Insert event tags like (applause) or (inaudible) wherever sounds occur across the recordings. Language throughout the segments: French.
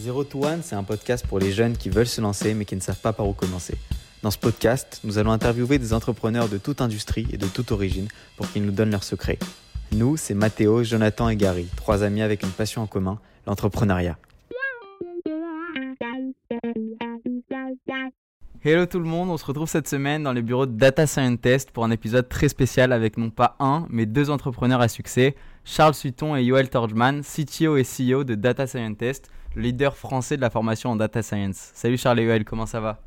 Zero to One, c'est un podcast pour les jeunes qui veulent se lancer mais qui ne savent pas par où commencer. Dans ce podcast, nous allons interviewer des entrepreneurs de toute industrie et de toute origine pour qu'ils nous donnent leurs secrets. Nous, c'est Mathéo, Jonathan et Gary, trois amis avec une passion en commun, l'entrepreneuriat. Hello tout le monde, on se retrouve cette semaine dans les bureaux de Data Scientist pour un épisode très spécial avec non pas un, mais deux entrepreneurs à succès, Charles Sutton et Yoel Torgman, CTO et CEO de Data Scientist, leader français de la formation en Data Science. Salut Charles Yoel, comment ça va?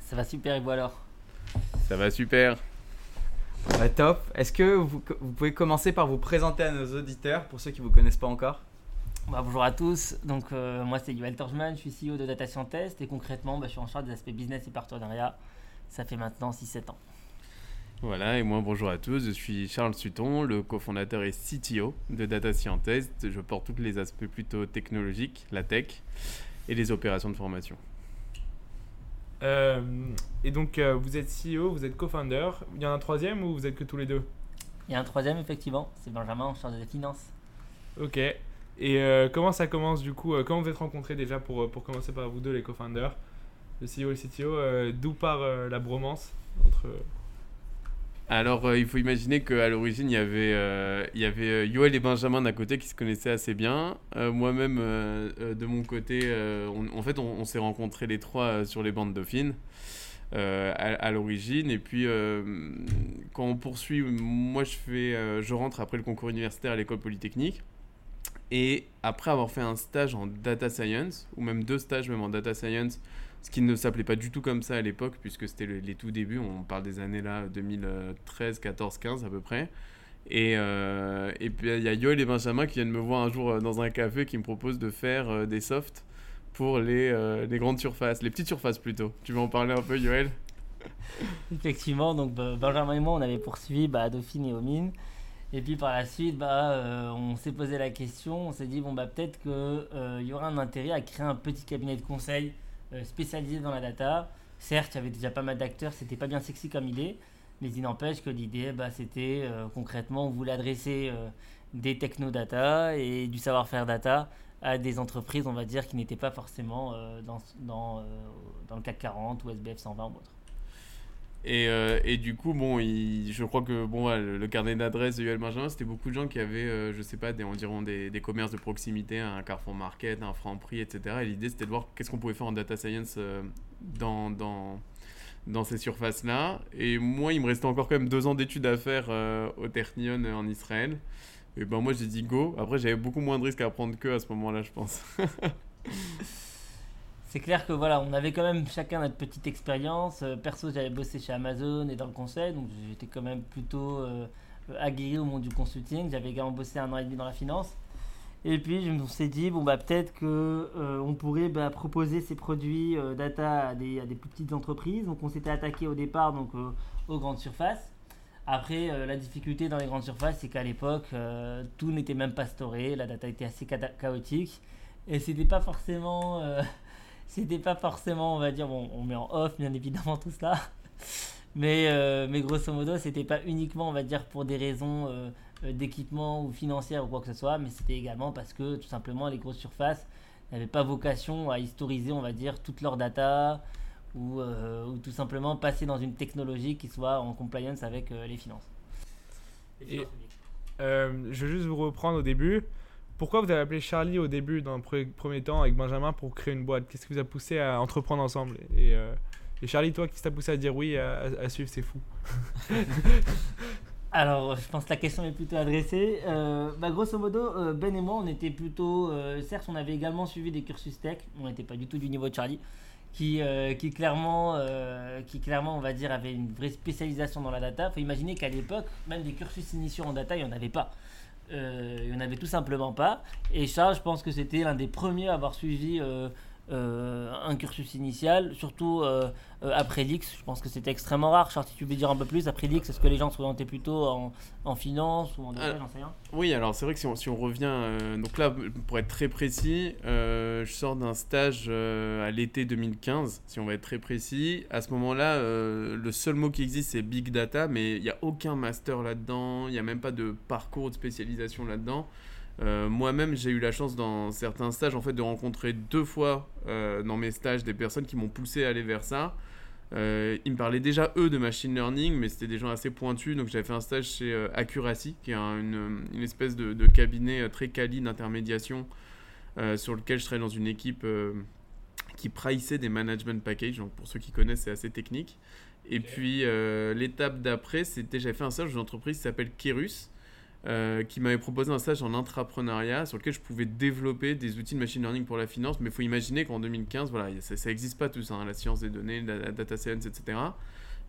Ça va super et vous alors? Ça va super. Bah, top. Est-ce que vous, vous pouvez commencer par vous présenter à nos auditeurs pour ceux qui ne vous connaissent pas encore? Bah, bonjour à tous, donc euh, moi c'est Yoel Torjman, je suis CEO de Data Scientist et concrètement bah, je suis en charge des aspects business et partenariat. Ça fait maintenant 6-7 ans. Voilà, et moi bonjour à tous, je suis Charles Sutton, le cofondateur et CTO de Data Scientist. Je porte tous les aspects plutôt technologiques, la tech et les opérations de formation. Euh, et donc euh, vous êtes CEO, vous êtes co-founder. Il y en a un troisième ou vous êtes que tous les deux? Il y a un troisième effectivement, c'est Benjamin en charge des finances. Ok, et euh, comment ça commence du coup? Comment vous êtes rencontrés déjà pour, pour commencer par vous deux, les co-founders, le CEO et le CTO D'où part la bromance entre. Alors, il faut imaginer qu'à l'origine, il y avait, il y avait Yoel et Benjamin d'un côté qui se connaissaient assez bien. Moi-même, de mon côté, en fait, on, s'est rencontrés les trois sur les bandes Dauphine. Euh, à, l'origine. Et puis, quand on poursuit, moi, je, fais, je rentre après le concours universitaire à l'école polytechnique. Et après avoir fait un stage en data science, ou même deux stages même en data science, ce qui ne s'appelait pas du tout comme ça à l'époque, puisque c'était les tout débuts, on parle des années là 2013, 14, 15 à peu près. Et, euh, et puis il y a Yoel et Benjamin qui viennent me voir un jour euh, dans un café qui me proposent de faire euh, des softs pour les, les, grandes surfaces, les petites surfaces plutôt. Tu veux en parler un peu Yoel? (laughs) Effectivement, donc Benjamin et moi on avait poursuivi bah, Dauphine et Omine. Et puis par la suite, bah, on s'est posé la question, on s'est dit, bon, bah, peut-être qu'il euh, y aura un intérêt à créer un petit cabinet de conseil spécialisé dans la data. Certes, il y avait déjà pas mal d'acteurs, c'était pas bien sexy comme idée, mais il n'empêche que l'idée, bah, c'était concrètement, on voulait adresser des techno-data et du savoir-faire data à des entreprises, on va dire, qui n'étaient pas forcément dans, le CAC 40 ou SBF 120 ou autre. Et, euh, et, du coup, bon, je crois que bon, le, carnet d'adresse de Yoel Benjamin, c'était beaucoup de gens qui avaient, euh, je sais pas, des, environ des, des, commerces de proximité, un Carrefour Market, un Franprix, etc. Et l'idée, c'était de voir qu'est-ce qu'on pouvait faire en data science euh, dans, dans, dans, ces surfaces-là. Et moi, il me restait encore quand même deux ans d'études à faire au Technion en Israël. Et ben moi, j'ai dit go. Après, j'avais beaucoup moins de risques à prendre qu'eux à ce moment-là, je pense. (laughs) c'est clair que voilà, on avait quand même chacun notre petite expérience. Euh, perso, j'avais bossé chez Amazon et dans le conseil, donc j'étais quand même plutôt euh, aguerri au monde du consulting. J'avais également bossé un an et demi dans la finance. Et puis, je me suis dit, bon, bah, peut-être qu'on euh, on pourrait bah, proposer ces produits data à des, à des, plus petites entreprises. Donc, on s'était attaqué au départ donc, aux grandes surfaces. Après, la difficulté dans les grandes surfaces, c'est qu'à l'époque, tout n'était même pas storé. La data était assez chaotique. Et c'était pas forcément c'était pas forcément, on va dire, bon, on met en off bien évidemment tout cela, mais, euh, mais grosso modo, c'était pas uniquement, on va dire, pour des raisons euh, euh, d'équipement ou financières ou quoi que ce soit, mais c'était également parce que tout simplement les grosses surfaces n'avaient pas vocation à historiser, on va dire, toute leur data ou, ou tout simplement passer dans une technologie qui soit en compliance avec les finances. Et, je vais juste vous reprendre au début. Pourquoi vous avez appelé Charlie au début, dans le premier temps, avec Benjamin pour créer une boîte? Qu'est-ce qui vous a poussé à entreprendre ensemble? Et, euh, Charlie, toi, qui t'a poussé à dire oui, à, suivre C'est fou. (laughs) Alors, je pense que la question est plutôt adressée. Euh, bah, grosso modo, euh, Ben et moi, on était plutôt. certes, on avait également suivi des cursus tech. On n'était pas du tout du niveau de Charlie. Qui, clairement, qui clairement, on va dire, avait une vraie spécialisation dans la data. Il faut imaginer qu'à l'époque, même des cursus initiaux en data, il n'y en avait pas. Euh, il n'y en avait tout simplement pas. Et ça, je pense que c'était l'un des premiers à avoir suivi euh, un cursus initial, surtout euh, euh, après l'X. Je pense que c'était extrêmement rare. Charles, si tu veux dire un peu plus, après l'X, est-ce que les gens s'orientaient plutôt en, en, finance ou en design, Oui, alors c'est vrai que si on, si on revient. donc là, pour être très précis, je sors d'un stage à l'été 2015, si on va être très précis. À ce moment-là, le seul mot qui existe, c'est Big Data, mais il n'y a aucun master là-dedans, il n'y a même pas de parcours de spécialisation là-dedans. Euh, Moi-même, j'ai eu la chance dans certains stages en fait de rencontrer deux fois euh, dans mes stages des personnes qui m'ont poussé à aller vers ça. Euh, ils me parlaient déjà eux de machine learning, mais c'était des gens assez pointus. Donc j'avais fait un stage chez Accuracy, qui est un- une, une espèce de, de cabinet très quali d'intermédiation sur lequel je travaillais dans une équipe qui priceait des management packages. Donc pour ceux qui connaissent, c'est assez technique. Et puis l'étape d'après, c'était j'avais fait un stage dans une entreprise qui s'appelle Kerus, euh, qui m'avait proposé un stage en intrapreneuriat sur lequel je pouvais développer des outils de machine learning pour la finance. Mais il faut imaginer qu'en 2015, voilà, ça n'existe pas tout ça, hein, la science des données, la, data science, etc.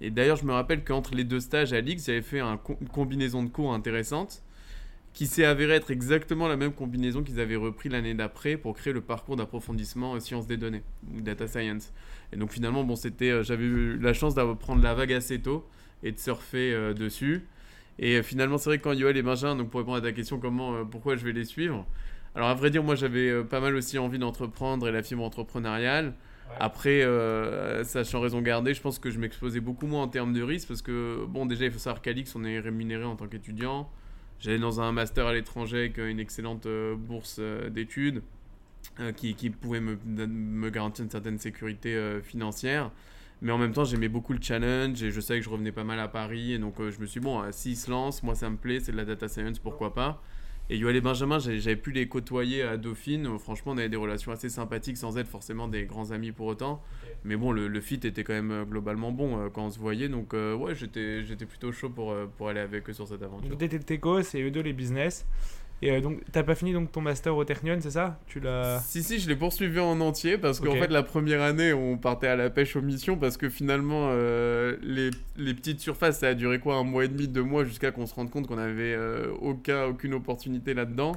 Et d'ailleurs, je me rappelle qu'entre les deux stages à l'IX, j'avais fait une combinaison de cours intéressante qui s'est avérée être exactement la même combinaison qu'ils avaient repris l'année d'après pour créer le parcours d'approfondissement euh, sciences des données ou data science. Et donc finalement, bon, euh, j'avais eu la chance de prendre la vague assez tôt et de surfer euh, dessus. Et finalement, c'est vrai que quand Yoel et Benjamin, donc pour répondre à ta question, comment, euh, pourquoi je vais les suivre. Alors à vrai dire, moi j'avais euh, pas mal aussi envie d'entreprendre et la fibre entrepreneuriale. Après, euh, sachant raison garder, je pense que je m'exposais beaucoup moins en termes de risques parce que, bon, déjà, il faut savoir qu'à l'IX, on est rémunéré en tant qu'étudiant. J'allais dans un master à l'étranger avec une excellente bourse d'études euh, qui, qui pouvait me, me garantir une certaine sécurité euh, financière. Mais en même temps, j'aimais beaucoup le challenge et je savais que je revenais pas mal à Paris. Et donc, euh, je me suis dit, bon, euh, s'ils se lancent, moi ça me plaît, c'est de la data science, pourquoi pas. Et Yoel et Benjamin, j'avais pu les côtoyer à Dauphine. Euh, Franchement, on avait des relations assez sympathiques sans être forcément des grands amis pour autant. Mais bon, le, le fit était quand même euh, globalement bon quand on se voyait. Donc, euh, ouais, j'étais plutôt chaud pour, pour aller avec eux sur cette aventure. Donc t'étais Techos et eux deux les business. Et euh, donc t'as pas fini donc ton master au Technion, c'est ça? Tu l'as. Si, si, je l'ai poursuivi en entier parce qu'en Ok. fait, la première année, on partait à la pêche aux missions parce que finalement, euh, les, les petites surfaces, ça a duré quoi? Un mois et demi, deux mois jusqu'à qu'on se rende compte qu'on avait euh, aucun, aucune opportunité là-dedans.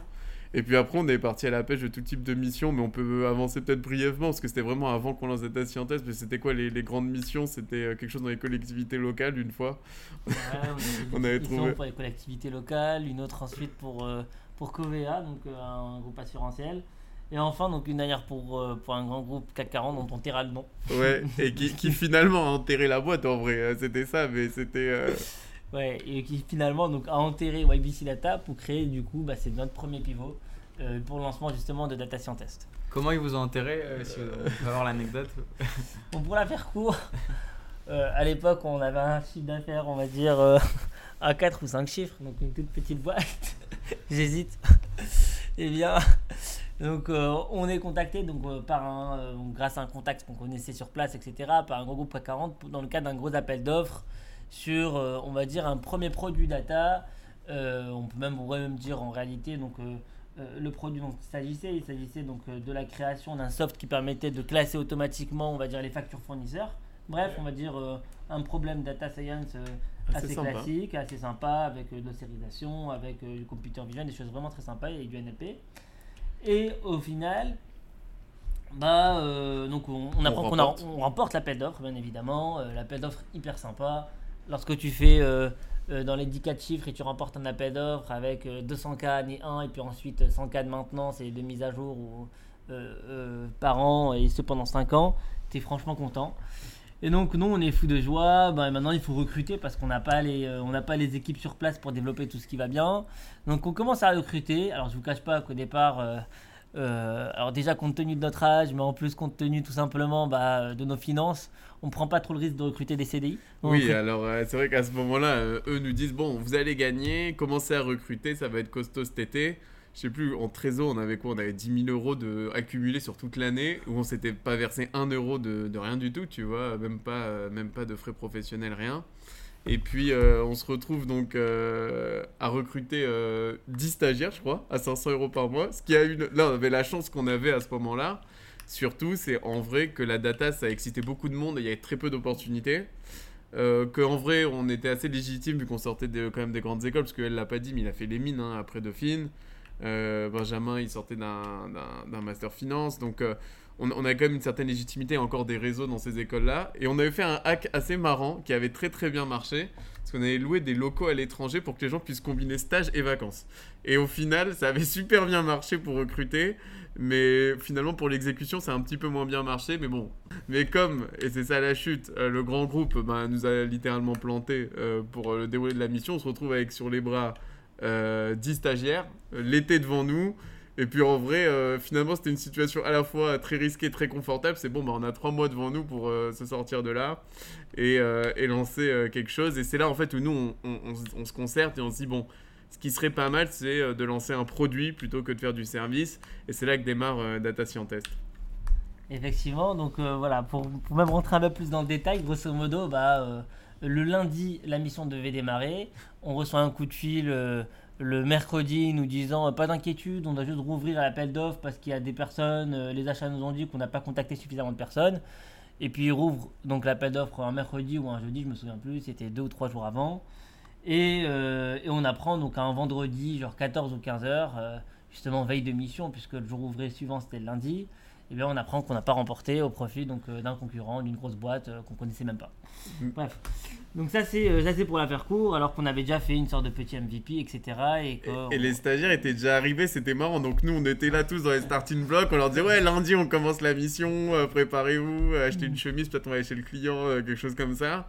Et puis après, on est parti à la pêche de tout type de missions, mais on peut avancer peut-être brièvement parce que c'était vraiment avant qu'on lance Data Scientist. Mais c'était quoi les, les grandes missions? C'était quelque chose dans les collectivités locales une fois. Ouais, on, (laughs) On avait avait une trouvé. pour les collectivités locales, une autre ensuite pour, euh, pour Covea, donc euh, un groupe assurantiel. Et enfin, donc une dernière pour, euh, pour un grand groupe CAC 40 dont on taira le nom. Ouais, (laughs) et qui, qui finalement a enterré la boîte en vrai. euh, C'était ça, mais c'était. euh, (laughs) Ouais, et qui finalement donc, a enterré YBC Data pour créer du coup, bah, c'est notre premier pivot euh, pour le lancement justement de Data Scientist. Comment ils vous ont enterré euh, si vous on peut (laughs) avoir l'anecdote Bon, pour la faire court, euh, à l'époque, on avait un chiffre d'affaires, on va dire, euh, à 4 ou 5 chiffres, donc une toute petite boîte. (laughs) J'hésite. Eh bien, donc euh, on est contacté donc, euh, par un, euh, grâce à un contact qu'on connaissait sur place, etc., par un gros groupe CAC 40 pour- dans le cadre d'un gros appel d'offres sur, on va dire, un premier produit data. On peut même, on pourrait même dire en réalité, donc le produit dont il s'agissait, il s'agissait donc de la création d'un soft qui permettait de classer automatiquement, on va dire, les factures fournisseurs. Bref, on va dire un problème data science euh, Assez classique, assez sympa, avec euh, de l'ossérisation, avec euh, du computer vision, des choses vraiment très sympas et du NLP. Et au final, bah, euh, donc on, on apprend qu'on remporte. on remporte l'appel d'offres, bien évidemment. Euh, l'appel d'offres hyper sympa. Lorsque tu fais euh, dans les 10 cas de chiffres et tu remportes un appel d'offres avec euh, 200 cas année 1 et puis ensuite 100 cas de maintenance et de mise à jour ou, par an et ce pendant 5 ans, tu es franchement content. Et donc nous on est fou de joie, ben, maintenant il faut recruter parce qu'on n'a pas, les, euh, on n'a pas les équipes sur place pour développer tout ce qui va bien. Donc on commence à recruter, alors je vous cache pas qu'au départ, euh, euh, alors déjà compte tenu de notre âge, mais en plus compte tenu tout simplement bah, de nos finances, on prend pas trop le risque de recruter des CDI. Donc, Oui, alors c'est vrai qu'à ce moment-là, eux nous disent bon, vous allez gagner, commencez à recruter, ça va être costaud cet été. Je sais plus, en trésor, on avait quoi On avait 10 000 euros de, accumulés sur toute l'année où on s'était pas versé 1 euro de, de rien du tout, tu vois, même pas, euh, même pas de frais professionnels, rien. Et puis euh, on se retrouve donc euh, à recruter euh, 10 stagiaires, je crois, à 500 euros par mois. Ce qui a une... Là, on avait la chance qu'on avait à ce moment-là. Surtout, c'est en vrai que la data, ça a excité beaucoup de monde et il y avait très peu d'opportunités. Euh, qu'en vrai, on était assez légitime vu qu'on sortait quand même des grandes écoles, parce qu'elle l'a pas dit, mais il a fait les mines hein, après Dauphine. Euh, Benjamin, il sortait d'un- master finance. Donc, euh, on, a quand même une certaine légitimité, encore des réseaux dans ces écoles-là. Et on avait fait un hack assez marrant qui avait très très bien marché. Parce qu'on avait loué des locaux à l'étranger pour que les gens puissent combiner stage et vacances. Et au final, ça avait (laughs) super bien marché pour recruter. Mais finalement, pour l'exécution, ça a un petit peu moins bien marché. Mais bon. Mais comme, et c'est ça la chute, euh, le grand groupe ben, nous a littéralement planté pour le déroulé de la mission, on se retrouve avec sur les bras 10 stagiaires, euh, l'été devant nous. Et puis en vrai, euh, finalement, c'était une situation à la fois très risquée, très confortable. C'est bon, bah, on a trois mois devant nous pour euh, se sortir de là et, euh, lancer euh, quelque chose. Et c'est là en fait où nous, on, se- on se concerte et on se dit, bon, ce qui serait pas mal, c'est euh, de lancer un produit plutôt que de faire du service. Et c'est là que démarre euh, Data Scientist. Effectivement, donc euh, voilà, pour, pour même rentrer un peu plus dans le détail, grosso modo, bah, euh, le lundi, la mission devait démarrer. On reçoit un coup de fil euh, le mercredi nous disant euh, pas d'inquiétude, on doit juste rouvrir à l'appel d'offres parce qu'il y a des personnes, euh, les achats nous ont dit qu'on n'a pas contacté suffisamment de personnes. Et puis ils rouvrent donc l'appel d'offres un mercredi ou un jeudi, je me souviens plus, c'était deux ou trois jours avant. Et, on apprend donc un vendredi, genre 14 ou 15 heures, justement veille de mission, puisque le jour ouvré suivant c'était le lundi et bien on apprend qu'on n'a pas remporté au profit donc euh, d'un concurrent, d'une grosse boîte euh, qu'on connaissait même pas. Mm. Bref. Donc ça c'est euh, ça c'est pour la faire court, alors qu'on avait déjà fait une sorte de petit MVP, etc. Et, que, Et, et les stagiaires étaient déjà arrivés, c'était marrant. Donc nous, on était là tous dans les starting blocks. On leur disait ouais, lundi, on commence la mission. Préparez-vous, achetez une chemise, peut-être on va aller chez le client, quelque chose comme ça.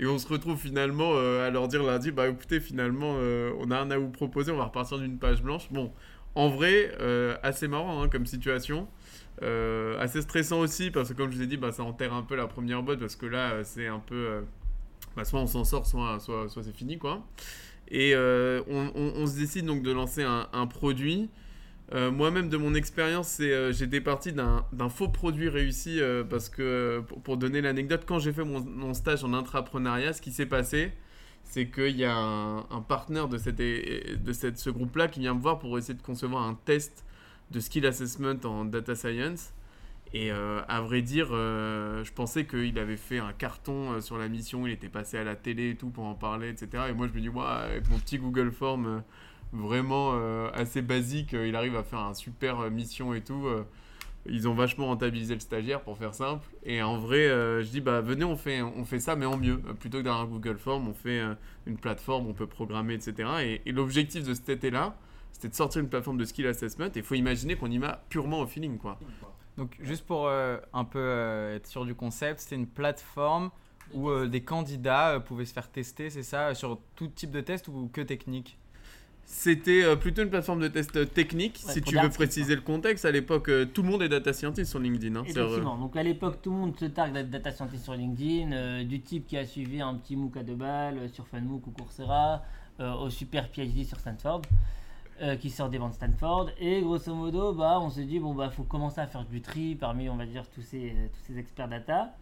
Et on se retrouve finalement euh, à leur dire lundi, bah écoutez, finalement, euh, on a un à vous proposer. On va repartir d'une page blanche. Bon, en vrai, euh, assez marrant hein, comme situation. Euh, assez stressant aussi parce que comme je vous ai dit, bah, ça enterre un peu la première boîte parce que là, euh, c'est un peu, euh, bah, soit on s'en sort, soit, soit, c'est fini quoi. Et euh, on, se décide donc de lancer un, produit. Moi-même, de mon expérience, j'étais parti d'un faux produit réussi parce que, pour, donner l'anecdote, quand j'ai fait mon, mon stage en intrapreneuriat, ce qui s'est passé, c'est qu'il y a un, un partenaire de, cette, de cette, ce groupe-là qui vient me voir pour essayer de concevoir un test de skill assessment en data science. Et euh, à vrai dire, euh, je pensais qu'il avait fait un carton euh, sur la mission, il était passé à la télé et tout pour en parler, etc. Et moi, je me dis, ouais, avec mon petit Google Form vraiment assez basique, il arrive à faire un super mission et tout. ils ont vachement rentabilisé le stagiaire pour faire simple. Et en vrai, je dis, bah venez, on fait, on fait ça, mais en mieux. Plutôt que d'avoir un Google Form, on fait une plateforme, on peut programmer, etc. Et, et l'objectif de cet été-là, c'était de sortir une plateforme de skill assessment. Et il faut imaginer qu'on y va purement au feeling, quoi. Donc, juste pour euh, un peu euh, être sûr du concept, c'était une plateforme où euh, des candidats euh, pouvaient se faire tester, c'est ça, sur tout type de test ou que technique? C'était plutôt une plateforme de test technique. Ouais, si tu veux préciser le contexte, à l'époque, tout le monde est data scientist sur LinkedIn. hein. Effectivement. Donc à l'époque, tout le monde se targue d'être data scientist sur LinkedIn, euh, du type qui a suivi un petit MOOC à deux balles sur FunMOOC ou Coursera, euh, au super PhD sur Stanford, euh, qui sort des bancs de Stanford. Et grosso modo, bah, on se dit, bon, bah, faut commencer à faire du tri parmi, on va dire, tous ces, tous ces experts data.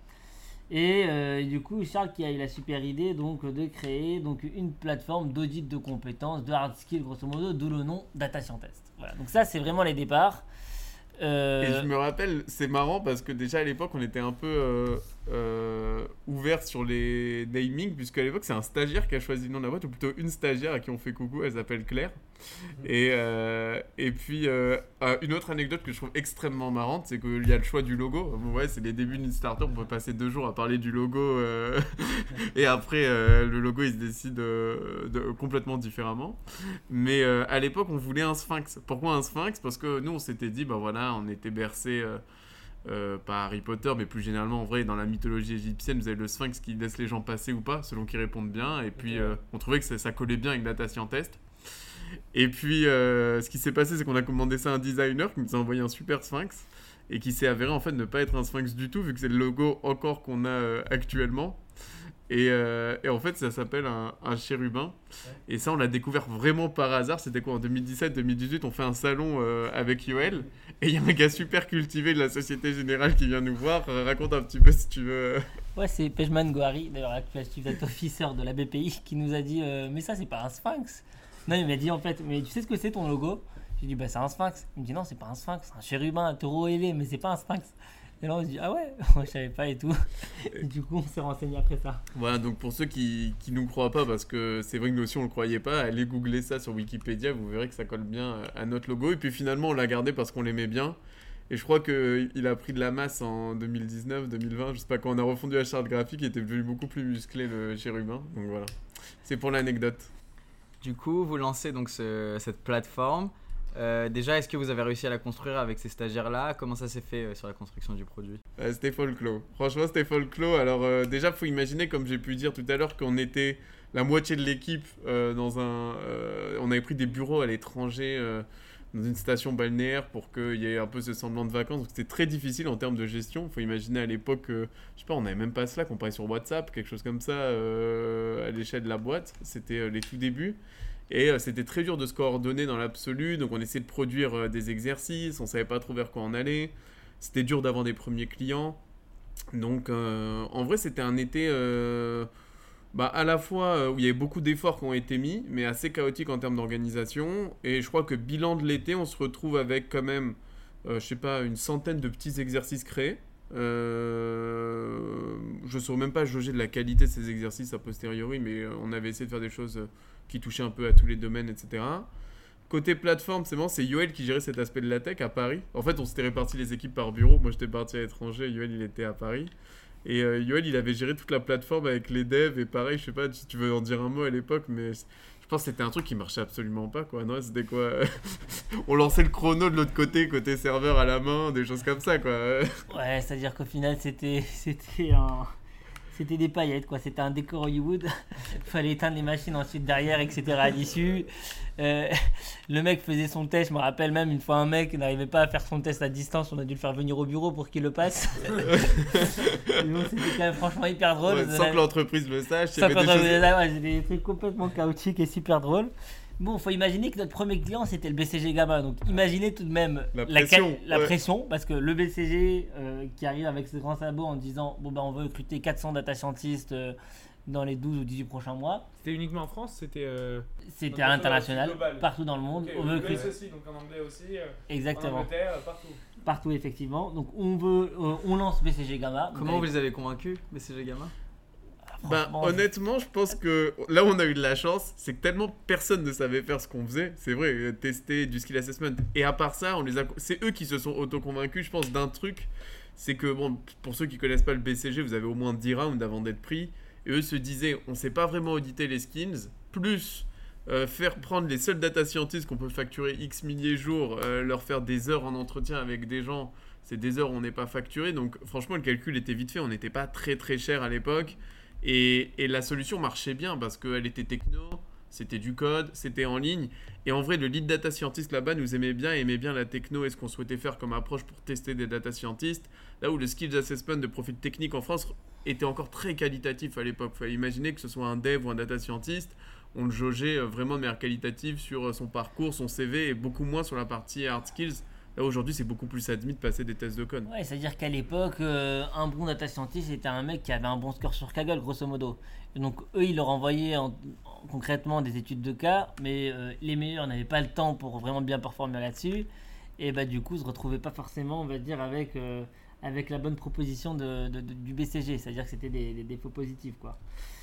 Et euh, du coup, Charles qui a eu la super idée donc de créer donc une plateforme d'audit de compétences, de hard skills grosso modo, d'où le nom Data Scientist. Voilà. Donc ça, c'est vraiment les départs. Euh, Et je me rappelle, c'est marrant parce que déjà à l'époque, on était un peu euh, euh, ouvert sur les namings, puisque à l'époque, c'est un stagiaire qui a choisi le nom de la boîte, ou plutôt une stagiaire à qui on fait coucou, elle s'appelle Claire. Et, euh, et puis, euh, euh, une autre anecdote que je trouve extrêmement marrante, c'est qu'il y a le choix du logo. Bon, ouais, c'est les débuts d'une startup, on peut passer deux jours à parler du logo, (laughs) et après, le logo, il se décide de, complètement différemment. Mais à l'époque, on voulait un sphinx. Pourquoi un sphinx? Parce que nous, on s'était dit, bah voilà, on était bercé euh, par Harry Potter, mais plus généralement, en vrai, dans la mythologie égyptienne, vous avez le sphinx qui laisse les gens passer ou pas, selon qu'ils répondent bien. Et puis, euh, on trouvait que ça, ça collait bien avec Data Scientist. Et puis, euh, ce qui s'est passé, c'est qu'on a commandé ça à un designer qui nous a envoyé un super sphinx et qui s'est avéré en fait ne pas être un sphinx du tout, vu que c'est le logo encore qu'on a euh, actuellement. Et, euh, et en fait, ça s'appelle un, un chérubin. Et ça, on l'a découvert vraiment par hasard. C'était quoi en 2017-2018 On fait un salon euh, avec Yoel. Et il y a un gars super cultivé de la Société Générale qui vient nous voir. Euh, raconte un petit peu si tu veux. Ouais, c'est Pejman Gohari, d'ailleurs actuel chief officer de la BPI, qui nous a dit euh, Mais ça, c'est pas un sphinx. Non, il m'a dit en fait Mais tu sais ce que c'est ton logo? J'ai dit Bah, c'est un sphinx. Il me dit Non, c'est pas un sphinx, c'est un chérubin, un taureau ailé, mais c'est pas un sphinx. Et là, on se dit Ah ouais (laughs) Moi, je savais pas et tout. Et (laughs) du coup, on s'est renseigné après ça. Voilà, donc pour ceux qui qui nous croient pas, parce que c'est vrai que nous aussi on le croyait pas, allez googler ça sur Wikipédia, vous verrez que ça colle bien euh, à notre logo. Et puis finalement, on l'a gardé parce qu'on l'aimait bien. Et je crois qu'il a pris de la masse en 2019, 2020, je sais pas, quand on a refondu la charte graphique, il était devenu beaucoup plus musclé le chérubin. Donc voilà, c'est pour l'anecdote. Du coup, vous lancez donc ce- cette plateforme. Euh, déjà, est-ce que vous avez réussi à la construire avec ces stagiaires-là? Comment ça s'est fait euh, sur la construction du produit? Euh, c'était folklore. Franchement, c'était folklore. Alors, euh, déjà, faut imaginer, comme j'ai pu dire tout à l'heure, qu'on était la moitié de l'équipe dans un. on avait pris des bureaux à l'étranger dans une station balnéaire pour qu'il y ait un peu ce semblant de vacances. Donc, c'était très difficile en termes de gestion. faut imaginer à l'époque, euh, je sais pas, on n'avait même pas Slack, on parlait sur WhatsApp, quelque chose comme ça, à l'échelle de la boîte. C'était les tout débuts. Et euh, c'était très dur de se coordonner dans l'absolu. Donc, on essayait de produire euh, des exercices, on savait pas trop vers quoi on allait. C'était dur d'avoir des premiers clients. Donc, euh, en vrai, c'était un été bah, à la fois où il y avait beaucoup d'efforts qui ont été mis, mais assez chaotique en termes d'organisation. Et je crois que bilan de l'été, on se retrouve avec quand même, je sais pas, une centaine de petits exercices créés. Je ne saurais même pas jauger de la qualité de ces exercices a posteriori, mais on avait essayé de faire des choses qui touchaient un peu à tous les domaines, etc. Côté plateforme, c'est bon, c'est Yoel qui gérait cet aspect de la tech à Paris. En fait, on s'était réparti les équipes par bureau. Moi, j'étais parti à l'étranger, Yoel, il était à Paris. Et euh, Yoel, il avait géré toute la plateforme avec les devs. Et pareil, je sais pas si tu veux en dire un mot à l'époque, mais je pense que c'était un truc qui marchait absolument pas, quoi. Non, c'était quoi? (laughs) On lançait le chrono de l'autre côté, côté serveur à la main, des choses comme ça, quoi. Ouais, c'est-à-dire qu'au final, c'était (laughs) c'était un. C'était des paillettes, quoi. C'était un décor Hollywood. (laughs) Fallait éteindre les machines ensuite derrière, etc. à l'issue. Euh, (laughs) le mec faisait son test. Je me rappelle même une fois un mec n'arrivait pas à faire son test à distance. On a dû le faire venir au bureau pour qu'il le passe. (laughs) C'était quand même franchement hyper drôle. Ouais, sans que l'entreprise le sache. peut des choses- ouais, des trucs complètement chaotiques et super drôles. Bon, faut imaginer que notre premier client c'était le BCG Gamma. Donc imaginez tout de même La pression, la ouais. pression, parce que le BCG euh, qui arrive avec ses grands sabots en disant bon ben on veut recruter 400 data scientists euh, dans les 12 ou 18 prochains mois. C'était uniquement en France C'était. euh, C'était à l'international, partout dans le monde. ok, on veut recruter aussi, donc en anglais aussi. euh, En exactement Angleterre, euh, partout. partout effectivement. Donc on veut, euh, on lance BCG Gamma. Comment vous les avez convaincus, BCG Gamma? Bah, honnêtement, je pense que là où on a eu de la chance, c'est que tellement personne ne savait faire ce qu'on faisait. C'est vrai, euh, tester du skill assessment. Et à part ça, on les a... c'est eux qui se sont auto-convaincus, je pense, d'un truc. C'est que, bon, pour ceux qui connaissent pas le BCG, vous avez au moins 10 rounds avant d'être pris. Et eux se disaient, on sait pas vraiment auditer les skills, plus euh, faire prendre les seuls data scientists qu'on peut facturer X milliers jours, euh, leur faire des heures en entretien avec des gens, c'est des heures où on n'est pas facturé. Donc, franchement, le calcul était vite fait. On n'était pas très très cher à l'époque. Et, la solution marchait bien parce qu'elle était techno, c'était du code, c'était en ligne. Et en vrai, le lead data scientist là-bas nous aimait bien, aimait bien la techno et ce qu'on souhaitait faire comme approche pour tester des data scientists. Là où le skills assessment de profil technique en France était encore très qualitatif à l'époque. Il fallait imaginer que ce soit un dev ou un data scientist, on le jaugeait euh, vraiment de manière qualitative sur euh, son parcours, son CV et beaucoup moins sur la partie hard skills. Là aujourd'hui, c'est beaucoup plus admis de passer des tests de code. Ouais, c'est-à-dire qu'à l'époque, euh, un bon data scientist c'était un mec qui avait un bon score sur Kaggle, grosso modo. Donc, eux, ils leur envoyaient en- en- concrètement des études de cas, mais euh, les meilleurs n'avaient pas le temps pour vraiment bien performer là-dessus. Et bah, du coup, ils se retrouvaient pas forcément, on va dire, avec, euh, avec la bonne proposition de, du BCG. C'est-à-dire que c'était des, défauts positifs, quoi.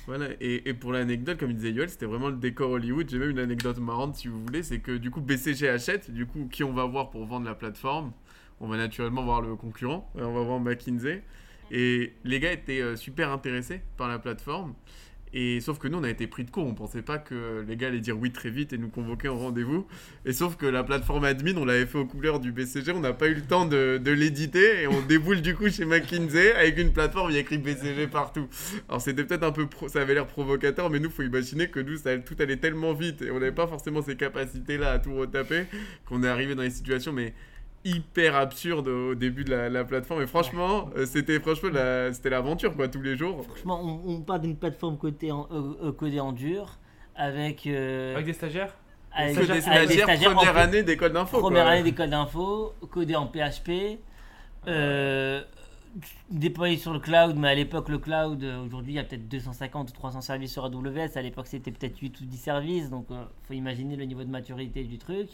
Voilà, et, pour l'anecdote, comme disait Yoel, c'était vraiment le décor Hollywood. J'ai même une anecdote marrante si vous voulez, c'est que du coup BCG achète, du coup qui on va voir pour vendre la plateforme? On va naturellement voir le concurrent, on va voir McKinsey. Et les gars étaient euh, super intéressés par la plateforme. Et sauf que nous, on a été pris de court. On pensait pas que les gars allaient dire oui très vite et nous convoquer en rendez-vous. Et sauf que la plateforme admin, on l'avait fait aux couleurs du BCG. On n'a pas eu le temps de, de l'éditer. Et on déboule du coup chez McKinsey avec une plateforme il y a écrit BCG partout. Alors c'était peut-être un peu... ça avait l'air provocateur. Mais nous, faut imaginer que nous, tout allait tellement vite. Et on n'avait pas forcément ces capacités-là à tout retaper. Qu'on est arrivé dans des situations... mais hyper absurdes au début de la, la plateforme. Et franchement euh, c'était franchement la- c'était l'aventure quoi tous les jours. Franchement, on, on part d'une plateforme codée en, euh, euh, codée en dur, avec... euh, Avec des stagiaires avec- que des avec stagiaires stagiaires en première P- année d'école d'info Première quoi. année d'école d'info, codé en PHP, euh, déployé sur le cloud, mais à l'époque le cloud, aujourd'hui il y a peut-être 250 ou 300 services sur AWS, à l'époque c'était peut-être 8 ou 10 services, donc euh, faut imaginer le niveau de maturité du truc.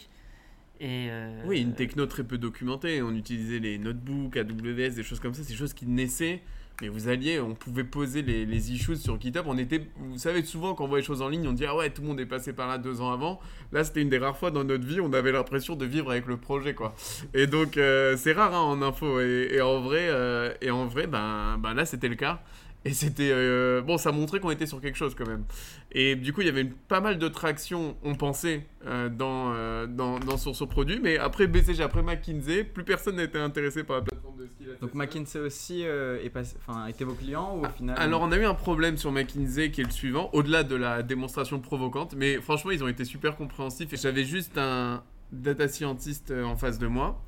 Euh, Oui, une techno très peu documentée. On utilisait les notebooks, AWS, des choses comme ça. Des choses qui naissaient. Mais vous alliez, on pouvait poser les, les issues sur GitHub. On était, vous savez, souvent quand on voit les choses en ligne, on dit ah ouais, tout le monde est passé par là deux ans avant. Là, c'était une des rares fois dans notre vie, on avait l'impression de vivre avec le projet, quoi. Et donc, euh, c'est rare hein, en info. Et, et en vrai, euh, et en vrai, ben, ben là, c'était le cas. Et c'était. euh, bon, ça montrait qu'on était sur quelque chose quand même. Et du coup, il y avait une- pas mal de traction, on pensait, euh, dans, euh, dans, dans- sur ce produit. Mais après BCG, après McKinsey, plus personne n'était intéressé par la plateforme de skill. Donc McKinsey aussi euh, est passé, enfin, était vos clients ou au final Alors, on a eu un problème sur McKinsey qui est le suivant, au-delà de la démonstration provocante. Mais franchement, ils ont été super compréhensifs. Et j'avais juste un data scientist en face de moi.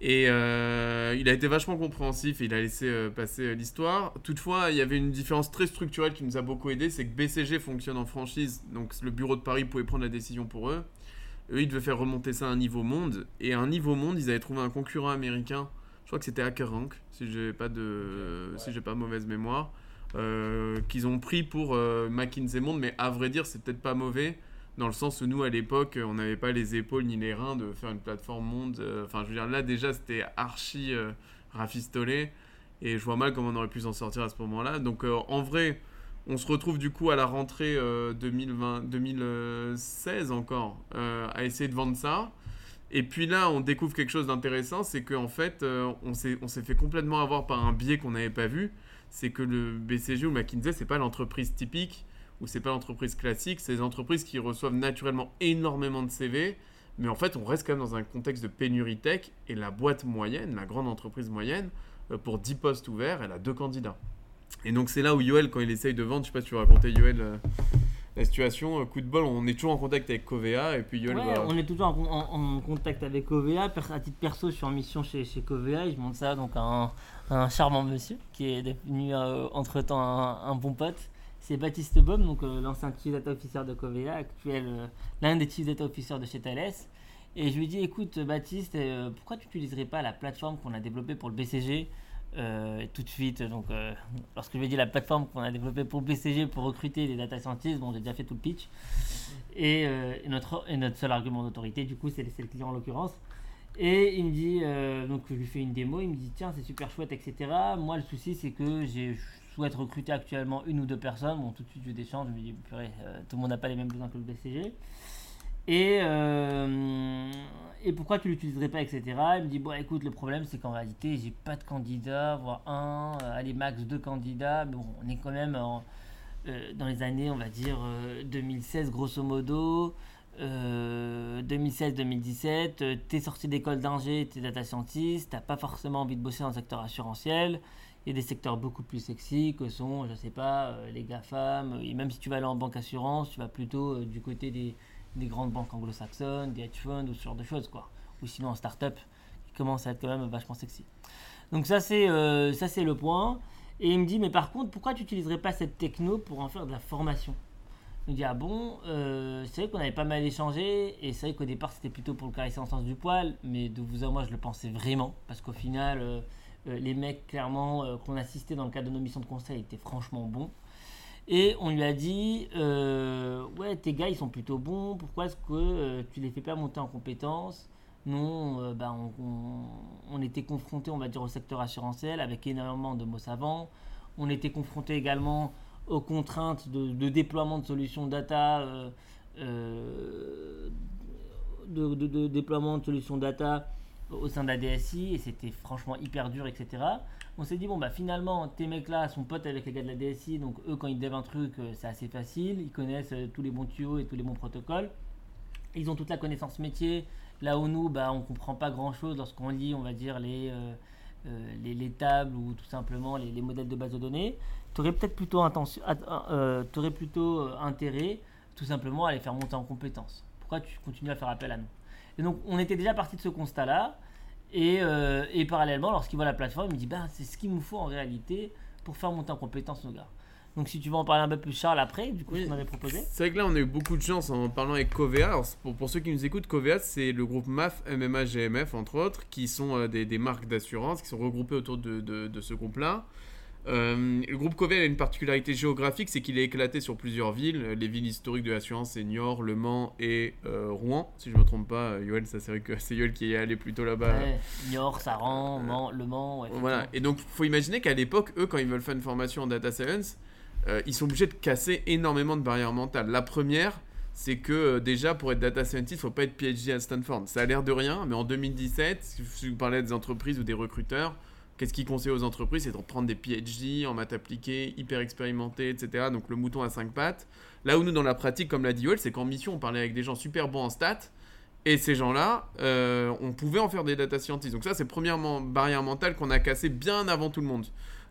Et euh, il a été vachement compréhensif et il a laissé euh, passer euh, l'histoire. Toutefois, il y avait une différence très structurelle qui nous a beaucoup aidé, c'est que BCG fonctionne en franchise, donc le bureau de Paris pouvait prendre la décision pour eux. Eux, ils devaient faire remonter ça à un niveau monde. Et à un niveau monde, ils avaient trouvé un concurrent américain. Je crois que c'était HackerRank, si j'ai pas de, si j'ai pas mauvaise mémoire, qu'ils ont pris pour McKinsey Monde. Mais à vrai dire, c'est peut-être pas mauvais dans le sens où nous à l'époque on n'avait pas les épaules ni les reins de faire une plateforme monde Euh, enfin je veux dire là déjà c'était archi euh, rafistolé. Et je vois mal comment on aurait pu s'en sortir à ce moment là donc euh, en vrai on se retrouve du coup à la rentrée euh, 2020 2016 encore à essayer de vendre ça. Et puis là on découvre quelque chose d'intéressant c'est qu'en fait on s'est on s'est fait complètement avoir par un biais qu'on n'avait pas vu. C'est que le BCG ou McKinsey c'est pas l'entreprise typique ou c'est pas l'entreprise classique, c'est des entreprises qui reçoivent naturellement énormément de CV, mais en fait on reste quand même dans un contexte de pénurie tech et la boîte moyenne, la grande entreprise moyenne, euh, pour 10 postes ouverts, elle a deux candidats. Et donc c'est là où Yoel, quand il essaye de vendre, je sais pas si tu veux raconter Yoel euh, la situation, euh, coup de bol, on est toujours en contact avec Covea et puis Yoel Ouais, va... on est toujours en, con- en- en contact avec Covea. À titre perso, je suis en mission chez, chez Covea et je montre ça donc à un, à un charmant monsieur qui est devenu entre temps un, un bon pote. C'est Baptiste Baum, euh, l'ancien Chief Data Officer de Covea, actuel euh, l'un des Chief Data Officers de chez Thales. Et je lui dis écoute Baptiste, euh, pourquoi tu n'utiliserais pas la plateforme qu'on a développée pour le BCG tout de suite, donc lorsque je lui ai dit la plateforme qu'on a développée pour le BCG pour recruter des data scientists, bon j'ai déjà fait tout le pitch. Et, notre, seul argument d'autorité, du coup, c'est le client en l'occurrence. Et il me dit, donc je lui fais une démo, il me dit, tiens, c'est super chouette, etc. Moi, le souci, c'est que j'ai- souhaite recruter actuellement une ou deux personnes. Bon, tout de suite, je d'échange, je me dis, purée, euh, tout le monde n'a pas les mêmes besoins que le BCG. Et, euh, et pourquoi tu l'utiliserais pas, etc. Il me dit, bon, écoute, le problème, c'est qu'en réalité, j'ai pas de candidats, voire un, euh, allez, max deux candidats. Mais bon, on est quand même dans les années, on va dire, euh, 2016, grosso modo. euh, 2016-2017, euh, t'es sorti d'école d'ingé, t'es data scientist, t'as pas forcément envie de bosser dans le secteur assurantiel. Il y a des secteurs beaucoup plus sexy que sont, je sais pas, euh, les GAFAM. Et même si tu vas aller en banque assurance, tu vas plutôt euh, du côté des, des grandes banques anglo-saxonnes, des hedge funds ou ce genre de choses, quoi. Ou sinon en start-up, qui commence à être quand même vachement sexy. Donc ça c'est euh, le point. Et il me dit mais par contre pourquoi tu n'utiliserais pas cette techno pour en faire de la formation? Il me dit ah bon euh, c'est vrai qu'on avait pas mal échangé et c'est vrai qu'au départ c'était plutôt pour le caresser en sens du poil mais de vous à moi je le pensais vraiment parce qu'au final euh, euh, les mecs clairement euh, qu'on assistait dans le cadre de nos missions de conseil étaient franchement bons. Et on lui a dit euh, ouais tes gars ils sont plutôt bons pourquoi est-ce que euh, tu les fais pas monter en compétences? Non, euh, bah, on, était confronté, on va dire, au secteur assurantiel avec énormément de mots savants. On était confronté également aux contraintes de, déploiement de solutions data, euh, euh, de déploiement de solutions data au sein de la DSI, et c'était franchement hyper dur, etc. On s'est dit, bon, bah finalement, tes mecs-là sont potes avec les gars de la DSI, donc eux, quand ils dévent un truc, euh, c'est assez facile. Ils connaissent euh, tous les bons tuyaux et tous les bons protocoles. Ils ont toute la connaissance métier. Là où nous, bah, on comprend pas grand-chose lorsqu'on lit, on va dire, les, euh, les, les tables ou tout simplement les, les modèles de base de données. Tu aurais peut-être plutôt, euh, t'aurais plutôt intérêt tout simplement à les faire monter en compétences. Pourquoi tu continues à faire appel à nous? Et donc, on était déjà parti de ce constat-là. Et, euh, et parallèlement, lorsqu'il voit la plateforme, il me dit bah, c'est ce qu'il nous faut en réalité pour faire monter en compétences nos gars. Donc, si tu veux en parler un peu plus, Charles, après, du coup, Oui. qu'on avait proposé. C'est vrai que là, on a eu beaucoup de chance en parlant avec Covea. Alors, pour, pour ceux qui nous écoutent, Covea, c'est le groupe MAF, MMA, GMF, entre autres, qui sont euh, des, des marques d'assurance qui sont regroupées autour de, de- de ce groupe-là. Euh, le groupe Covea a une particularité géographique, c'est qu'il est éclaté sur plusieurs villes. Les villes historiques de l'assurance, c'est Niort, Le Mans et euh, Rouen, si je ne me trompe pas. Euh, Yoel, ça c'est vrai que (laughs) c'est Yoel qui est allé plutôt là-bas. Ouais, Niort, Saran, Mans, Le Mans. ouais, Voilà. Et donc, faut imaginer qu'à l'époque, eux, quand ils veulent faire une formation en data science, euh, ils sont obligés de casser énormément de barrières mentales. La première, c'est que euh, déjà, pour être data scientist, faut pas être PhD à Stanford. Ça a l'air de rien, mais en 2017, si vous parlez des entreprises ou des recruteurs, Qu'est-ce qu'il conseille aux entreprises C'est de prendre des PhD en maths appliquées, hyper expérimentés, etc. Donc le mouton à cinq pattes. Là où nous, dans la pratique, comme l'a dit Yoel, c'est qu'en mission, on parlait avec des gens super bons en stats. Et ces gens-là, euh, on pouvait en faire des data scientists. Donc ça, c'est premièrement barrière mentale qu'on a cassée bien avant tout le monde.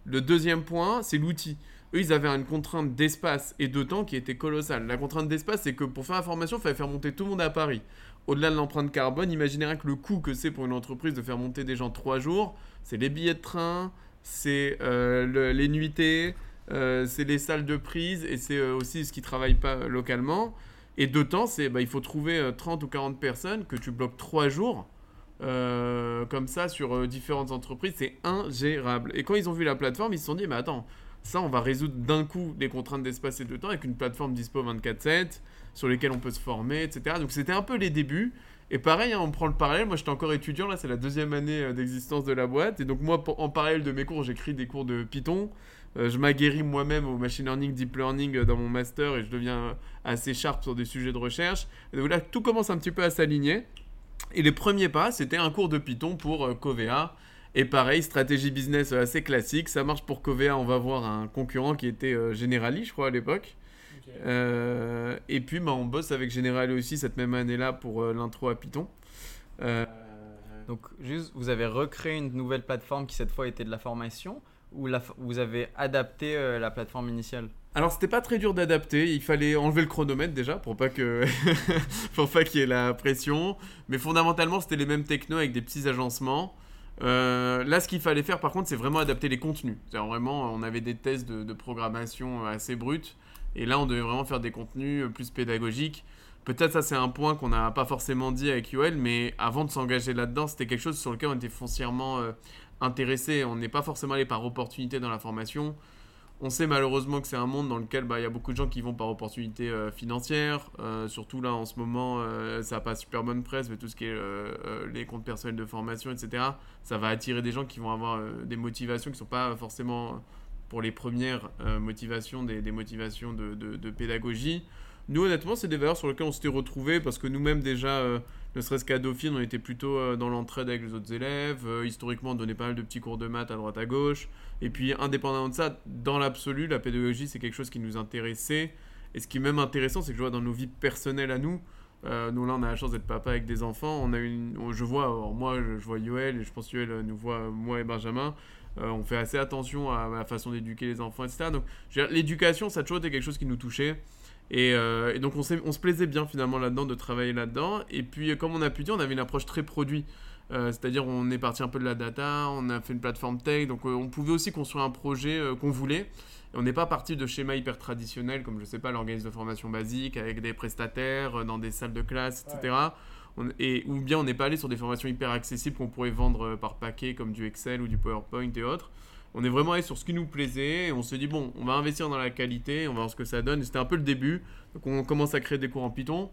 Le deuxième point, c'est l'outil. Eux, ils avaient une contrainte d'espace et de temps qui était colossale. La contrainte d'espace, c'est que pour faire la formation, il fallait faire monter tout le monde à Paris. Au-delà de l'empreinte carbone, imaginez rien que le coût que c'est pour une entreprise de faire monter des gens trois jours. C'est les billets de train, c'est euh, les nuitées, euh, c'est les salles de prise et c'est euh, aussi ce qui ne travaille pas localement. Et de temps, c'est bah, il faut trouver 30 ou 40 personnes que tu bloques trois jours. comme ça sur différentes entreprises, c'est ingérable. Et quand ils ont vu la plateforme, ils se sont dit, mais attends, ça, on va résoudre d'un coup les contraintes d'espace et de temps avec une plateforme dispo 24/7 sur lesquelles on peut se former, etc. Donc c'était un peu les débuts. Et pareil, hein, on prend le parallèle. Moi, j'étais encore étudiant. Là, c'est la deuxième année euh, d'existence de la boîte. Et donc moi, en parallèle de mes cours, j'écris des cours de Python. Euh, je m'aguerris moi-même au machine learning, deep learning euh, dans mon master et je deviens assez sharp sur des sujets de recherche. Et donc là, tout commence un petit peu à s'aligner. Et les premiers pas, c'était un cours de Python pour Covea et pareil, stratégie business assez classique. Ça marche pour Covea. On va voir un concurrent qui était euh, Generali, je crois, à l'époque. Euh, et puis, bah, on bosse avec Generali aussi cette même année-là pour euh, l'intro à Python. Donc, juste, vous avez recréé une nouvelle plateforme qui cette fois était de la formation ou la, vous avez adapté la plateforme initiale? Alors c'était pas très dur d'adapter, il fallait enlever le chronomètre déjà pour pas que (laughs) pour pas qu'il y ait la pression, mais fondamentalement c'était les mêmes technos avec des petits agencements. Euh, là, ce qu'il fallait faire, par contre, c'est vraiment adapter les contenus. Vraiment, on avait des tests de, programmation assez bruts, et là, on devait vraiment faire des contenus plus pédagogiques. Peut-être ça, c'est un point qu'on n'a pas forcément dit avec UL, mais avant de s'engager là-dedans, c'était quelque chose sur lequel on était foncièrement euh, intéressé. On n'est pas forcément allé par opportunité dans la formation. On sait malheureusement que c'est un monde dans lequel bah, il y a beaucoup de gens qui vont par opportunité euh, financière. Euh, surtout là en ce moment, euh, ça passe super bonne presse, mais tout ce qui est les comptes personnels de formation, etc. Ça va attirer des gens qui vont avoir des motivations qui ne sont pas forcément pour les premières motivations, des, motivations de, pédagogie. Nous, honnêtement, c'est des valeurs sur lesquelles on s'était retrouvés parce que nous-mêmes, déjà, ne serait-ce qu'à Dauphine, on était plutôt dans l'entraide avec les autres élèves. historiquement, on donnait pas mal de petits cours de maths à droite à gauche. Et puis, indépendamment de ça, dans l'absolu, la pédagogie, c'est quelque chose qui nous intéressait. Et ce qui est même intéressant, c'est que je vois dans nos vies personnelles à nous, euh, nous là, on a la chance d'être papa avec des enfants. On a une, je vois, moi, je, vois Yoel, et je pense Yoel nous voit, moi et Benjamin. Euh, on fait assez attention à, la façon d'éduquer les enfants, etc. Donc, l'éducation, ça a toujours été quelque chose qui nous touchait. Et, euh, et donc, on, on, se plaisait bien finalement là-dedans, de travailler là-dedans. Et puis, comme on a pu dire, on avait une approche très produit. Euh, c'est-à-dire on est parti un peu de la data, on a fait une plateforme tech, donc euh, on pouvait aussi construire un projet euh, qu'on voulait. Et on n'est pas parti de schémas hyper traditionnels comme je sais pas l'organisme de formation basique avec des prestataires dans des salles de classe, etc. et, ou bien on n'est pas allé sur des formations hyper accessibles qu'on pourrait vendre par paquet comme du Excel ou du PowerPoint et autres. On est vraiment allé sur ce qui nous plaisait et on s'est dit bon, on va investir dans la qualité, on va voir ce que ça donne. C'était un peu le début. Donc on commence à créer des cours en Python.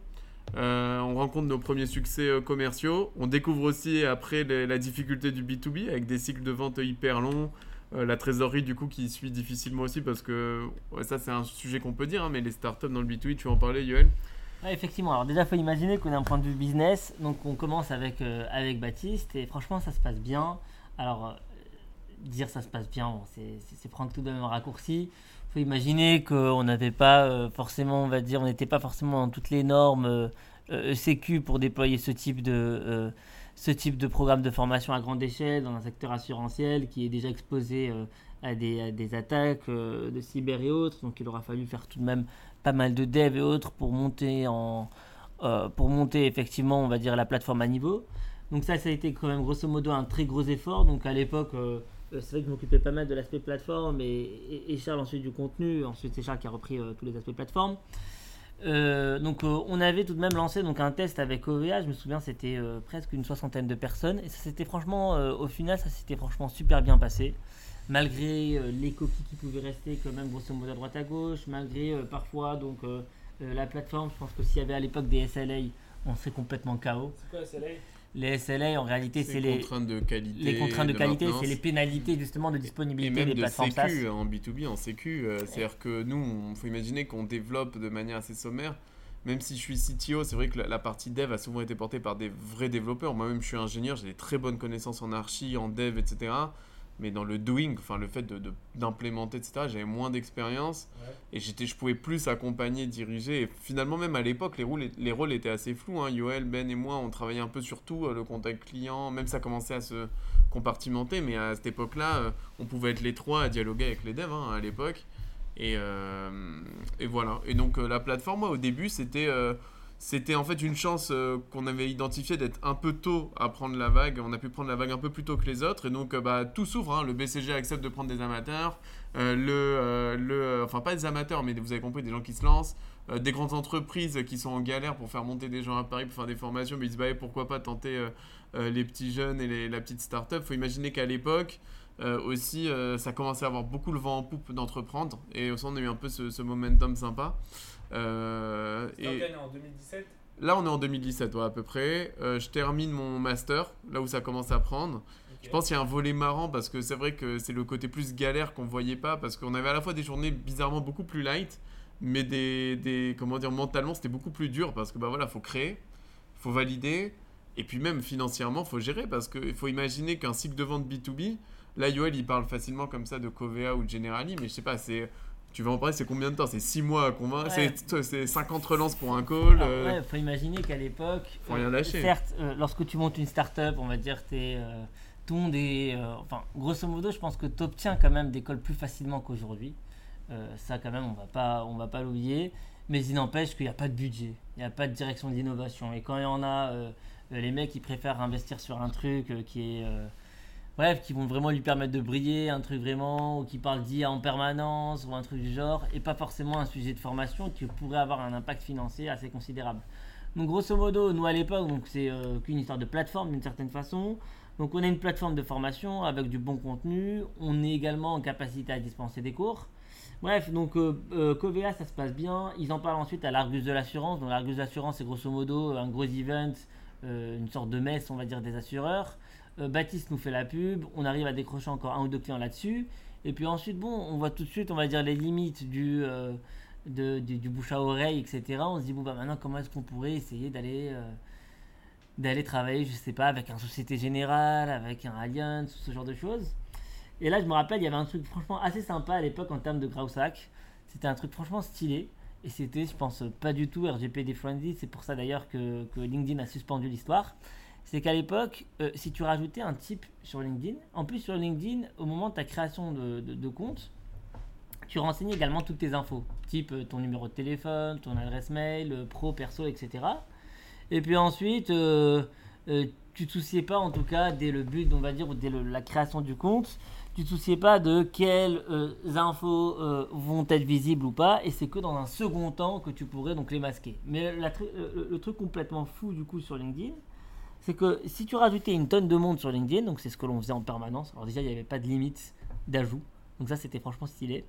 Euh, on rencontre nos premiers succès euh, commerciaux. On découvre aussi après la difficulté du B2B avec des cycles de vente hyper longs. Euh, la trésorerie du coup qui suit difficilement aussi parce que ça c'est un sujet qu'on peut dire, hein, mais les startups dans le B2B, tu en parler Yoel? Effectivement, alors déjà il faut imaginer qu'on a un point de vue business, donc on commence avec, avec Baptiste et franchement ça se passe bien. Alors dire ça se passe bien, c'est prendre tout de même un raccourci faut imaginer qu'on n'avait pas euh, forcément, on va dire, on n'était pas forcément dans toutes les normes euh, euh sécu pour déployer ce type de euh, ce type de programme de formation à grande échelle dans un secteur assurantiel qui est déjà exposé à des, des, attaques de cyber et autres. Donc il aura fallu faire tout de même pas mal de dev et autres pour monter en pour monter effectivement, on va dire, la plateforme à niveau. Donc ça, ça a été quand même grosso modo un très gros effort. Donc à l'époque c'est vrai que je m'occupais pas mal de l'aspect plateforme et, Charles ensuite du contenu. Ensuite, c'est Charles qui a repris euh, tous les aspects plateforme. Euh, donc, on avait tout de même lancé donc, un test avec OVA. Je me souviens, c'était presque une soixantaine de personnes. Et franchement, au final, ça s'était franchement super bien passé. Malgré les copies qui pouvaient rester quand même grosso modo à droite à gauche, malgré parfois donc la plateforme. Je pense que s'il y avait à l'époque des SLA, on serait complètement KO. C'est quoi SLA les SLA, en réalité, c'est les contraintes de qualité. Les contraintes de, qualité, c'est les pénalités justement de disponibilité et même des de plateformes sécu, En B2B, en sécu, euh, c'est-à-dire que nous, il faut imaginer qu'on développe de manière assez sommaire. Même si je suis CTO, c'est vrai que la, partie dev a souvent été portée par des vrais développeurs. Moi-même, je suis ingénieur, j'ai des très bonnes connaissances en archi, en dev, etc. mais dans le doing, enfin le fait de, d'implémenter, etc., j'avais moins d'expérience et j'étais, je pouvais plus accompagner, diriger. Et finalement, même à l'époque, les rôles, les rôles étaient assez flous. Hein. Yoel, Ben et moi, on travaillait un peu sur tout, euh, le contact client, même ça commençait à se compartimenter, mais à cette époque-là, euh, on pouvait être les trois à dialoguer avec les devs hein, à l'époque. Et, euh, et, voilà. Et donc la plateforme, moi, au début, c'était c'était en fait une chance euh, qu'on avait identifiée d'être un peu tôt à prendre la vague. On a pu prendre la vague un peu plus tôt que les autres. Et donc, euh, bah, tout s'ouvre. Hein. Le BCG accepte de prendre des amateurs. Euh, le, le, enfin, pas des amateurs, mais vous avez compris, des gens qui se lancent. des grandes entreprises qui sont en galère pour faire monter des gens à Paris pour faire des formations. Mais ils disent, bah, pourquoi pas tenter les petits jeunes et la petite start-up. Faut imaginer qu'à l'époque, aussi, ça commençait à avoir beaucoup le vent en poupe d'entreprendre. Et au on a eu un peu ce momentum sympa. Euh, et en 2017 Là, on est en 2017, à peu près. Euh, je termine mon master, là où ça commence à prendre. Je pense qu'il y a un volet marrant parce que c'est vrai que c'est le côté plus galère qu'on voyait pas parce qu'on avait à la fois des journées bizarrement beaucoup plus light, mais des, des comment dire mentalement c'était beaucoup plus dur parce que bah voilà faut créer, faut valider et puis même financièrement faut gérer parce qu'il faut imaginer qu'un cycle de vente B2B, là Yoel il parle facilement comme ça de Covea ou de Generali, mais je sais pas c'est tu vas en parler, c'est combien de temps? C'est 6 mois à convaincre? C'est 50 relances pour un call Il euh. ouais, faut imaginer qu'à l'époque. Faut rien lâcher. Euh, certes, euh, lorsque tu montes une start-up, on va dire, t'es. ton des. enfin, grosso modo, je pense que tu obtiens quand même des calls plus facilement qu'aujourd'hui. ça, quand même, on va pas, on va pas l'oublier. Mais il n'empêche qu'il n'y a pas de budget, il n'y a pas de direction d'innovation. Et quand il y en a, les mecs, ils préfèrent investir sur un truc qui est bref, qui vont vraiment lui permettre de briller, un truc vraiment, ou qui parle d'IA en permanence, ou un truc du genre, et pas forcément un sujet de formation qui pourrait avoir un impact financier assez considérable. Donc grosso modo, nous à l'époque, donc c'est euh, qu'une histoire de plateforme d'une certaine façon. Donc on a une plateforme de formation avec du bon contenu, on est également en capacité à dispenser des cours. Bref, donc euh, euh, ça se passe bien. Ils en parlent ensuite à l'Argus de l'assurance. Donc l'Argus de l'assurance, c'est grosso modo un gros event, une sorte de messe, on va dire, des assureurs. Euh, Baptiste nous fait la pub, on arrive à décrocher encore un ou deux clients là-dessus. Et puis ensuite, bon, on voit tout de suite, on va dire, les limites du, euh, du, bouche à oreille, etc. On se dit, bon, bah maintenant, comment est-ce qu'on pourrait essayer d'aller euh, d'aller travailler, je sais pas, avec un Société Générale, avec un Allianz, ce genre de choses. Et là, je me rappelle, il y avait un truc franchement assez sympa à l'époque en termes de Grausac. C'était un truc franchement stylé. Et c'était, je pense, pas du tout RGPD friendly. C'est pour ça d'ailleurs que, que LinkedIn a suspendu l'histoire c'est qu'à l'époque, euh, si tu rajoutais un type sur LinkedIn, en plus sur LinkedIn, au moment de ta création de, compte, tu renseignais également toutes tes infos, type euh, ton numéro de téléphone, ton adresse mail, euh, pro, perso, etc. Et puis ensuite, tu te souciais pas, en tout cas, dès le but, on va dire, ou dès la création du compte, tu te souciais pas de quelles infos vont être visibles ou pas, et c'est que dans un second temps que tu pourrais donc les masquer. Mais le truc complètement fou du coup sur LinkedIn, c'est que si tu rajoutais une tonne de monde sur LinkedIn, donc c'est ce que l'on faisait en permanence, alors déjà il n'y avait pas de limite d'ajout, donc ça c'était franchement stylé.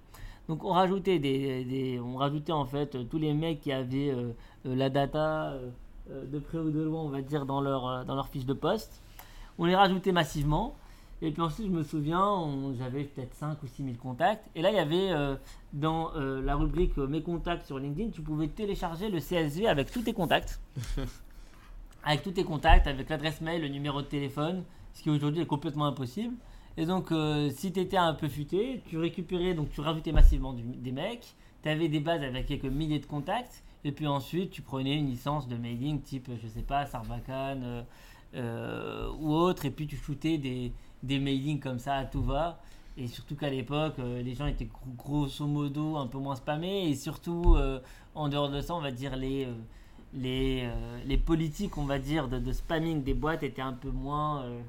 Donc on rajoutait des, on rajoutait en fait tous les mecs qui avaient euh, euh, la data euh, de près ou de loin, on va dire dans leur dans leur fiche de poste. On les rajoutait massivement. Et puis ensuite, je me souviens, j'avais peut-être 5 ou 6 000 contacts. Et là, il y avait dans la rubrique Mes contacts sur LinkedIn, tu pouvais télécharger le CSV avec tous tes contacts. (laughs) avec tous tes contacts, avec l'adresse mail, le numéro de téléphone, ce qui aujourd'hui est complètement impossible. Et donc, euh, si tu étais un peu futé, tu récupérais, donc tu rajoutais massivement des mecs, tu avais des bases avec quelques milliers de contacts, et puis ensuite tu prenais une licence de mailing type, je sais pas, Sarbacane euh, euh, ou autre, et puis tu shootais des, des mailings comme ça à tout va. Et surtout qu'à l'époque, les gens étaient grosso modo un peu moins spammés, et surtout, en dehors de ça, on va dire les les, euh, les politiques, on va dire, de, de, spamming des boîtes étaient un peu moins, euh,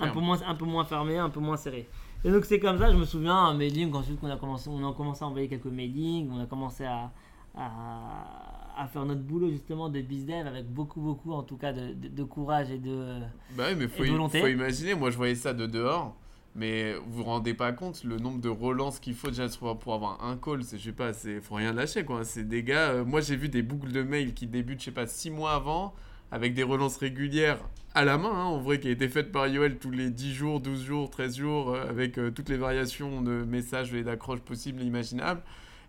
un peu moins, un peu moins fermées, un peu moins serrées. Et donc c'est comme ça, je me souviens, un mailing, ensuite on a commencé, on a commencé à envoyer quelques mailings, on a commencé à, à, faire notre boulot justement de bizdev avec beaucoup, beaucoup en tout cas de, de, courage et de, bah oui, mais faut, faut imaginer, moi je voyais ça de dehors. Mais vous vous rendez pas compte le nombre de relances qu'il faut déjà pour avoir un call, je sais pas, c'est faut rien lâcher quoi. C'est des gars, euh, moi j'ai vu des boucles de mails qui débutent je sais pas 6 mois avant avec des relances régulières à la main hein, en vrai qui a été faites par Yoel tous les 10 jours, 12 jours, 13 jours euh, avec euh, toutes les variations de messages et d'accroches possibles et imaginables.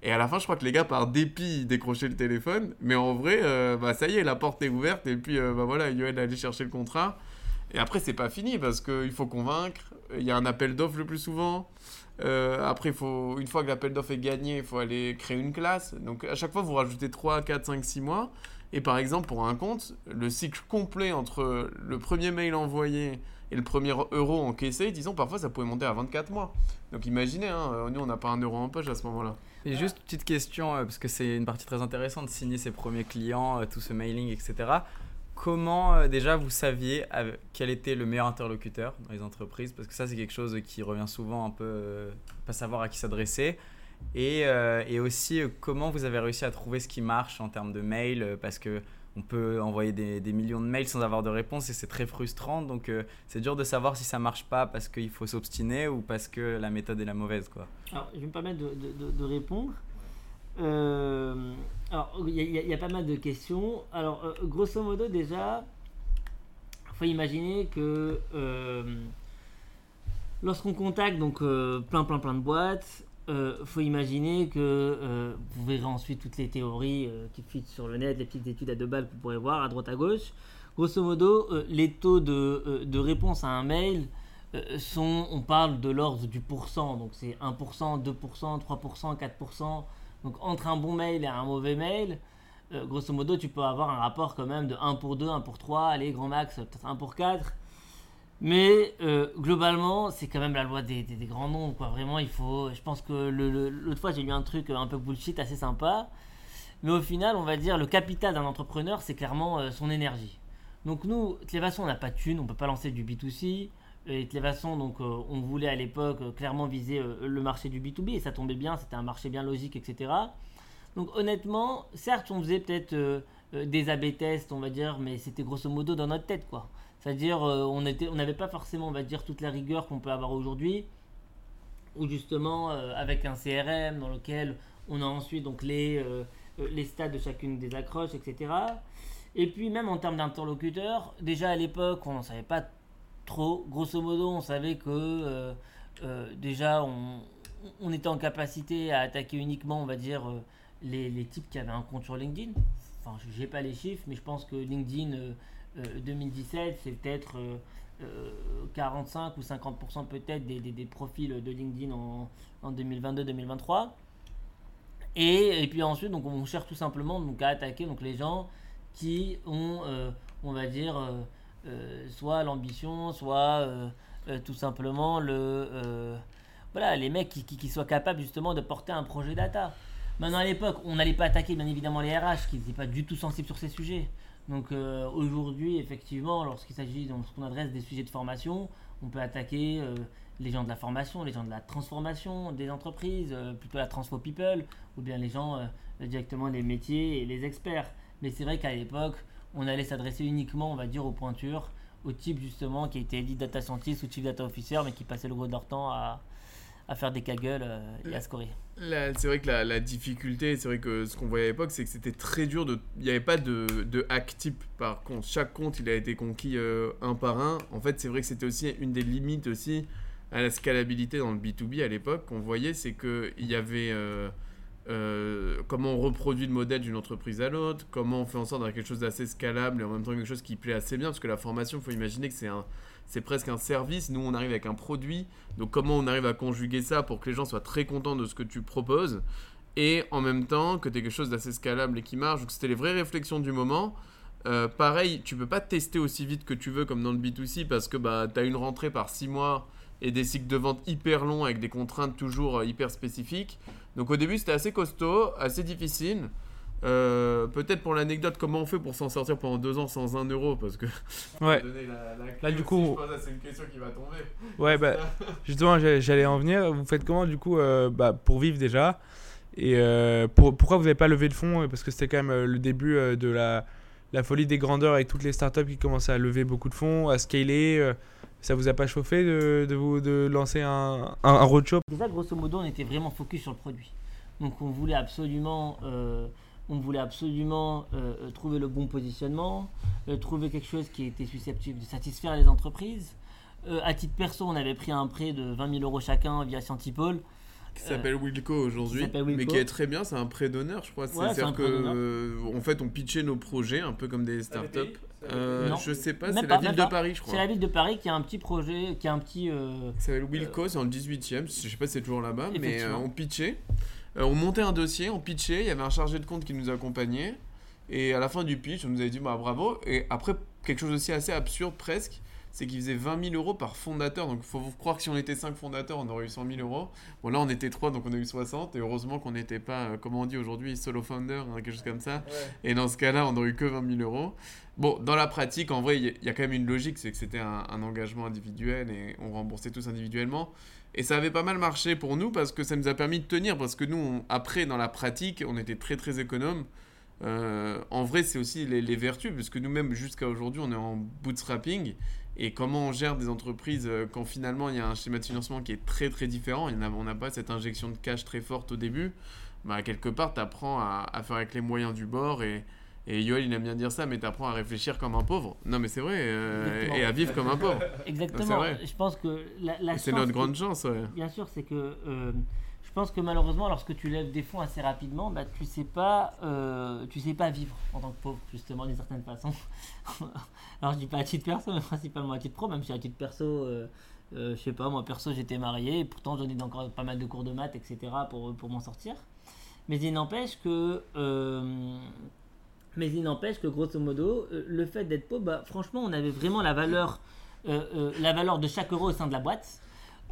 Et à la fin, je crois que les gars, par dépit, décrochaient le téléphone. Mais en vrai, bah, ça y est, la porte est ouverte. Et puis, bah, voilà, Yoel allait chercher le contrat. Et après, c'est pas fini parce qu'il faut convaincre. Il y a un appel d'offres le plus souvent. Euh, après, faut, une fois que l'appel d'offres est gagné, il faut aller créer une classe. Donc à chaque fois, vous rajoutez 3, 4, 5, 6 mois. Et par exemple, pour un compte, le cycle complet entre le premier mail envoyé et le premier euro encaissé, disons, parfois ça pouvait monter à 24 mois. Donc imaginez, hein, nous on n'a pas un euro en poche à ce moment-là. Et juste une petite question, euh, parce que c'est une partie très intéressante signer ses premiers clients, euh, tout ce mailing, etc. Comment euh, déjà vous saviez quel était le meilleur interlocuteur dans les entreprises? Parce que ça c'est quelque chose qui revient souvent un peu, pas savoir à qui s'adresser. Et, et, aussi comment vous avez réussi à trouver ce qui marche en termes de mail Parce que on peut envoyer des, millions de mails sans avoir de réponse et c'est très frustrant. Donc euh, c'est dur de savoir si ça marche pas parce qu'il faut s'obstiner ou parce que la méthode est la mauvaise. Quoi. Alors je vais me permettre de, répondre. Euh, alors il y, a pas mal de questions. Alors euh, grosso modo déjà, il faut imaginer que lorsqu'on contacte donc plein plein plein de boîtes, euh, faut imaginer que euh, vous verrez ensuite toutes les théories euh, qui fuitent sur le net, les petites études à deux balles que vous pourrez voir à droite à gauche. Grosso modo, euh, les taux de, de, réponse à un mail sont, on parle de l'ordre du pourcent, donc c'est 1%, 2%, 3%, 4%. Donc entre un bon mail et un mauvais mail, grosso modo, tu peux avoir un rapport quand même de 1 pour 2, 1 pour 3, allez, grand max, peut-être 1 pour 4. Mais euh, globalement, c'est quand même la loi des, grands nombres. Quoi. Vraiment, il faut. Je pense que l'autre fois, j'ai lu un truc un peu bullshit assez sympa. Mais au final, on va dire le capital d'un entrepreneur, c'est clairement euh, son énergie. Donc, nous, de toute façon, on n'a pas de thunes, on ne peut pas lancer du B2C. Et façon, donc, euh, on voulait à l'époque clairement viser le marché du B2B et ça tombait bien, c'était un marché bien logique, etc. Donc, honnêtement, certes, on faisait peut-être des AB tests, on va dire, mais c'était grosso modo dans notre tête, quoi. C'est-à-dire, euh, on n'avait pas forcément, on va dire, toute la rigueur qu'on peut avoir aujourd'hui, ou justement euh, avec un CRM dans lequel on a ensuite donc les, euh, les stades de chacune des accroches, etc. Et puis même en termes d'interlocuteurs, déjà à l'époque, on n'en savait pas trop. Grosso modo, on savait que déjà, on, était en capacité à attaquer uniquement, on va dire, les, les types qui avaient un compte sur LinkedIn. Enfin, je n'ai pas les chiffres, mais je pense que LinkedIn 2017, euh, c'est peut-être 45 euh, euh, ou 50% peut-être des, des, profils de LinkedIn en, en 2022-2023. Et, et, puis ensuite, donc, on cherche tout simplement donc, à attaquer donc, les gens qui ont, on va dire, soit l'ambition, soit tout simplement le, voilà, les mecs qui, soient capables justement de porter un projet data. Maintenant, à l'époque, on n'allait pas attaquer bien évidemment les RH qui n'étaient pas du tout sensibles sur ces sujets. Donc euh, aujourd'hui, effectivement, lorsqu'il s'agit, lorsqu'on adresse des sujets de formation, on peut attaquer euh, les gens de la formation, les gens de la transformation des entreprises, euh, plutôt la transfo people, ou bien les gens directement des métiers et les experts. Mais c'est vrai qu'à l'époque, on allait s'adresser uniquement, on va dire, aux pointures, aux types justement qui étaient dit data scientist ou chief data officer, mais qui passaient le gros de leur temps à, à faire des cagueules euh, et à scorer. C'est vrai que la, la difficulté, c'est vrai que ce qu'on voyait à l'époque, c'est que c'était très dur de. Il n'y avait pas de, de, hack type par contre. Chaque compte, il a été conquis euh, un par un. En fait, c'est vrai que c'était aussi une des limites aussi à la scalabilité dans le B2B à l'époque qu'on voyait, c'est qu'il y avait. Euh, comment on reproduit le modèle d'une entreprise à l'autre, comment on fait en sorte d'avoir quelque chose d'assez scalable et en même temps quelque chose qui plaît assez bien, parce que la formation, il faut imaginer que c'est un, c'est presque un service. Nous, on arrive avec un produit. Donc, comment on arrive à conjuguer ça pour que les gens soient très contents de ce que tu proposes et en même temps que tu aies quelque chose d'assez scalable et qui marche. Donc, c'était les vraies réflexions du moment. Euh, pareil, tu peux pas tester aussi vite que tu veux comme dans le B2C parce que bah, tu as une rentrée par 6 mois et des cycles de vente hyper longs avec des contraintes toujours euh, hyper spécifiques. Donc au début c'était assez costaud, assez difficile. Euh, peut-être pour l'anecdote, comment on fait pour s'en sortir pendant deux ans sans un euro Parce que. (laughs) Ouais. Là, du coup. C'est une question qui va tomber. Ouais, bah. (laughs) justement, j'allais en venir. Vous faites comment, du coup, euh, bah, pour vivre déjà? Et euh, pour, pourquoi vous n'avez pas levé de fonds? Parce que c'était quand même le début de la, la folie des grandeurs avec toutes les startups qui commençaient à lever beaucoup de fonds, à scaler. Ça vous a pas chauffé de, de, vous, de lancer un, un, un roadshow Déjà, grosso modo, on était vraiment focus sur le produit. Donc, on voulait absolument on voulait absolument euh, euh, trouver le bon positionnement, euh, trouver quelque chose qui était susceptible de satisfaire les entreprises. à titre perso, on avait pris un prêt de 20 000 euros chacun via Scientipol. Qui s'appelle Wilco aujourd'hui, mais qui est très bien. C'est un prêt d'honneur, je crois. C'est-à-dire que, en fait, on pitchait nos projets un peu comme des startups. Euh, je sais pas, c'est la ville de Paris, je crois. C'est la ville de Paris qui a un petit projet, qui a un petit. Euh, ça s'appelle Wilco, c'est en 18ème. Je sais pas si c'est toujours là-bas, mais euh, on pitchait. Euh, on montait un dossier, on pitchait. Il y avait un chargé de compte qui nous accompagnait. Et à la fin du pitch, on nous avait dit bah, bravo. Et après, quelque chose aussi assez absurde presque c'est qu'il faisait 20 000 euros par fondateur. Donc il faut croire que si on était 5 fondateurs, on aurait eu 100 000 euros. Bon, là, on était 3, donc on a eu 60. Et heureusement qu'on n'était pas, euh, comment on dit aujourd'hui, solo founder, hein, quelque chose comme ça. Et dans ce cas-là, on n'aurait eu que 20 000 euros. Bon, dans la pratique, en vrai, il y, a quand même une logique, c'est que c'était un, engagement individuel et on remboursait tous individuellement. Et ça avait pas mal marché pour nous parce que ça nous a permis de tenir. Parce que nous, après, dans la pratique, on était très très économe. Euh, en vrai, c'est aussi les, les, vertus, parce que nous-mêmes, jusqu'à aujourd'hui, on est en bootstrapping et comment on gère des entreprises euh, quand finalement il y a un schéma de financement qui est très très différent, il on n'a pas cette injection de cash très forte au début, bah, quelque part tu apprends à, faire avec les moyens du bord et, et Yoel il aime bien dire ça, mais tu apprends à réfléchir comme un pauvre. Non mais c'est vrai, euh, et à vivre comme un pauvre. (laughs) Exactement, je pense que la, C'est notre grande chance. Bien sûr, c'est que... Euh, je pense que malheureusement, lorsque tu lèves des fonds assez rapidement, bah, tu sais pas, euh, tu sais pas vivre en tant que pauvre, justement, d'une certaine façon. (laughs) Alors, je dis pas à titre perso, mais principalement à titre pro, même si à titre perso, euh, je sais pas, moi perso, j'étais marié, et pourtant j'en ai encore pas mal de cours de maths, etc., pour, pour m'en sortir. Mais il n'empêche que, mais il n'empêche que, grosso modo, le fait d'être pauvre, bah, franchement, on avait vraiment la valeur, la valeur de chaque euro au sein de la boîte.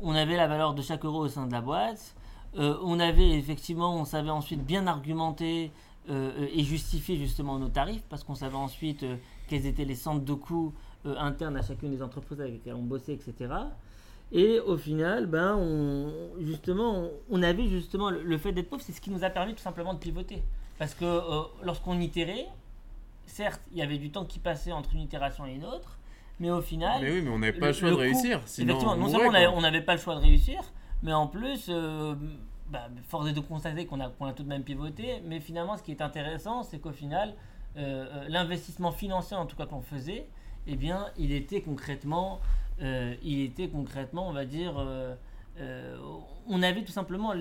On avait la valeur de chaque euro au sein de la boîte. Euh, on avait effectivement, on savait ensuite bien argumenter euh, et justifier justement nos tarifs parce qu'on savait ensuite euh, quels étaient les centres de coûts internes à chacune des entreprises avec lesquelles on bossait, etc. Et au final, ben, on, justement, on, avait justement le, fait d'être pauvre, c'est ce qui nous a permis tout simplement de pivoter. Parce que lorsqu'on itérait, certes, il y avait du temps qui passait entre une itération et une autre, mais au final. Mais oui, mais on n'avait pas le, choix de réussir. Sinon non seulement on n'avait pas le choix de réussir, mais en plus, euh, bah, force est de constater qu'on a, a tout de même pivoté. Mais finalement, ce qui est intéressant, c'est qu'au final, euh, euh, l'investissement financier, en tout cas qu'on faisait, eh bien, il était concrètement, il était concrètement, on va dire, on avait tout simplement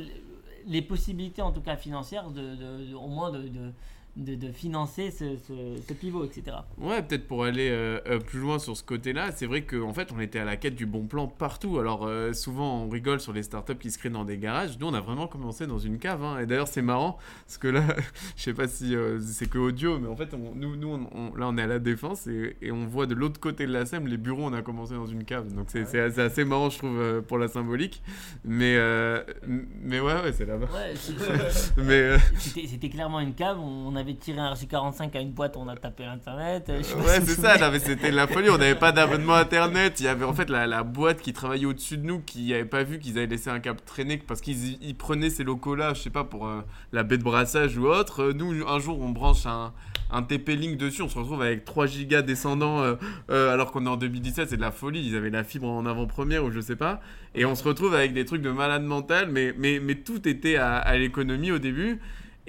les possibilités, en tout cas financières, de, au moins de, de, financer ce, ce, pivot, etc. Ouais, peut-être pour aller euh, euh, plus loin sur ce côté-là, c'est vrai qu'en fait, on était à la quête du bon plan partout. Alors, euh, souvent, on rigole sur les startups qui se créent dans des garages. Nous, on a vraiment commencé dans une cave. Hein. Et d'ailleurs, c'est marrant, parce que là, (laughs) je sais pas si c'est que audio, mais en fait, nous, nous là, on est à la défense et, et on voit de l'autre côté de la scène les bureaux, on a commencé dans une cave. Donc, c'est assez, assez, marrant, je trouve, pour la symbolique. Mais, mais ouais, ouais c'est là-bas. Ouais, (laughs) c'était clairement une cave. On avait tiré un RJ45 à une boîte, on a tapé l'internet. ouais, c'est ça, c'était la folie. On n'avait pas d'abonnement internet. Il y avait en fait la, la boîte qui travaillait au-dessus de nous qui n'avait pas vu qu'ils avaient laissé un câble traîner parce qu'ils prenaient ces locaux-là, je sais pas, pour euh, la baie de brassage ou autre. Euh, nous, un jour, on branche un, un TP-Link dessus, on se retrouve avec 3 gigas descendants euh, alors qu'on est en 2017, c'est de la folie. Ils avaient la fibre en avant-première ou je sais pas. Et on se retrouve avec des trucs de malade mental, mais, mais, mais tout était à, à l'économie au début.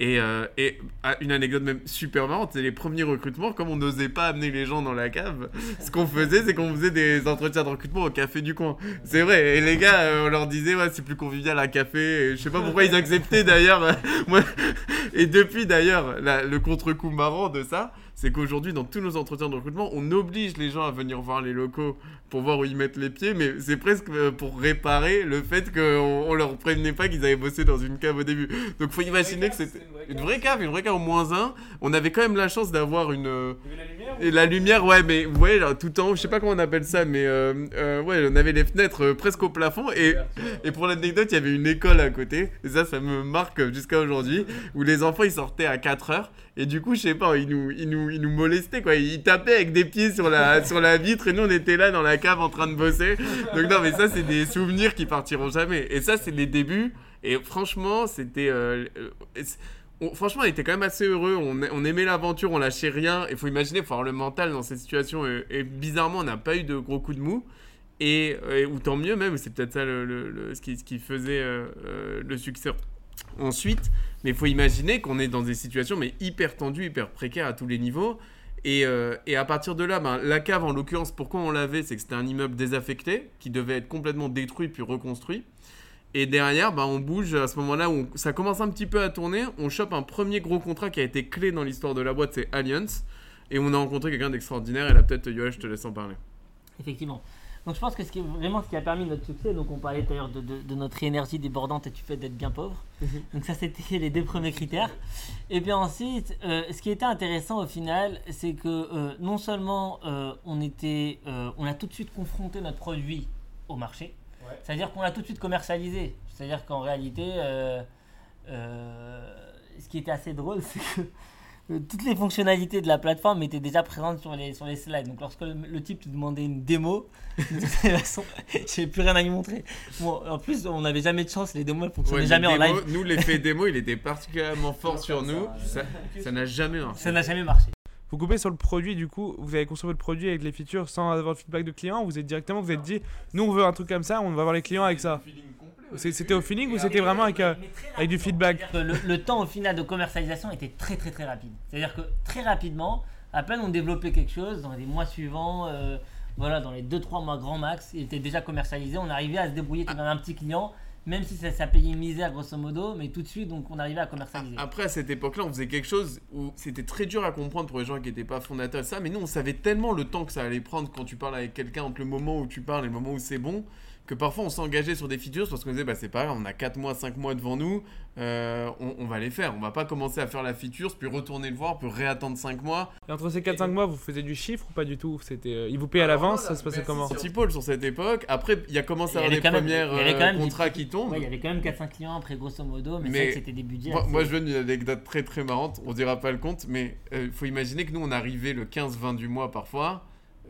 Et, euh, et une anecdote même super marrante, c'est les premiers recrutements, comme on n'osait pas amener les gens dans la cave, ce qu'on faisait, c'est qu'on faisait des entretiens de recrutement au café du coin. C'est vrai, et les gars, euh, on leur disait, ouais, c'est plus convivial à café. je sais pas pourquoi ils acceptaient d'ailleurs. (laughs) et depuis d'ailleurs, le contre-coup marrant de ça, c'est qu'aujourd'hui, dans tous nos entretiens de recrutement, on oblige les gens à venir voir les locaux pour voir où ils mettent les pieds, mais c'est presque euh, pour réparer le fait qu'on on leur prévenait pas qu'ils avaient bossé dans une cave au début. Donc faut imaginer que c'était une vraie cave, une vraie cave au moins un. On avait quand même la chance d'avoir une. Euh, la lumière, et la lumière, ouais, mais vous voyez, là, tout en haut, je sais pas comment on appelle ça, mais euh, ouais, on avait les fenêtres presque au plafond. Et, et pour l'anecdote, il y avait une école à côté. Et ça, ça me marque jusqu'à aujourd'hui, où les enfants ils sortaient à 4 heures. Et du coup, je sais pas, ils nous, ils nous, ils nous molestaient, quoi. Ils tapaient avec des pieds sur la, (laughs) sur la vitre et nous, on était là dans la cave en train de bosser. Donc, non, mais ça, c'est des souvenirs qui partiront jamais. Et ça, c'est les débuts. Et franchement, c'était. Euh, euh, franchement, on était quand même assez heureux. On, on aimait l'aventure, on lâchait rien. Il faut imaginer, il faut avoir le mental dans cette situation. Et, bizarrement, on n'a pas eu de gros coups de mou. Et, ou tant mieux même, c'est peut-être ça le, le, ce, qui, ce, qui, faisait euh, le succès ensuite. Mais il faut imaginer qu'on est dans des situations mais hyper tendues, hyper précaires à tous les niveaux. Et, euh, et à partir de là, ben, la cave, en l'occurrence, pourquoi on l'avait C'est que c'était un immeuble désaffecté qui devait être complètement détruit puis reconstruit. Et derrière, bah, on bouge à ce moment-là où on- ça commence un petit peu à tourner. On chope un premier gros contrat qui a été clé dans l'histoire de la boîte, c'est Allianz. Et on a rencontré quelqu'un d'extraordinaire. Et là, peut-être, Yoel, je te laisse en parler. Effectivement. Donc je pense que ce qui est vraiment ce qui a permis notre succès, donc on parlait d'ailleurs de, de- de notre énergie débordante et du fait d'être bien pauvre. Donc ça c'était les deux premiers critères. Et puis ensuite, euh, ce qui était intéressant au final, c'est que euh, non seulement euh, on était, on a tout de suite confronté notre produit au marché, Ouais. c'est-à-dire qu'on l'a tout de suite commercialisé. C'est-à-dire qu'en réalité, ce qui était assez drôle, (laughs) c'est que toutes les fonctionnalités de la plateforme étaient déjà présentes sur les, sur les slides. Donc lorsque le, le type te demandait une démo, (laughs) de toute façon, j'avais plus rien à lui montrer. Bon, en plus, on n'avait jamais de chance, les démos elles fonctionnaient Ouais, jamais les en démos- live. Nous, l'effet (laughs) démo, il était particulièrement fort sur nous. Ça ça n'a jamais marché. Ça n'a jamais marché. Vous coupez sur le produit, du coup, vous avez construit le produit avec les features sans avoir de feedback de client. Vous êtes directement, vous êtes dit, nous on veut un truc comme ça, on va voir les clients avec ça. C'était au feeling ou c'était vraiment avec, euh, avec du feedback que le, le temps au final de commercialisation était très très très rapide. C'est-à-dire que très rapidement, à peine on développait quelque chose, dans les mois suivants, euh, voilà, dans les 2-3 mois grand max, il était déjà commercialisé. On arrivait à se débrouiller comme un petit client, même si ça, ça payait une misère grosso modo, mais tout de suite, donc on arrivait à commercialiser. Après, à cette époque-là, on faisait quelque chose où c'était très dur à comprendre pour les gens qui n'étaient pas fondateurs de ça, mais nous, on savait tellement le temps que ça allait prendre quand tu parles avec quelqu'un entre le moment où tu parles et le moment où c'est bon, que parfois on s'engageait sur des features parce qu'on disait, bah c'est pas grave, on a 4 mois, 5 mois devant nous, euh, on, on va les faire. On va pas commencer à faire la feature, puis retourner le voir, puis réattendre 5 mois. Et entre ces 4-5 mois, vous faisiez du chiffre ou pas du tout? C'était, euh, Ils vous payaient à l'avance, ça se passait comment? Petit pôle sur cette époque. Après, il y a commencé à y avoir des même- premières euh, même des contrats petits- qui tombent. Ouais, il y avait quand même 4-5 clients après grosso modo, mais, Mais c'était des budgets. Moi, assez- moi, je donne une anecdote très très marrante, on dira pas le compte, mais il faut imaginer que nous on arrivait le 15-20 du mois parfois.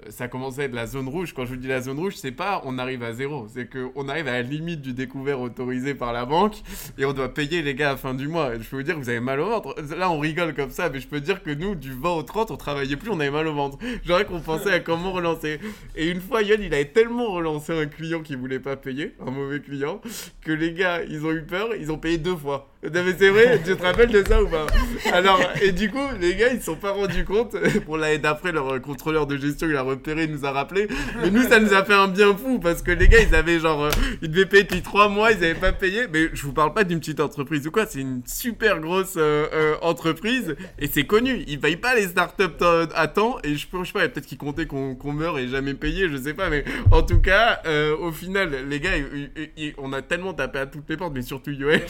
Ça commençait à être la zone rouge. Quand je vous dis la zone rouge, c'est pas on arrive à zéro, c'est qu'on arrive à la limite du découvert autorisé par la banque et on doit payer les gars à fin du mois. Je peux vous dire que vous avez mal au ventre. Là, on rigole comme ça, mais je peux dire que nous, du 20 au 30, on travaillait plus, on avait mal au ventre. J'aurais qu'on pensait à comment relancer. Et une fois, Yann, il avait tellement relancé un client qui voulait pas payer, un mauvais client, que les gars, ils ont eu peur, ils ont payé deux fois. Non, mais c'est vrai, tu te rappelles de ça ou pas? Alors, et du coup, les gars, ils se sont pas rendus compte. Pour l'année d'après, leur contrôleur de gestion, il a repéré, il nous a rappelé. Mais nous, ça nous a fait un bien fou parce que les gars, ils avaient genre, euh, ils devaient payer depuis trois mois, ils avaient pas payé. Mais je vous parle pas d'une petite entreprise ou quoi, c'est une super grosse euh, euh, entreprise et c'est connu. Ils payent pas les startups à temps et je, je sais pas, peut-être qu'ils comptaient qu'on qu'on meurt et jamais payé, je sais pas. Mais en tout cas, euh, au final, les gars, ils- ils- ils- on a tellement tapé à toutes les portes, mais surtout Yoel.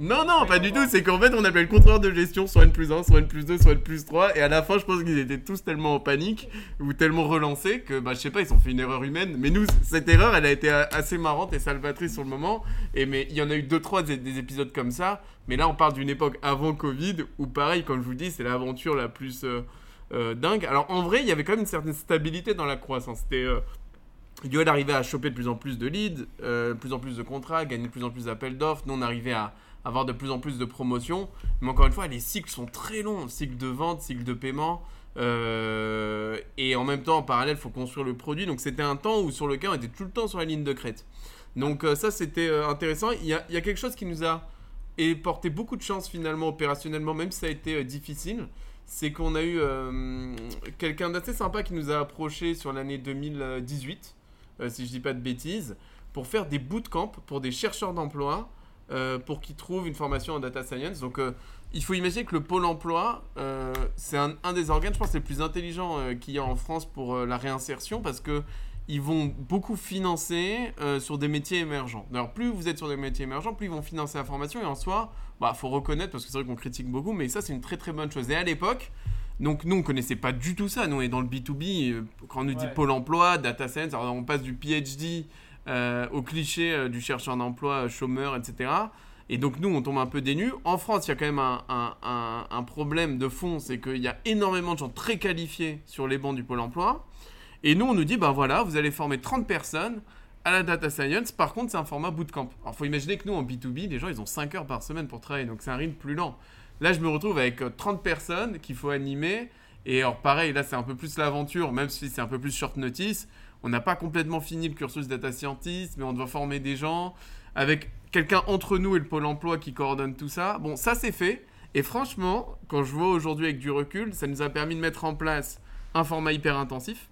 Non, non, pas du tout. C'est qu'en fait, on appelait le contrôleur de gestion soit N plus 1, soit N plus 2, soit N plus 3. Et à la fin, je pense qu'ils étaient tous tellement en panique ou tellement relancés que, bah, je sais pas, ils ont fait une erreur humaine. Mais nous, cette erreur, elle a été assez marrante et salvatrice sur le moment. Et mais il y en a eu deux, trois des, des épisodes comme ça. Mais là, on parle d'une époque avant Covid où, pareil, comme je vous dis, c'est l'aventure la plus euh, euh, dingue. Alors, en vrai, il y avait quand même une certaine stabilité dans la croissance. C'était. euh, Yoel arrivait à choper de plus en plus de leads, euh, plus en plus de contrats, gagner de plus en plus d'appels d'offres. Nous, on arrivait à avoir de plus en plus de promotions. Mais encore une fois, les cycles sont très longs. Cycle de vente, cycle de paiement. Euh, et en même temps, en parallèle, il faut construire le produit. Donc c'était un temps où sur lequel on était tout le temps sur la ligne de crête. Donc euh, ça, c'était euh, intéressant. Il y, a, quelque chose qui nous a porté beaucoup de chance finalement opérationnellement, même si ça a été difficile. C'est qu'on a eu quelqu'un d'assez sympa qui nous a approché sur l'année 2018, euh, si je dis pas de bêtises, pour faire des bootcamps pour des chercheurs d'emploi pour qu'ils trouvent une formation en data science. Donc, il faut imaginer que le pôle emploi, euh, c'est un, un des organes, je pense, les plus intelligents euh, qu'il y a en France pour euh, la réinsertion parce que ils vont beaucoup financer sur des métiers émergents. D'ailleurs, plus vous êtes sur des métiers émergents, plus ils vont financer la formation. Et en soi, bah, faut reconnaître, parce que c'est vrai qu'on critique beaucoup, mais ça, c'est une très très bonne chose. Et à l'époque, donc nous, on connaissait pas du tout ça. Nous, on est dans le B2B. euh, Quand on nous dit Ouais. pôle emploi, data science, alors on passe du PhD euh, au cliché euh, du chercheur d'emploi, chômeur, etc. Et donc nous, on tombe un peu dénus. En France, il y a quand même un, problème de fond, c'est qu'il y a énormément de gens très qualifiés sur les bancs du pôle emploi. Et nous, on nous dit, ben voilà, vous allez former 30 personnes à la data science. Par contre, c'est un format bootcamp. Alors, faut imaginer que nous, en B2B, les gens, ils ont 5 heures par semaine pour travailler. Donc, c'est un rythme plus lent. Là, je me retrouve avec euh, 30 personnes qu'il faut animer. Et alors, pareil, là, c'est un peu plus l'aventure, même si c'est un peu plus short notice. On n'a pas complètement fini le cursus data scientist, mais on doit former des gens avec quelqu'un entre nous et le pôle emploi qui coordonne tout ça. Bon, ça, c'est fait. Et franchement, quand je vois aujourd'hui avec du recul, ça nous a permis de mettre en place un format hyper intensif.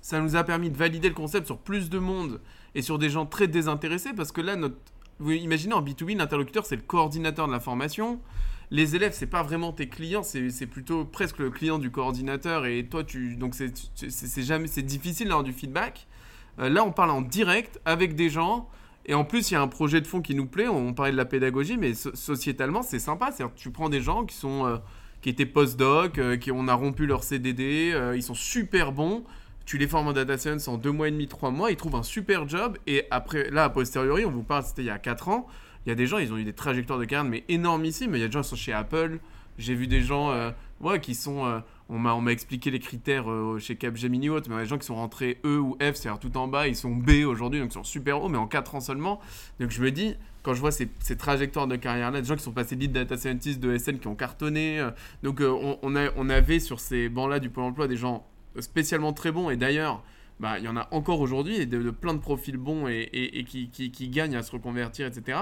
Ça nous a permis de valider le concept sur plus de monde et sur des gens très désintéressés parce que là, notre... vous imaginez en B2B, l'interlocuteur, c'est le coordinateur de la formation. Les élèves, c'est pas vraiment tes clients, c'est plutôt presque le client du coordinateur et toi, tu donc c'est jamais c'est difficile d'avoir du feedback. Euh, là, on parle en direct avec des gens. Et en plus, il y a un projet de fond qui nous plaît. On parlait de la pédagogie, mais so- sociétalement, c'est sympa. C'est-à-dire tu prends des gens qui sont euh, qui étaient post-doc, euh, qui on a rompu leur CDD, euh, ils sont super bons. Tu les formes en data science en deux mois et demi, trois mois, ils trouvent un super job. Et après, là, a posteriori, on vous parle, c'était il y a quatre ans. Il y a des gens, ils ont eu des trajectoires de carrière, mais énormissimes. Il y a des gens qui sont chez Apple. J'ai vu des gens ouais, qui sont. On m'a expliqué les critères euh, chez Capgemini ou autre, mais des gens qui sont rentrés E ou F, c'est-à-dire tout en bas, ils sont B aujourd'hui, donc ils sont super hauts, mais en 4 ans seulement. Donc je me dis, quand je vois ces, ces trajectoires de carrière-là, des gens qui sont passés lead data scientist de SN qui ont cartonné, euh, donc euh, on, a, on avait sur ces bancs-là du Pôle emploi des gens spécialement très bons, et d'ailleurs, bah, il y en a encore aujourd'hui, et de, plein de profils bons et, et- qui, qui- qui gagnent à se reconvertir, etc.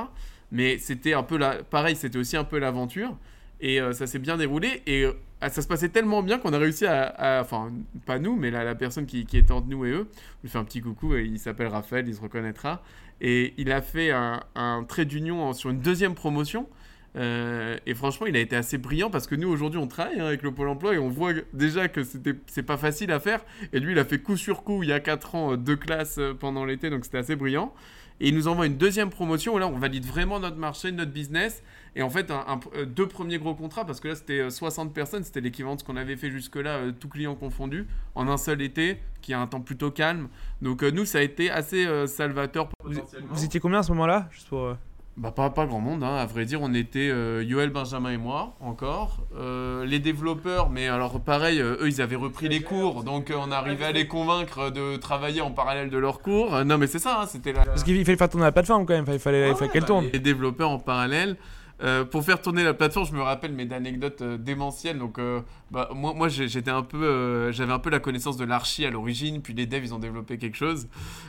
Mais c'était un peu la, pareil, c'était aussi un peu l'aventure. Et ça s'est bien déroulé. Et ça se passait tellement bien qu'on a réussi à, Enfin, pas nous, mais la, personne qui, qui était entre nous et eux. Je lui fais un petit coucou. Et il s'appelle Raphaël, il se reconnaîtra. Et il a fait un, trait d'union sur une deuxième promotion. Euh, et franchement, il a été assez brillant parce que nous, aujourd'hui, on travaille hein, avec le Pôle emploi et on voit déjà que c'est pas facile à faire. Et lui, il a fait coup sur coup, il y a 4 ans, euh, deux classes euh, pendant l'été, donc c'était assez brillant. Et il nous envoie une deuxième promotion où là, on valide vraiment notre marché, notre business. Et en fait, un- un- euh, deux premiers gros contrats, parce que là, c'était euh, 60 personnes, c'était l'équivalent de ce qu'on avait fait jusque-là, euh, tout client confondu, en un seul été, qui a un temps plutôt calme. Donc, euh, nous, ça a été assez euh, salvateur. Vous, étiez combien à ce moment-là Juste pour. euh, Bah, pas, pas grand monde, hein. à vrai dire. On était euh, Yoel, Benjamin et moi, encore. Euh, les développeurs, mais alors pareil, euh, eux, ils avaient repris les cours, donc euh, on arrivait à les convaincre de travailler en parallèle de leurs cours. Euh, non, mais c'est ça, hein, c'était la. Parce qu'il fallait faire tourner la plateforme quand même, il fallait, il fallait qu'elle tourne. Les développeurs en parallèle. Euh, pour faire tourner la plateforme, je me rappelle mes anecdotes euh, démentielles. Donc, euh, bah, moi, j'étais un peu, euh, j'avais un peu la connaissance de l'archi à l'origine, puis les devs ils ont développé quelque chose.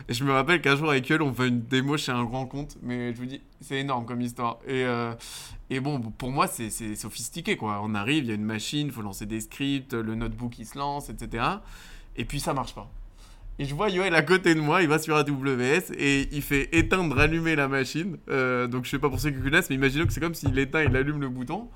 Et je me rappelle qu'un jour avec eux, on fait une démo chez un grand compte, mais je vous dis, c'est énorme comme histoire. Et, et bon, pour moi, c'est c'est sophistiqué quoi. On arrive, il y a une machine, il faut lancer des scripts, le notebook il se lance, etc. Et puis ça marche pas. Et je vois Yoel à côté de moi, il va sur AWS et il fait éteindre, allumer la machine. Euh, donc je sais pas pour ceux qui connaissent, mais imaginons que c'est comme s'il éteint, il allume le bouton.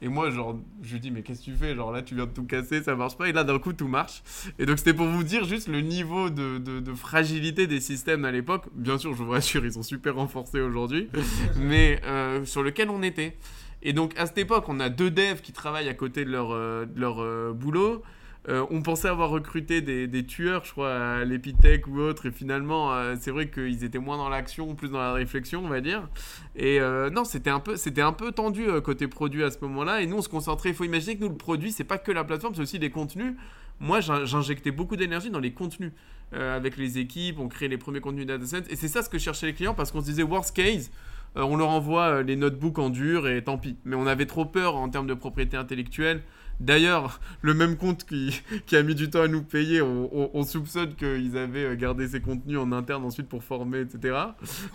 Et moi, genre, je lui dis, mais qu'est-ce que tu fais? Genre là, tu viens de tout casser, ça marche pas. Et là, d'un coup, tout marche. Et donc, c'était pour vous dire juste le niveau de, de- de fragilité des systèmes à l'époque. Bien sûr, je vous rassure, ils sont super renforcés aujourd'hui. (laughs) mais euh, sur lequel on était. Et donc, à cette époque, on a deux devs qui travaillent à côté de leur, euh, de leur euh, boulot. Euh, on pensait avoir recruté des, tueurs, je crois, à l'Epitech ou autre, et finalement, euh, c'est vrai qu'ils étaient moins dans l'action, plus dans la réflexion, on va dire. Et euh, non, c'était un peu, c'était un peu tendu côté produit à ce moment-là. Et nous, on se concentrait. Il faut imaginer que nous, le produit, c'est pas que la plateforme, c'est aussi les contenus. Moi, j'in- j'injectais beaucoup d'énergie dans les contenus avec les équipes. On créait les premiers contenus data science. Et c'est ça ce que cherchaient les clients parce qu'on se disait worst case. on leur envoie les notebooks en dur et tant pis. Mais on avait trop peur en termes de propriété intellectuelle. D'ailleurs, le même compte qui, qui a mis du temps à nous payer, on, on- on soupçonne qu'ils avaient euh, gardé ces contenus en interne ensuite pour former, etc.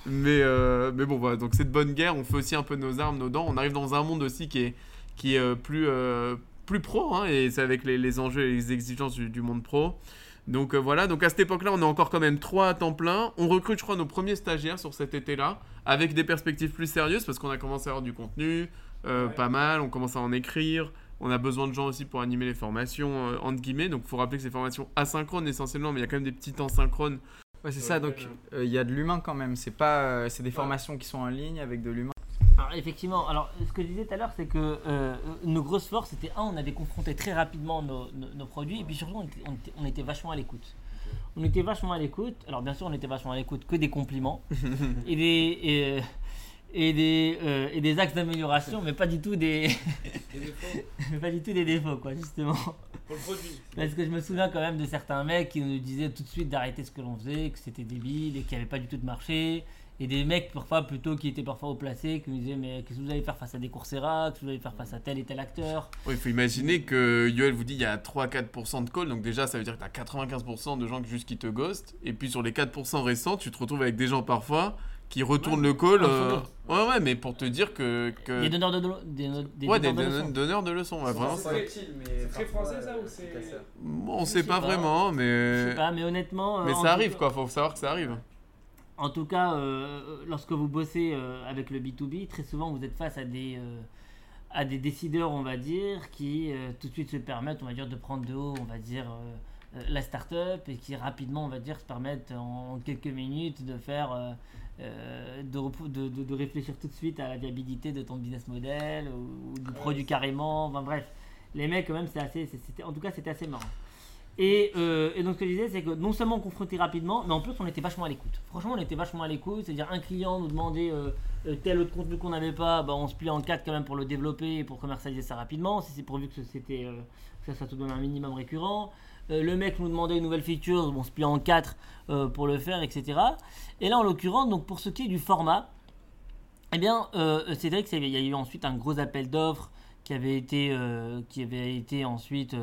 Mais, euh, mais bon, voilà, donc c'est de bonne guerre. On fait aussi un peu nos armes, nos dents. On arrive dans un monde aussi qui est, qui est euh, plus, euh, plus pro, hein, et c'est avec les, les enjeux et les exigences du, du monde pro. Donc euh, voilà, donc à cette époque-là, on est encore quand même trois à temps plein. On recrute, je crois, nos premiers stagiaires sur cet été-là, avec des perspectives plus sérieuses, parce qu'on a commencé à avoir du contenu, euh, pas mal, on commence à en écrire. On a besoin de gens aussi pour animer les formations, euh, entre guillemets. Donc il faut rappeler que c'est formations asynchrones essentiellement, mais il y a quand même des petits temps synchrones. Ouais, c'est ça, donc euh, il y a de l'humain quand même. C'est pas, euh, c'est des formations qui sont en ligne avec de l'humain. Alors, effectivement, alors ce que je disais tout à l'heure, c'est que euh, nos grosses forces, c'était un, on avait confronté très rapidement nos, nos- nos produits, et puis surtout, on était, on était- on était vachement à l'écoute. On était vachement à l'écoute. Alors, bien sûr, on était vachement à l'écoute que des compliments (laughs) et des. Et, euh, et des, euh, et des axes d'amélioration, mais pas du tout des, mais (laughs) pas du tout des défauts, quoi, justement. Pour le produit. Parce que je me souviens quand même de certains mecs qui nous disaient tout de suite d'arrêter ce que l'on faisait, que c'était débile et qu'il n'y avait pas du tout de marché. Et des mecs parfois plutôt qui étaient parfois au placé, qui nous disaient mais qu'est-ce que vous allez faire face à des Coursera, qu'est-ce que vous allez faire face à tel et tel acteur? Oui, il faut imaginer que Yoel vous dit il y a 3-4% de calls, donc déjà ça veut dire que tu as 95% de gens qui juste qui te ghostent, et puis sur les 4% restants, tu te retrouves avec des gens parfois qui retournent le call. Euh, Ouais, ouais, mais pour te dire que. que... Des donneurs de, de- des, no- des ouais, des donneurs de don- leçons. donneurs de leçons, ouais, vraiment. C'est très français ça ou c'est. Bon, on sait pas, pas. vraiment, Je mais. sais pas, mais honnêtement. euh, Mais ça arrive quoi, faut savoir que ça arrive. En tout cas, euh, lorsque vous bossez euh, avec le B2B, très souvent vous êtes face à des, euh, à des décideurs, on va dire, qui euh, tout de suite se permettent, on va dire, de prendre de haut, on va dire, la start-up et qui rapidement, on va dire, se permettent en, quelques minutes de faire, euh, de, de, de- de réfléchir tout de suite à la viabilité de ton business model ou, ou du produit carrément. Enfin bref, les mecs, quand même, c'est assez, c'était, en tout cas, c'était assez marrant. Et, euh, et donc ce que je disais, c'est que non seulement on confrontait rapidement, mais en plus on était vachement à l'écoute. Franchement, on était vachement à l'écoute. C'est-à-dire un client nous demandait euh, euh, tel autre contenu qu'on n'avait pas, bah, on se plie en quatre quand même pour le développer et pour commercialiser ça rapidement. Si c'est pourvu que c'était que ça, ça te donne un minimum récurrent. Euh, le mec nous demandait une nouvelle feature, on se plie en quatre euh, pour le faire, etc. Et là, en l'occurrence, donc pour ce qui est du format, eh bien, euh, c'est vrai qu'il y a eu ensuite un gros appel d'offres qui avait été, qui avait été ensuite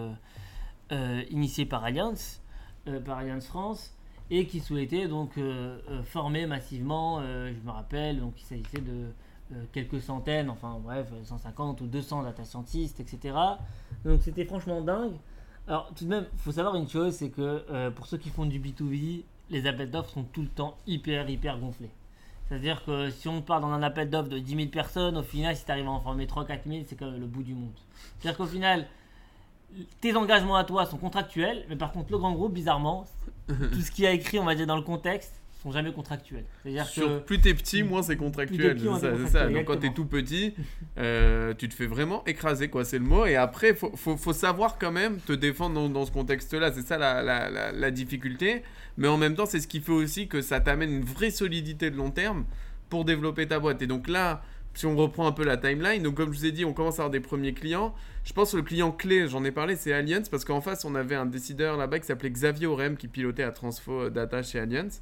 initié par Allianz, euh, par Allianz France, et qui souhaitait donc former massivement, je me rappelle, donc il s'agissait de quelques centaines, enfin bref, 150 ou 200 data scientists, etc. Donc c'était franchement dingue. Alors tout de même, il faut savoir une chose, c'est que euh, pour ceux qui font du B2B, les appels d'offres sont tout le temps hyper, hyper gonflés. C'est-à-dire que si on part dans un appel d'offres de 10 000 personnes, au final, si tu arrives à en former 3-4 000, c'est quand même le bout du monde. C'est-à-dire qu'au final, tes engagements à toi sont contractuels, mais par contre, le grand groupe, bizarrement, (laughs) tout ce qui a écrit, on va dire, dans le contexte, sont jamais contractuels. C'est-à-dire que. plus t'es petit, moins c'est contractuel. petit, c'est ça, ça. Donc quand t'es tout petit, (laughs) euh, tu te fais vraiment écraser, quoi. C'est le mot. Et après, faut, faut, faut savoir quand même te défendre dans, dans ce contexte-là. C'est ça la, la, la, la difficulté. Mais en même temps, c'est ce qui fait aussi que ça t'amène une vraie solidité de long terme pour développer ta boîte. Et donc là, si on reprend un peu la timeline, donc comme je vous ai dit, on commence à avoir des premiers clients. Je pense que le client clé, j'en ai parlé, c'est Allianz, parce qu'en face, on avait un décideur là-bas qui s'appelait Xavier Orem, qui pilotait à Transfo Data chez Allianz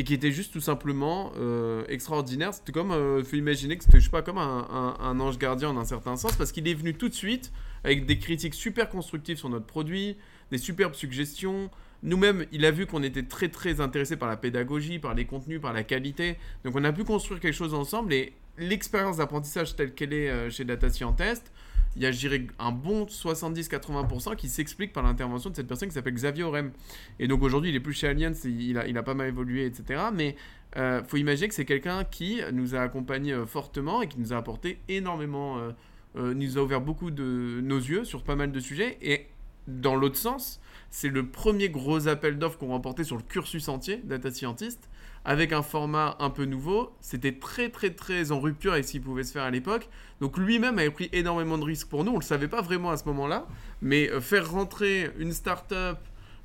et qui était juste tout simplement euh, extraordinaire. C'était comme, euh, faut imaginer que c'était, je sais pas, comme un, un- ange gardien en un certain sens, parce qu'il est venu tout de suite avec des critiques super constructives sur notre produit, des superbes suggestions. Nous-mêmes, il a vu qu'on était très très intéressés par la pédagogie, par les contenus, par la qualité. Donc on a pu construire quelque chose ensemble et l'expérience d'apprentissage telle qu'elle est euh, chez Data Scientist, il y a, je dirais, un bon 70-80% qui s'explique par l'intervention de cette personne qui s'appelle Xavier Orem. Et donc aujourd'hui, il est plus chez Allianz, il a, il a pas mal évolué, etc. Mais euh, faut imaginer que c'est quelqu'un qui nous a accompagnés euh, fortement et qui nous a apporté énormément, euh, nous a ouvert beaucoup de nos yeux sur pas mal de sujets. Et dans l'autre sens, c'est le premier gros appel d'offres qu'on remportait sur le cursus entier, Data Scientist, avec un format un peu nouveau. C'était très très très en rupture avec ce qui pouvait se faire à l'époque. Donc lui-même avait pris énormément de risques pour nous. On le savait pas vraiment à ce moment-là, mais euh, faire rentrer une start-up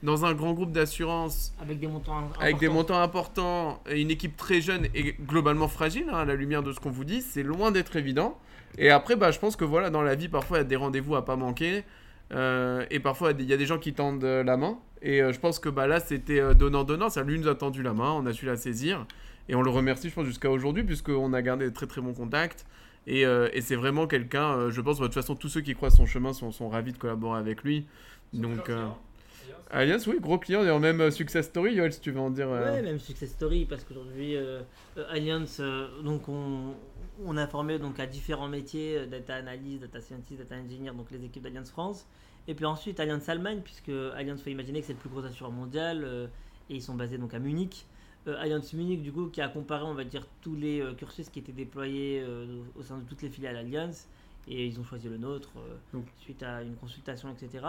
dans un grand groupe d'assurance Avec des montants avec des importants. montants importants et une équipe très jeune et globalement fragile, hein, à la lumière de ce qu'on vous dit, c'est loin d'être évident. Et après, bah, je pense que voilà, dans la vie, parfois, il y a des rendez-vous à pas manquer. Euh, et parfois, il y a des gens qui tendent la main. Et euh, je pense que bah, là, c'était euh, donnant-donnant. Ça lui nous a tendu la main, on a su la saisir. Et on le remercie, je pense, jusqu'à aujourd'hui, puisqu'on a gardé de très très bons contacts. Et, euh, et c'est vraiment quelqu'un, euh, je pense, de toute façon, tous ceux qui croisent son chemin sont, sont ravis de collaborer avec lui. Donc, euh, Allianz, oui, gros client, et même euh, Success Story, Yoel, si tu veux en dire. euh, Ouais, même success story parce qu'aujourd'hui euh, euh, euh, donc on, on a formé donc à différents métiers, euh, data analyst, data scientist, data engineer, donc les équipes d'Allianz France. Et puis ensuite Allianz Allemagne, puisque Allianz faut imaginer que c'est le plus gros assureur mondial euh, et ils sont basés donc à Munich. Euh, Allianz Munich du coup qui a comparé on va dire tous les euh, cursus qui étaient déployés au sein de toutes les filiales Allianz et ils ont choisi le nôtre Donc. suite à une consultation etc.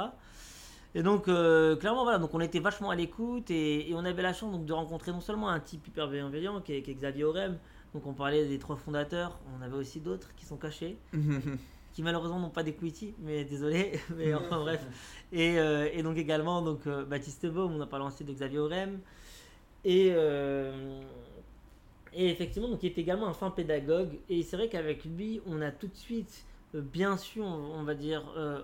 Et donc, euh, clairement, voilà, donc on était vachement à l'écoute et, et on avait la chance donc, de rencontrer non seulement un type hyper bienveillant qui est, qui est Xavier Orem, donc on parlait des trois fondateurs, on avait aussi d'autres qui sont cachés, (laughs) qui malheureusement n'ont pas d'equity, mais désolé, (laughs) mais enfin bref. Et, euh, et donc également donc, euh, Baptiste Baum, on a parlé ensuite de Xavier Orem, et, euh, et effectivement, donc, il est également un fin pédagogue, et c'est vrai qu'avec lui, on a tout de suite euh, bien sûr, on va dire, euh,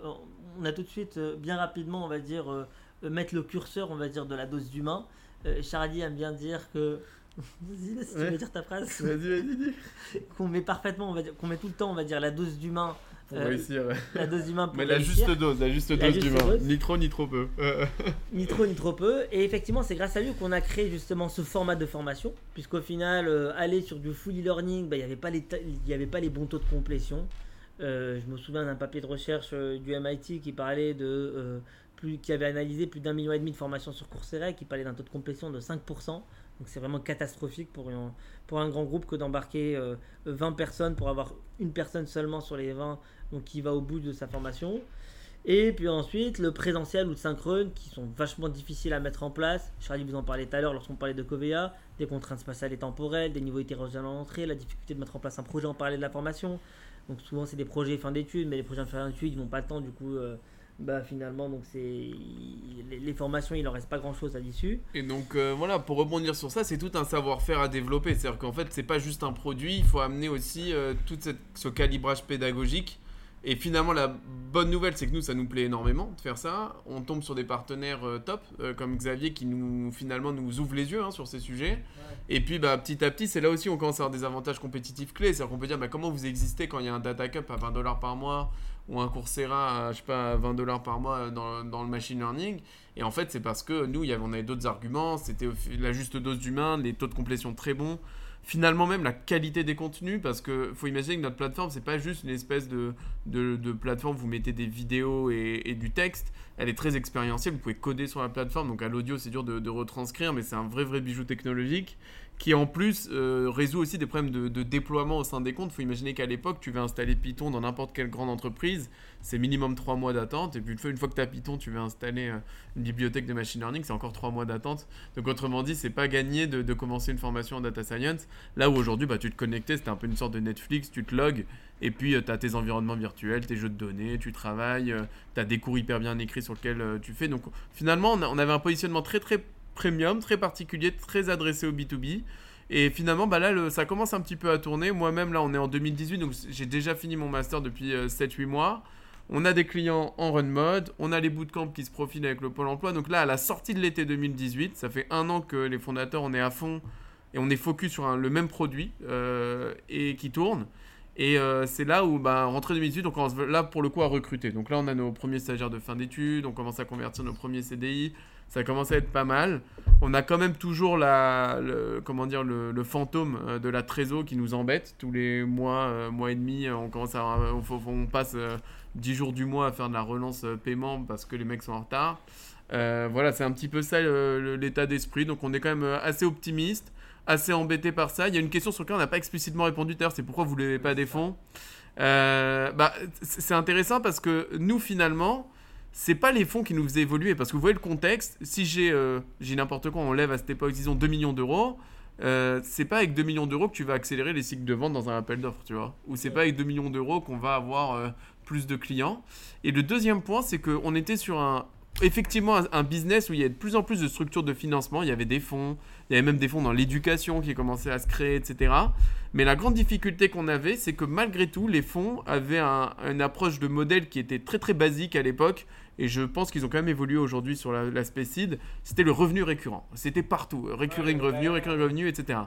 on a tout de suite, euh, bien rapidement, on va dire, euh, euh, mettre le curseur, on va dire, de la dose d'humain. Euh, Charlie aime bien dire que. (laughs) Vas-y, là, si tu veux dire ta phrase. Vas-y, vas-y, dis. (laughs) qu'on met parfaitement, on va dire, qu'on met tout le temps, on va dire, la dose d'humain. Pour euh, réussir. ouais. la dose d'humain pour Mais la réussir. juste dose, la juste La dose d'humain. Ni trop, ni trop peu. Euh, (laughs) ni trop ni trop peu. Et effectivement, c'est grâce à lui qu'on a créé justement ce format de formation, puisqu'au final, euh, aller sur du full e-learning, bah, il n'y avait, pas les y avait pas les bons taux de complétion. Euh, je me souviens d'un papier de recherche euh, du MIT qui parlait de euh, plus, qui avait analysé plus d'un million et demi de formations sur Coursera, et qui parlait d'un taux de complétion de 5%. Donc c'est vraiment catastrophique pour, un, pour un grand groupe que d'embarquer 20 personnes pour avoir une personne seulement sur les 20 donc qui va au bout de sa formation. Et puis ensuite, le présentiel ou le synchrone qui sont vachement difficiles à mettre en place. Charlie vous en parlait tout à l'heure lorsqu'on parlait de Covea, des contraintes spatiales et temporelles, des niveaux hétérogènes à l'entrée, la difficulté de mettre en place un projet, on parlait de la formation. Donc souvent c'est des projets fin d'études, mais les projets fin d'études ils n'ont pas le temps du coup. Euh, bah finalement donc c'est les, formations il en reste pas grand chose à l'issue et donc euh, voilà pour rebondir sur ça c'est tout un savoir-faire à développer c'est à dire qu'en fait c'est pas juste un produit il faut amener aussi euh, tout ce calibrage pédagogique et finalement, la bonne nouvelle, c'est que nous, ça nous plaît énormément de faire ça. On tombe sur des partenaires euh, top, euh, comme Xavier, qui nous finalement nous ouvre les yeux hein, sur ces sujets. Et puis, bah, petit à petit, c'est là aussi on commence à avoir des avantages compétitifs clés. C'est-à-dire qu'on peut dire, bah, comment vous existez quand il y a un data cup à 20 dollars par mois ou un Coursera à, je sais pas, 20 dollars par mois dans, dans, le machine learning. Et en fait, c'est parce que nous, y avait, on avait d'autres arguments. C'était la juste dose d'humain, les taux de complétion très bons. Finalement même la qualité des contenus parce que faut imaginer que notre plateforme c'est pas juste une espèce de, de, plateforme où vous mettez des vidéos et, du texte. Elle est très expérientielle. Vous pouvez coder sur la plateforme. Donc à l'audio c'est dur de, de, retranscrire mais c'est un vrai vrai bijou technologique qui en plus euh, résout aussi des problèmes de, déploiement au sein des comptes. Il faut imaginer qu'à l'époque, tu veux installer Python dans n'importe quelle grande entreprise, c'est minimum 3 mois d'attente. Et puis une fois que tu as Python, tu veux installer euh, une bibliothèque de machine learning, c'est encore 3 mois d'attente. Donc autrement dit, c'est pas gagné de, commencer une formation en data science. Là où aujourd'hui, bah, tu te connectais, c'était un peu une sorte de Netflix, tu te logs. Et puis, euh, tu as tes environnements virtuels, tes jeux de données, tu travailles, tu as des cours hyper bien écrits sur lesquels tu fais. Donc, finalement, on avait un positionnement très, très premium, très particulier, très adressé au B2B. Et finalement, bah là, ça commence un petit peu à tourner. Moi-même, là, on est en 2018, donc j'ai déjà fini mon master depuis 7-8 euh, mois. On a des clients en run mode, on a les bootcamps qui se profilent avec le Pôle emploi. Donc là, à la sortie de l'été 2018, ça fait un an que les fondateurs, on est à fond et on est focus sur le même produit euh, et qui tourne. Et euh, c'est là où, bah, rentrée 2018, donc on commence là pour le coup à recruter. Donc là, on a nos premiers stagiaires de fin d'études, on commence à convertir nos premiers CDI ça commence à être pas mal. On a quand même toujours la, le, comment dire, le, fantôme euh, de la trésor qui nous embête. Tous les mois, euh, mois et demi, on, commence à, on, passe 10 euh, jours du mois à faire de la relance paiement parce que les mecs sont en retard. voilà, c'est un petit peu ça l'état d'esprit. Donc on est quand même assez optimiste, assez embêté par ça. Il y a une question sur laquelle on n'a pas explicitement répondu tout à l'heure, c'est pourquoi vous ne levez pas des fonds. bah, c'est intéressant parce que nous, finalement, c'est pas les fonds qui nous faisaient évoluer. Parce que vous voyez le contexte, si j'ai euh, n'importe quoi, on lève à cette époque, disons 2 millions d'euros, euh, c'est pas avec 2 millions d'euros que tu vas accélérer les cycles de vente dans un appel d'offres, tu vois. Ou c'est pas avec 2 millions d'euros qu'on va avoir euh, plus de clients. Et le deuxième point, c'est qu'on était sur un, effectivement un, business où il y a de plus en plus de structures de financement. Il y avait des fonds, il y avait même des fonds dans l'éducation qui commençaient à se créer, etc. Mais la grande difficulté qu'on avait, c'est que malgré tout, les fonds avaient une approche de modèle qui était très très basique à l'époque. Et je pense qu'ils ont quand même évolué aujourd'hui sur l'aspect seed. C'était le revenu récurrent. C'était partout. Recurring revenu, recurring revenu, etc.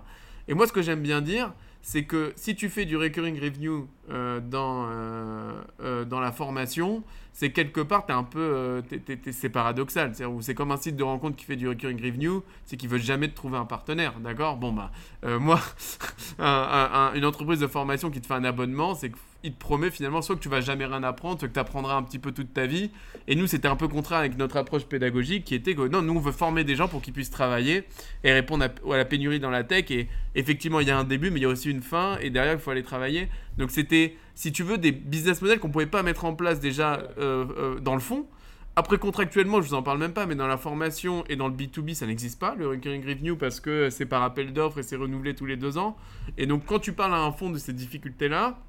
Et moi, ce que j'aime bien dire, c'est que si tu fais du recurring revenue euh, dans, euh, euh, dans la formation, c'est quelque part, un peu, c'est paradoxal. C'est comme un site de rencontre qui fait du recurring revenue, c'est qu'il veut jamais te trouver un partenaire, d'accord? Bon, bah, moi, (laughs) une entreprise de formation qui te fait un abonnement, c'est que il te promet finalement soit que tu vas jamais rien apprendre, soit que tu apprendras un petit peu toute ta vie. Et nous, c'était un peu contraire avec notre approche pédagogique qui était que non, nous, on veut former des gens pour qu'ils puissent travailler et répondre à, la pénurie dans la tech. Et effectivement, il y a un début, mais il y a aussi une fin. Et derrière, il faut aller travailler. Donc, c'était, si tu veux, des business models qu'on pouvait pas mettre en place déjà euh, euh, dans le fond. Après, contractuellement, je vous en parle même pas, mais dans la formation et dans le B2B, ça n'existe pas, le recurring revenue, parce que c'est par appel d'offres et c'est renouvelé tous les deux ans. Et donc, quand tu parles à un fond de ces difficultés-là,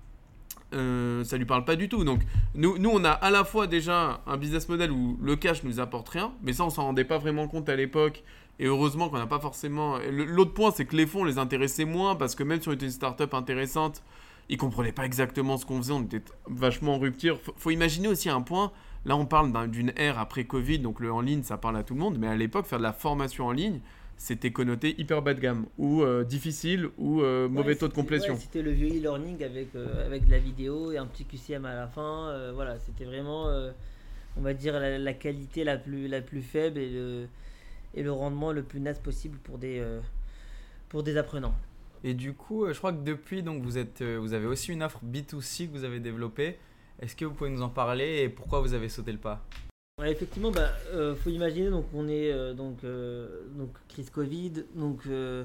euh, ça lui parle pas du tout. Donc nous, nous, on a à la fois déjà un business model où le cash nous apporte rien, mais ça on s'en rendait pas vraiment compte à l'époque. Et heureusement qu'on n'a pas forcément. L'autre point, c'est que les fonds les intéressaient moins parce que même si on était une startup intéressante, ils comprenaient pas exactement ce qu'on faisait. On était vachement en rupture. Faut, faut imaginer aussi un point. Là, on parle d'une ère après Covid, donc le en ligne, ça parle à tout le monde. Mais à l'époque, faire de la formation en ligne, c'était connoté hyper bas de gamme ou euh, difficile ou euh, mauvais taux de complétion. c'était le vieux e-learning avec, euh, avec de la vidéo et un petit QCM à la fin. voilà, c'était vraiment, on va dire, la, qualité la plus, la plus faible et le, et le rendement le plus net possible pour des, pour des apprenants. Et du coup, je crois que depuis, donc, vous, êtes, vous avez aussi une offre B2C que vous avez développée. Est-ce que vous pouvez nous en parler et pourquoi vous avez sauté le pas? Effectivement, bah, euh, faut imaginer donc on est euh, donc euh, donc crise Covid, donc euh,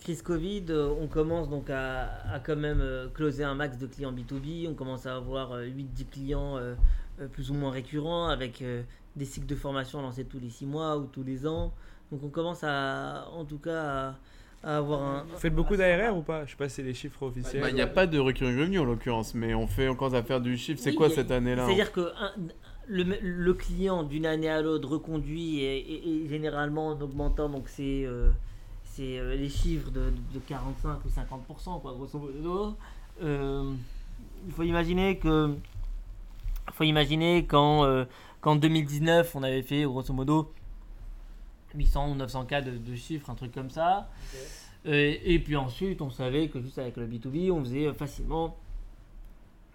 crise Covid, euh, on commence donc à, à quand même euh, closer un max de clients B2B, on commence à avoir 8-10 clients euh, euh, plus ou moins récurrents avec euh, des cycles de formation lancés tous les 6 mois ou tous les ans. Donc on commence à en tout cas à, à avoir un Vous faites beaucoup d'ARR ou pas Je sais pas si c'est les chiffres officiels. Bah, Il n'y a pas de recurring revenue en l'occurrence, mais on fait encore à faire du chiffre. C'est Oui, quoi a- cette année-là hein C'est-à-dire que un- le, le client d'une année à l'autre reconduit et, et- et généralement en augmentant donc c'est euh, c'est euh, les chiffres de, de 45 ou 50 quoi grosso modo. Euh, il faut imaginer que faut imaginer quand euh, qu'en 2019 on avait fait grosso modo 800 ou 900 cas de, de chiffres un truc comme ça. Euh, et puis ensuite, on savait que juste avec le B2B, on faisait euh, facilement,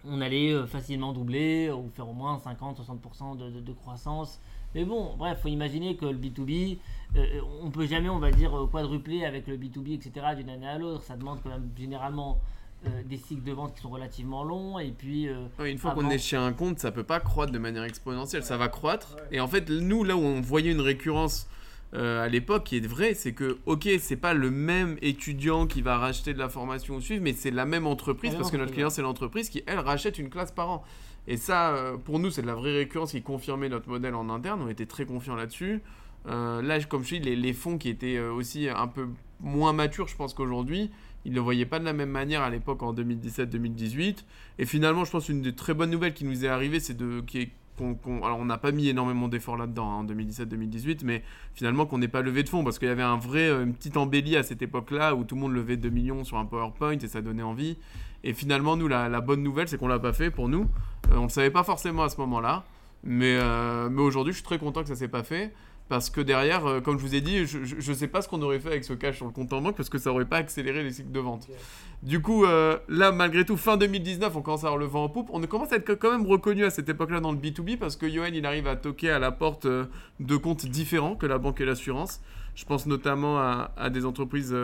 on allait euh, facilement doubler ou faire au moins 50-60% de, de- de croissance. Mais bon, bref, faut imaginer que le B2B, euh, on peut jamais, on va dire, quadrupler avec le B2B, etc. d'une année à l'autre. Ça demande quand même généralement euh, des cycles de vente qui sont relativement longs. Et puis, euh, Ouais, une fois Avant- qu'on est chez un compte, ça peut pas croître de manière exponentielle, ça va croître. Et en fait, nous, là où on voyait une récurrence euh, à l'époque qui est vraie, c'est que, ok, c'est pas le même étudiant qui va racheter de la formation ou suivre, mais c'est la même entreprise, même parce que notre client, c'est l'entreprise qui, elle, rachète une classe par an. Et ça, euh, pour nous, c'est de la vraie récurrence qui confirmait notre modèle en interne. On était très confiants là-dessus. Euh, là, comme je dis, les, les fonds qui étaient aussi un peu moins matures, je pense qu'aujourd'hui, ils ne le voyaient pas de la même manière à l'époque en 2017-2018. Et finalement, je pense une des très bonnes nouvelles qui nous est arrivée, c'est de qui est- alors on n'a pas mis énormément d'efforts là-dedans hein, en 2017-2018, mais finalement qu'on n'ait pas levé de fonds parce qu'il y avait un vrai, euh, une petite embellie à cette époque-là où tout le monde levait 2 millions sur un PowerPoint et ça donnait envie. Et finalement, nous, la, bonne nouvelle, c'est qu'on l'a pas fait pour nous. Euh, on le savait pas forcément à ce moment-là, mais, euh, mais aujourd'hui, je suis très content que ça s'est pas fait. Parce que derrière, euh, comme je vous ai dit, je, je sais pas ce qu'on aurait fait avec ce cash sur le compte en banque parce que ça aurait pas accéléré les cycles de vente. Du coup, euh, là, malgré tout, fin 2019, on commence à avoir le vent en poupe. On commence à être quand même reconnu à cette époque-là dans le B2B parce que Yoann, il arrive à toquer à la porte euh, de comptes différents que la banque et l'assurance. Je pense notamment à, à des entreprises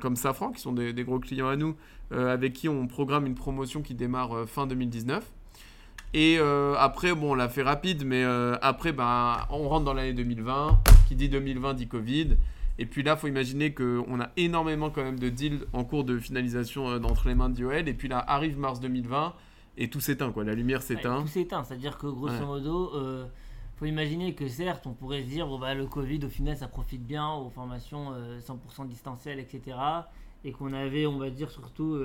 comme Safran, qui sont des, des gros clients à nous, avec qui on programme une promotion qui démarre fin 2019. Et euh, après, bon, on l'a fait rapide, mais euh, après, ben, on rentre dans l'année 2020. Qui dit 2020 dit Covid. Et puis là, il faut imaginer qu'on a énormément quand même de deals en cours de finalisation euh, d'entre les mains de Yoel. Et puis là, arrive mars 2020 et tout s'éteint, quoi. La lumière s'éteint. Ouais, tout s'éteint, c'est-à-dire que grosso Ouais. modo, euh, faut imaginer que certes, on pourrait se dire, bon, bah, le Covid, au final, ça profite bien aux formations euh, 100% distancielles, etc. Et qu'on avait, on va dire, surtout,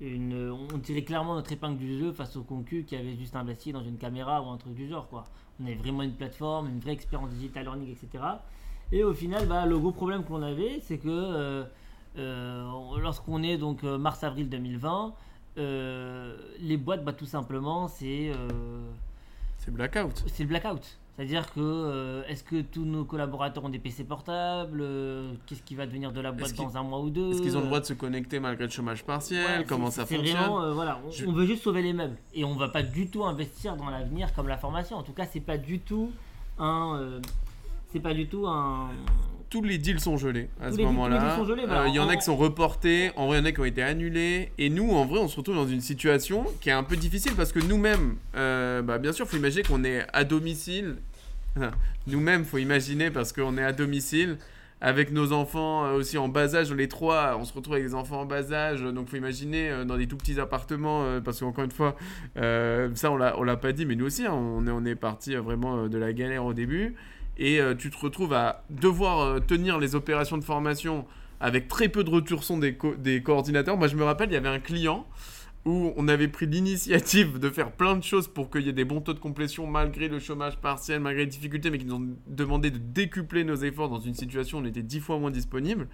une, on tirait clairement notre épingle du jeu face aux concus qui avaient juste investi dans une caméra ou un truc du genre, quoi. On avait vraiment une plateforme, une vraie expérience digital learning, etc. Et au final, bah, le gros problème qu'on avait, c'est que euh, euh, lorsqu'on est donc euh, mars-avril 2020, euh, les boîtes, bah, tout simplement, c'est C'est blackout. c'est le blackout. C'est-à-dire que euh, est-ce que tous nos collaborateurs ont des PC portables Euh, Qu'est-ce qui va devenir de la boîte dans un mois ou deux Est-ce qu'ils ont le droit de se connecter malgré le chômage partiel? Ouais, Comment ça fonctionne? vraiment, euh, voilà, on, Je- on veut juste sauver les meubles et on va pas du tout investir dans l'avenir comme la formation. En tout cas, c'est pas du tout un, c'est pas du tout un. Tous les deals sont gelés à Tous ce moment-là. bah, Il y en a qui sont reportés, en vrai, il y en a qui ont été annulés. Et nous, en vrai, on se retrouve dans une situation qui est un peu difficile parce que nous-mêmes, bah, bien sûr, il faut imaginer qu'on est à domicile. (laughs) nous-mêmes, faut imaginer parce qu'on est à domicile. Avec nos enfants euh, aussi en bas âge, les trois, on se retrouve avec des enfants en bas âge, donc faut imaginer euh, dans des tout petits appartements, euh, parce qu'encore une fois, ça on l'a, l'a pas dit, mais nous aussi, hein, on est, on est parti vraiment de la galère au début, et tu te retrouves à devoir tenir les opérations de formation avec très peu de retour son des, des coordinateurs. Moi je me rappelle, il y avait un client où on avait pris l'initiative de faire plein de choses pour qu'il y ait des bons taux de complétion malgré le chômage partiel, malgré les difficultés, mais qui nous ont demandé de décupler nos efforts dans une situation où on était dix fois moins disponible.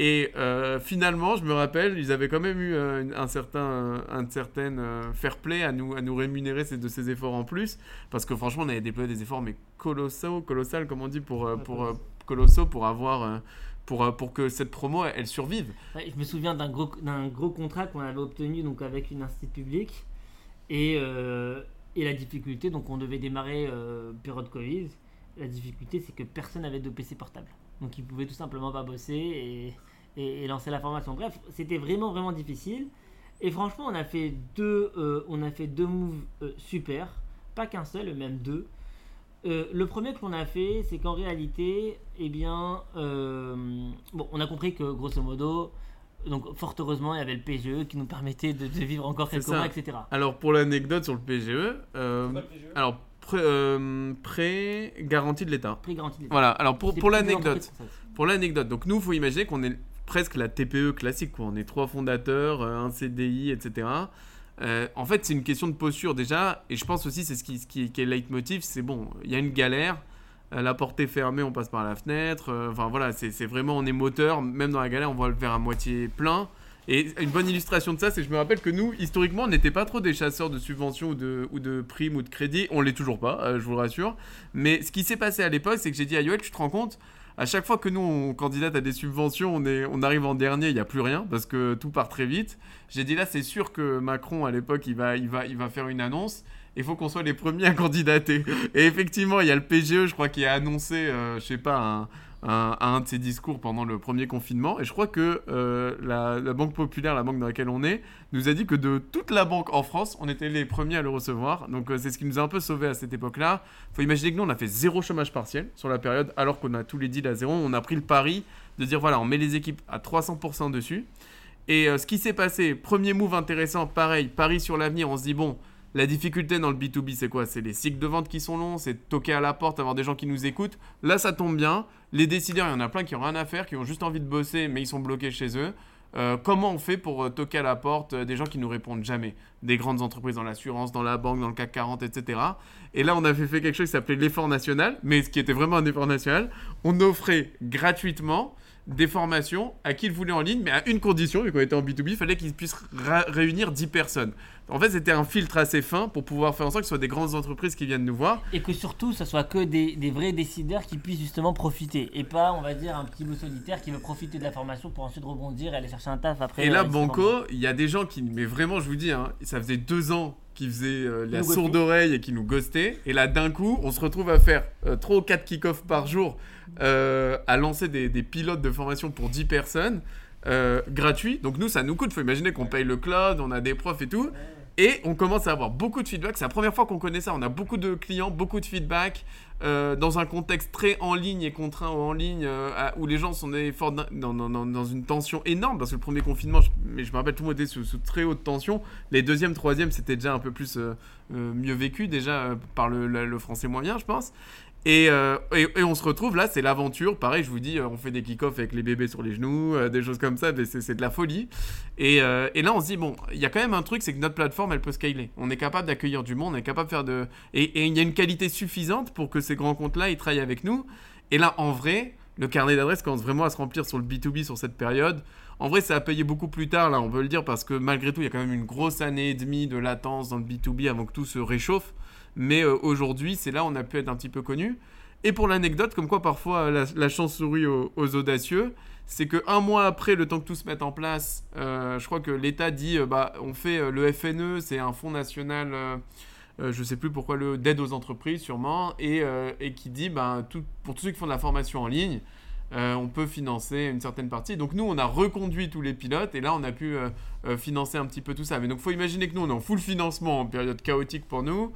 Et euh, finalement, je me rappelle, ils avaient quand même eu euh, un certain, euh, un certain euh, fair play à nous, à nous rémunérer ces- de ces efforts en plus, parce que franchement, on avait déployé des efforts mais colossaux, colossal, comme on dit, pour, pour, colossaux pour avoir, pour, euh, pour que cette promo, elle, survive. Je me souviens d'un gros, d'un gros contrat qu'on avait obtenu donc avec une institut publique et, euh, et la difficulté, donc on devait démarrer euh, période Covid. La difficulté, c'est que personne n'avait de PC portable. Donc ils pouvaient tout simplement pas bosser et, et- et lancer la formation. Bref, c'était vraiment vraiment difficile. Et franchement, on a fait deux, euh, on a fait deux moves euh, super, pas qu'un seul, même deux. Euh, le premier que l'on a fait, c'est qu'en réalité, eh bien, euh, bon, on a compris que grosso modo, donc fort heureusement, il y avait le PGE qui nous permettait de, de vivre encore C'est quelques ça. mois, etc. Alors pour l'anecdote sur le PGE, euh, alors prêt, euh, prêt garantie de l'État. Prix garanti. d'État. Voilà, alors pour, pour l'anecdote, pour l'anecdote, donc nous, faut imaginer qu'on est presque la TPE classique, quoi. On est trois fondateurs, un CDI, etc. Euh, en fait, c'est une question de posture déjà, et je pense aussi c'est ce qui, est leitmotiv, c'est bon, il y a une galère, euh, la porte est fermée, on passe par la fenêtre, euh, enfin voilà, c'est vraiment, on est moteur, même dans la galère, on voit le verre à moitié plein. Et une bonne illustration de ça, c'est que je me rappelle que nous, historiquement, on n'était pas trop des chasseurs de subventions ou de, primes ou de crédits. On l'est toujours pas, je vous le rassure. Mais ce qui s'est passé à l'époque, c'est que j'ai dit à Yoel, tu te rends compte à chaque fois que nous, on candidate à des subventions, on, arrive en dernier, il n'y a plus rien, parce que tout part très vite. J'ai dit là, c'est sûr que Macron, à l'époque, il va, il, va, il va faire une annonce. Il faut qu'on soit les premiers à candidater. Et effectivement, il y a le PGE, je crois, qui a annoncé, euh, je sais pas, un, un, de ses discours pendant le premier confinement. Et je crois que euh, la, Banque Populaire, la banque dans laquelle on est, nous a dit que de toute la banque en France, on était les premiers à le recevoir. Donc euh, c'est ce qui nous a un peu sauvés à cette époque-là. faut imaginer que nous, on a fait zéro chômage partiel sur la période, alors qu'on a tous les deals à zéro. On a pris le pari de dire, voilà, on met les équipes à 300% dessus. Et euh, ce qui s'est passé, premier move intéressant, pareil, pari sur l'avenir, on se dit, bon, la difficulté dans le B2B, c'est quoi? C'est les cycles de vente qui sont longs, c'est toquer à la porte, avoir des gens qui nous écoutent. Là, ça tombe bien. Les décideurs, il y en a plein qui ont rien à faire, qui ont juste envie de bosser, mais ils sont bloqués chez eux. Euh, comment on fait pour euh, toquer à la porte euh, des gens qui nous répondent jamais? Des grandes entreprises dans l'assurance, dans la banque, dans le CAC 40, etc. Et là, on avait fait quelque chose qui s'appelait l'effort national, mais ce qui était vraiment un effort national. On offrait gratuitement des formations à qui le voulait en ligne, mais à une condition, vu qu'on était en B2B, il fallait qu'ils puissent réunir 10 personnes. En fait, c'était un filtre assez fin pour pouvoir faire en sorte que ce soit des grandes entreprises qui viennent nous voir. Et que surtout, ça soit que des, des vrais décideurs qui puissent justement profiter. Et pas, on va dire, un petit loup solitaire qui veut profiter de la formation pour ensuite rebondir et aller chercher un taf après. Et là, euh. Banco, il y a des gens qui, mais vraiment, je vous dis, hein, ça faisait deux ans qu'ils faisaient euh, la sourde oreille et qui nous ghostaient. Et là, d'un coup, on se retrouve à faire euh, 3 ou 4 kick-offs par jour, euh, à lancer des, des pilotes de formation pour 10 personnes, euh, gratuits. Donc nous, ça nous coûte. faut imaginer qu'on paye le cloud, on a des profs et tout. Et on commence à avoir beaucoup de feedback. C'est la première fois qu'on connaît ça. On a beaucoup de clients, beaucoup de feedback. euh, dans un contexte très en ligne et contraint en ligne, euh, où les gens sont d'un- dans, dans- une tension énorme. Parce que le premier confinement, je, mais je me rappelle, tout le monde était sous, très haute tension. Les deuxième, troisième, c'était déjà un peu plus mieux vécu, déjà par le français moyen, je pense. Et, euh, et, on se retrouve là, c'est l'aventure. Pareil, je vous dis, euh, on fait des kick-offs avec les bébés sur les genoux, euh, des choses comme ça, c'est de la folie. Et, là, on se dit, bon, il y a quand même un truc, c'est que notre plateforme, elle peut scaler. On est capable d'accueillir du monde, on est capable de faire de. Et et il y a une qualité suffisante pour que ces grands comptes-là, ils travaillent avec nous. Et là, en vrai, le carnet d'adresses commence vraiment à se remplir sur le B2B sur cette période. En vrai, ça a payé beaucoup plus tard, là, on peut le dire, parce que malgré tout, il y a quand même une grosse année et demie de latence dans le B2B avant que tout se réchauffe. Mais euh, aujourd'hui, c'est là où on a pu être un petit peu connu. Et pour l'anecdote, comme quoi parfois la, la chance sourit aux, audacieux, c'est que un mois après, le temps que tout se mette en place, euh, je crois que l'État dit, euh, bah, on fait euh, le FNE, c'est un fonds national, euh, euh, je sais plus pourquoi, le d'aide aux entreprises sûrement, et, euh, qui dit, bah, pour tous ceux qui font de la formation en ligne, euh, on peut financer une certaine partie. Donc nous, on a reconduit tous les pilotes et là, on a pu euh, euh, financer un petit peu tout ça. Mais donc, faut imaginer que nous, on est en full financement en période chaotique pour nous.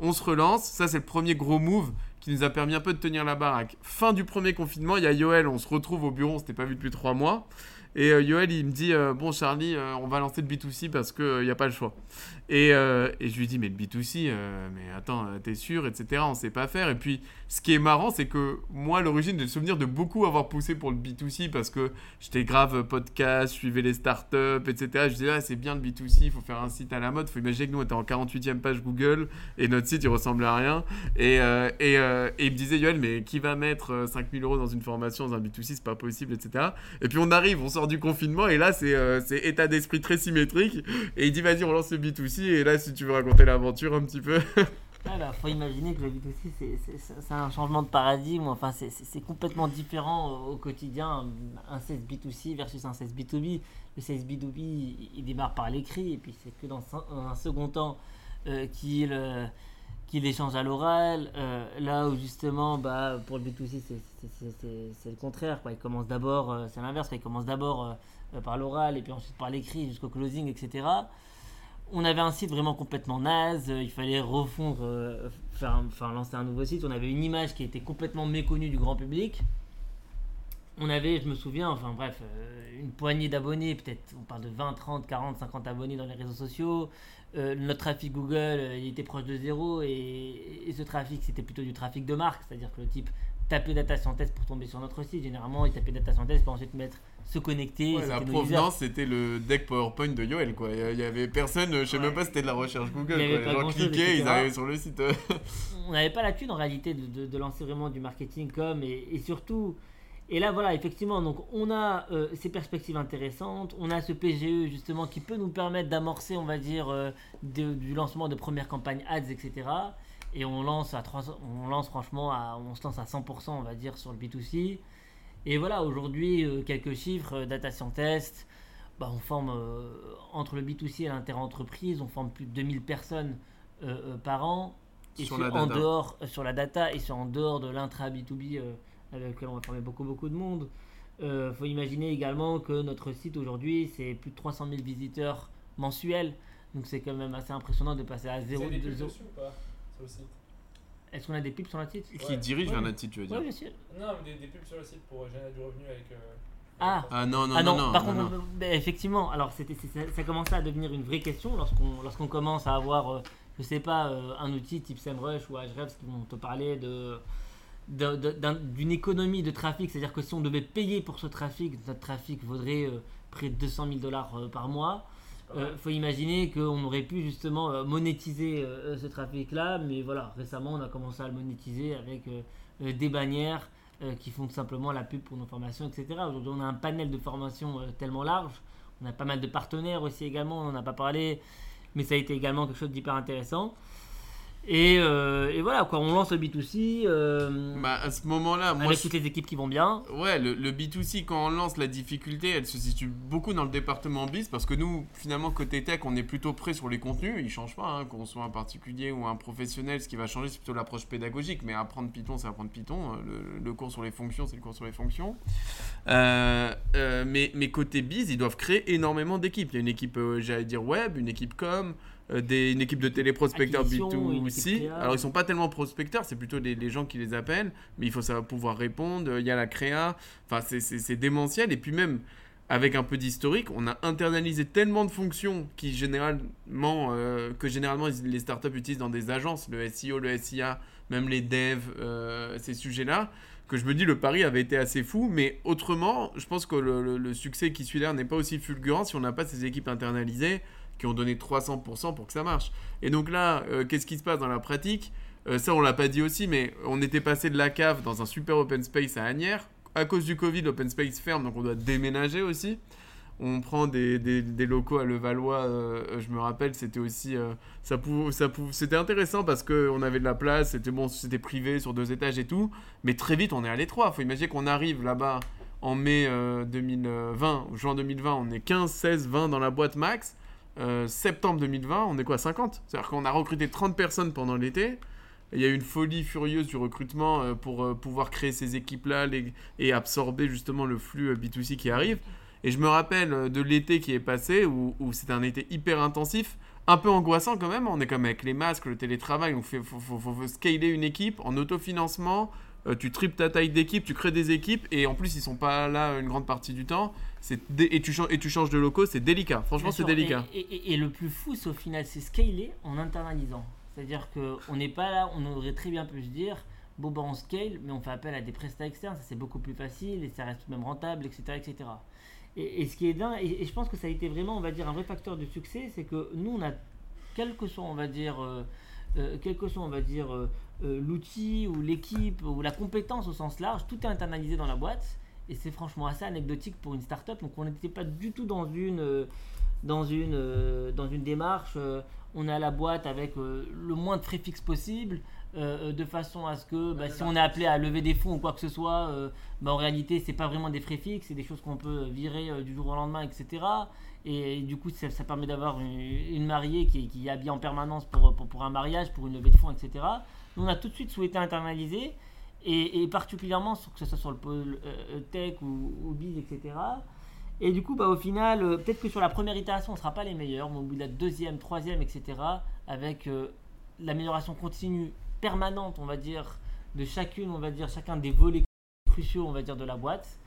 On se relance. Ça, c'est le premier gros move qui nous a permis un peu de tenir la baraque. Fin du premier confinement, il y a Yoel. On se retrouve au bureau. On s'était pas vu depuis trois mois. Et euh, Yoel, il me dit euh, Bon, Charlie, euh, on va lancer le B2C parce qu'il n'y a pas le choix. Et, euh, et je lui dis Mais le B2C, euh, mais attends, euh, t'es sûr, etc. On sait pas faire. Et puis, ce qui est marrant, c'est que moi, l'origine, j'ai le souvenir de beaucoup avoir poussé pour le B2C parce que j'étais grave podcast, je suivais les startups, etc. Je disais Ah, c'est bien le B2C, il faut faire un site à la mode. faut imaginer que nous, on était en 48e page Google et notre site, il ressemblait à rien. Et, il me disait Yoel, mais qui va mettre euh, 5000 euros dans une formation, dans un B2C, c'est pas possible, etc. Et puis on arrive, on sort du confinement et là, c'est état d'esprit très symétrique. Et il dit Vas-y, on lance le B2C. Et là, si tu veux raconter l'aventure un petit peu. (laughs) Ah bah, faut imaginer que le B2C, c'est- c'est un changement de paradigme. Enfin, c'est- complètement différent au, au quotidien. Un 16 B2C versus un 16 B2B. Le 16 B2B, il, il démarre par l'écrit. Et puis, c'est que dans un, second temps euh, qu'il euh, qu'il échange à l'oral. Euh, là où, justement, bah, pour le B2C, c'est- le contraire. Quoi. Il commence d'abord, euh, c'est l'inverse. Il commence d'abord euh, par l'oral et puis ensuite par l'écrit jusqu'au closing, etc on avait un site vraiment complètement naze, il fallait refondre, euh, enfin lancer un nouveau site, on avait une image qui était complètement méconnue du grand public. On avait, je me souviens, enfin bref, euh, une poignée d'abonnés, peut-être, on parle de 20, 30, 40, 50 abonnés dans les réseaux sociaux. Euh, notre trafic Google, euh, il était proche de zéro et, ce trafic, c'était plutôt du trafic de marque, c'est-à-dire que le type tapait data scientist pour tomber sur notre site. Généralement, il tapait data scientist pour ensuite mettre se connecter. Ouais, la provenance, c'était le deck PowerPoint de Yoel, quoi. Il y avait personne, je sais Ouais. même pas si c'était de la recherche Google, Il quoi. Les gens cliquaient, ils arrivaient sur le site. (laughs) on n'avait pas la thune en réalité de, de- de lancer vraiment du marketing comme et, et surtout et là voilà effectivement donc on a euh, ces perspectives intéressantes on a ce PGE justement qui peut nous permettre d'amorcer on va dire euh, de- du lancement de premières campagnes ads etc et on lance à 300 on lance franchement à, on se lance à 100% on va dire sur le B2C et voilà aujourd'hui euh, quelques chiffres euh, data scientist bah, on forme euh, entre le B2C et l'inter-entreprise on forme plus de 2000 personnes euh, euh, par an et Sur sur- la en data. dehors euh, sur la data et sur en dehors de l'intra B2B euh, avec lequel on va former beaucoup beaucoup de monde. Il faut imaginer également que notre site aujourd'hui c'est plus de 300 000 visiteurs mensuels, donc c'est quand même assez impressionnant de passer à Vous zéro. avez des de ou pas Sur le site? Est-ce qu'on a des pubs sur notre site Qui Ouais. dirige Ouais. vers notre site, tu veux dire Oui, bien sûr. Non, mais des, des pubs sur le site pour générer du revenu avec. euh, Ah. Ah non, non, ah non, non, non. par non, contre, non. on- ben, effectivement, alors c'était, c'est- ça, ça commençait à devenir une vraie question lorsqu'on, lorsqu'on commence à avoir, euh, je sais pas, euh, un outil type SEMrush ou Ahrefs qui vont te parler de, de- de- d'un- d'une économie de trafic, c'est-à-dire que si on devait payer pour ce trafic, notre trafic vaudrait euh, près de 200 000 dollars euh, par mois. Il faut imaginer qu'on aurait pu justement euh, monétiser euh, ce trafic-là, mais voilà, récemment on a commencé à le monétiser avec euh, euh, des bannières euh, qui font tout simplement la pub pour nos formations, etc. Aujourd'hui on a un panel de formations euh, tellement large, on a pas mal de partenaires aussi également, on n'en a pas parlé, mais ça a été également quelque chose d'hyper intéressant. Et, euh, et voilà, quoi, on lance le B2C euh, Bah, à ce moment-là, moi, avec je- toutes les équipes qui vont bien. Ouais, le, le B2C, quand on lance la difficulté, elle se situe beaucoup dans le département biz parce que nous, finalement, côté tech, on est plutôt prêt sur les contenus. Ils changent pas, hein, qu'on soit un particulier ou un professionnel. Ce qui va changer, c'est plutôt l'approche pédagogique. Mais apprendre Python, c'est apprendre Python. Le, le cours sur les fonctions, c'est le cours sur les fonctions. Euh, euh, mais, mais côté biz, ils doivent créer énormément d'équipes. Il y a une équipe, euh, j'allais dire web, une équipe com. Euh, des, une équipe de téléprospecteurs Acquisition, une équipe B2C. créa. Alors, ils sont pas tellement prospecteurs, c'est plutôt les, les gens qui les appellent, mais il faut savoir pouvoir répondre. Il y a la créa, enfin, c'est- démentiel. Et puis, même avec un peu d'historique, on a internalisé tellement de fonctions qui généralement, euh, que généralement les startups utilisent dans des agences, le SEO, le SIA, même les devs, euh, ces sujets-là, que je me dis le pari avait été assez fou. Mais autrement, je pense que le, le- le succès qui suit là n'est pas aussi fulgurant si on n'a pas ces équipes internalisées qui ont donné 300% pour que ça marche. Et donc là, euh, qu'est-ce qui se passe dans la pratique? Euh, Ça, on l'a pas dit aussi, mais on était passé de la cave dans un super open space à Agnières. À cause du Covid, l'open space ferme, donc on doit déménager aussi. On prend des, locaux à Levallois, euh, je me rappelle, c'était aussi... ça pou- ça pou- c'était intéressant parce qu'on avait de la place, c'était bon, c'était privé sur deux étages et tout. Mais très vite, on est à l'étroit. faut imaginer qu'on arrive là-bas en mai euh, 2020, ou juin 2020, on est 15, 16, 20 dans la boîte max. Euh, septembre 2020, on est quoi 50 C'est-à-dire qu'on a recruté 30 personnes pendant l'été. Il y a eu une folie furieuse du recrutement euh, pour euh, pouvoir créer ces équipes-là et absorber justement le flux euh, B2C qui arrive. Et je me rappelle de l'été qui est passé où, où c'était un été hyper intensif, un peu angoissant quand même. On est comme avec les masques, le télétravail, il faut, scaler une équipe en autofinancement. tu triples ta taille d'équipe, tu crées des équipes et en plus ils sont pas là une grande partie du temps. Et, tu changes, et tu changes de locaux, c'est délicat. Franchement, c'est délicat. Et, et- et- et le plus fou, c'est au final, c'est scaler en internalisant. C'est-à-dire qu'on n'est pas là, on aurait très bien pu se dire, bon, ben on scale, mais on fait appel à des prestats externes, ça c'est beaucoup plus facile et ça reste tout de même rentable, etc. etc. Et, et ce qui est dingue, et, je pense que ça a été vraiment, on va dire, un vrai facteur de succès, c'est que nous, on a, quel que soit, on va dire, euh, euh, quel que soit, on va dire, euh, l'outil ou l'équipe ou la compétence au sens large, tout est internalisé dans la boîte. Et c'est franchement assez anecdotique pour une startup. Donc on n'était pas du tout dans une, euh, dans une, euh, dans une démarche. euh, on à la boîte avec le moins de frais fixes possible, de façon à ce que bah, si on est appelé à lever des fonds ou quoi que ce soit, bah, en réalité c'est pas vraiment des frais fixes, c'est des choses qu'on peut virer du jour au lendemain, etc. Et, du coup ça, permet d'avoir une, une mariée qui, qui est habillée en permanence pour, pour, pour un mariage, pour une levée de fonds, etc. Nous on a tout de suite souhaité internaliser et, particulièrement sur, que ce soit sur le pôle euh, tech ou, ou biz, etc. Et du coup, bah, au final, euh, peut-être que sur la première itération, on ne sera pas les meilleurs, mais au bout de la deuxième, troisième, etc., avec euh, l'amélioration continue, permanente, on va dire, de chacune, on va dire, chacun des volets cruciaux, on va dire, de la boîte,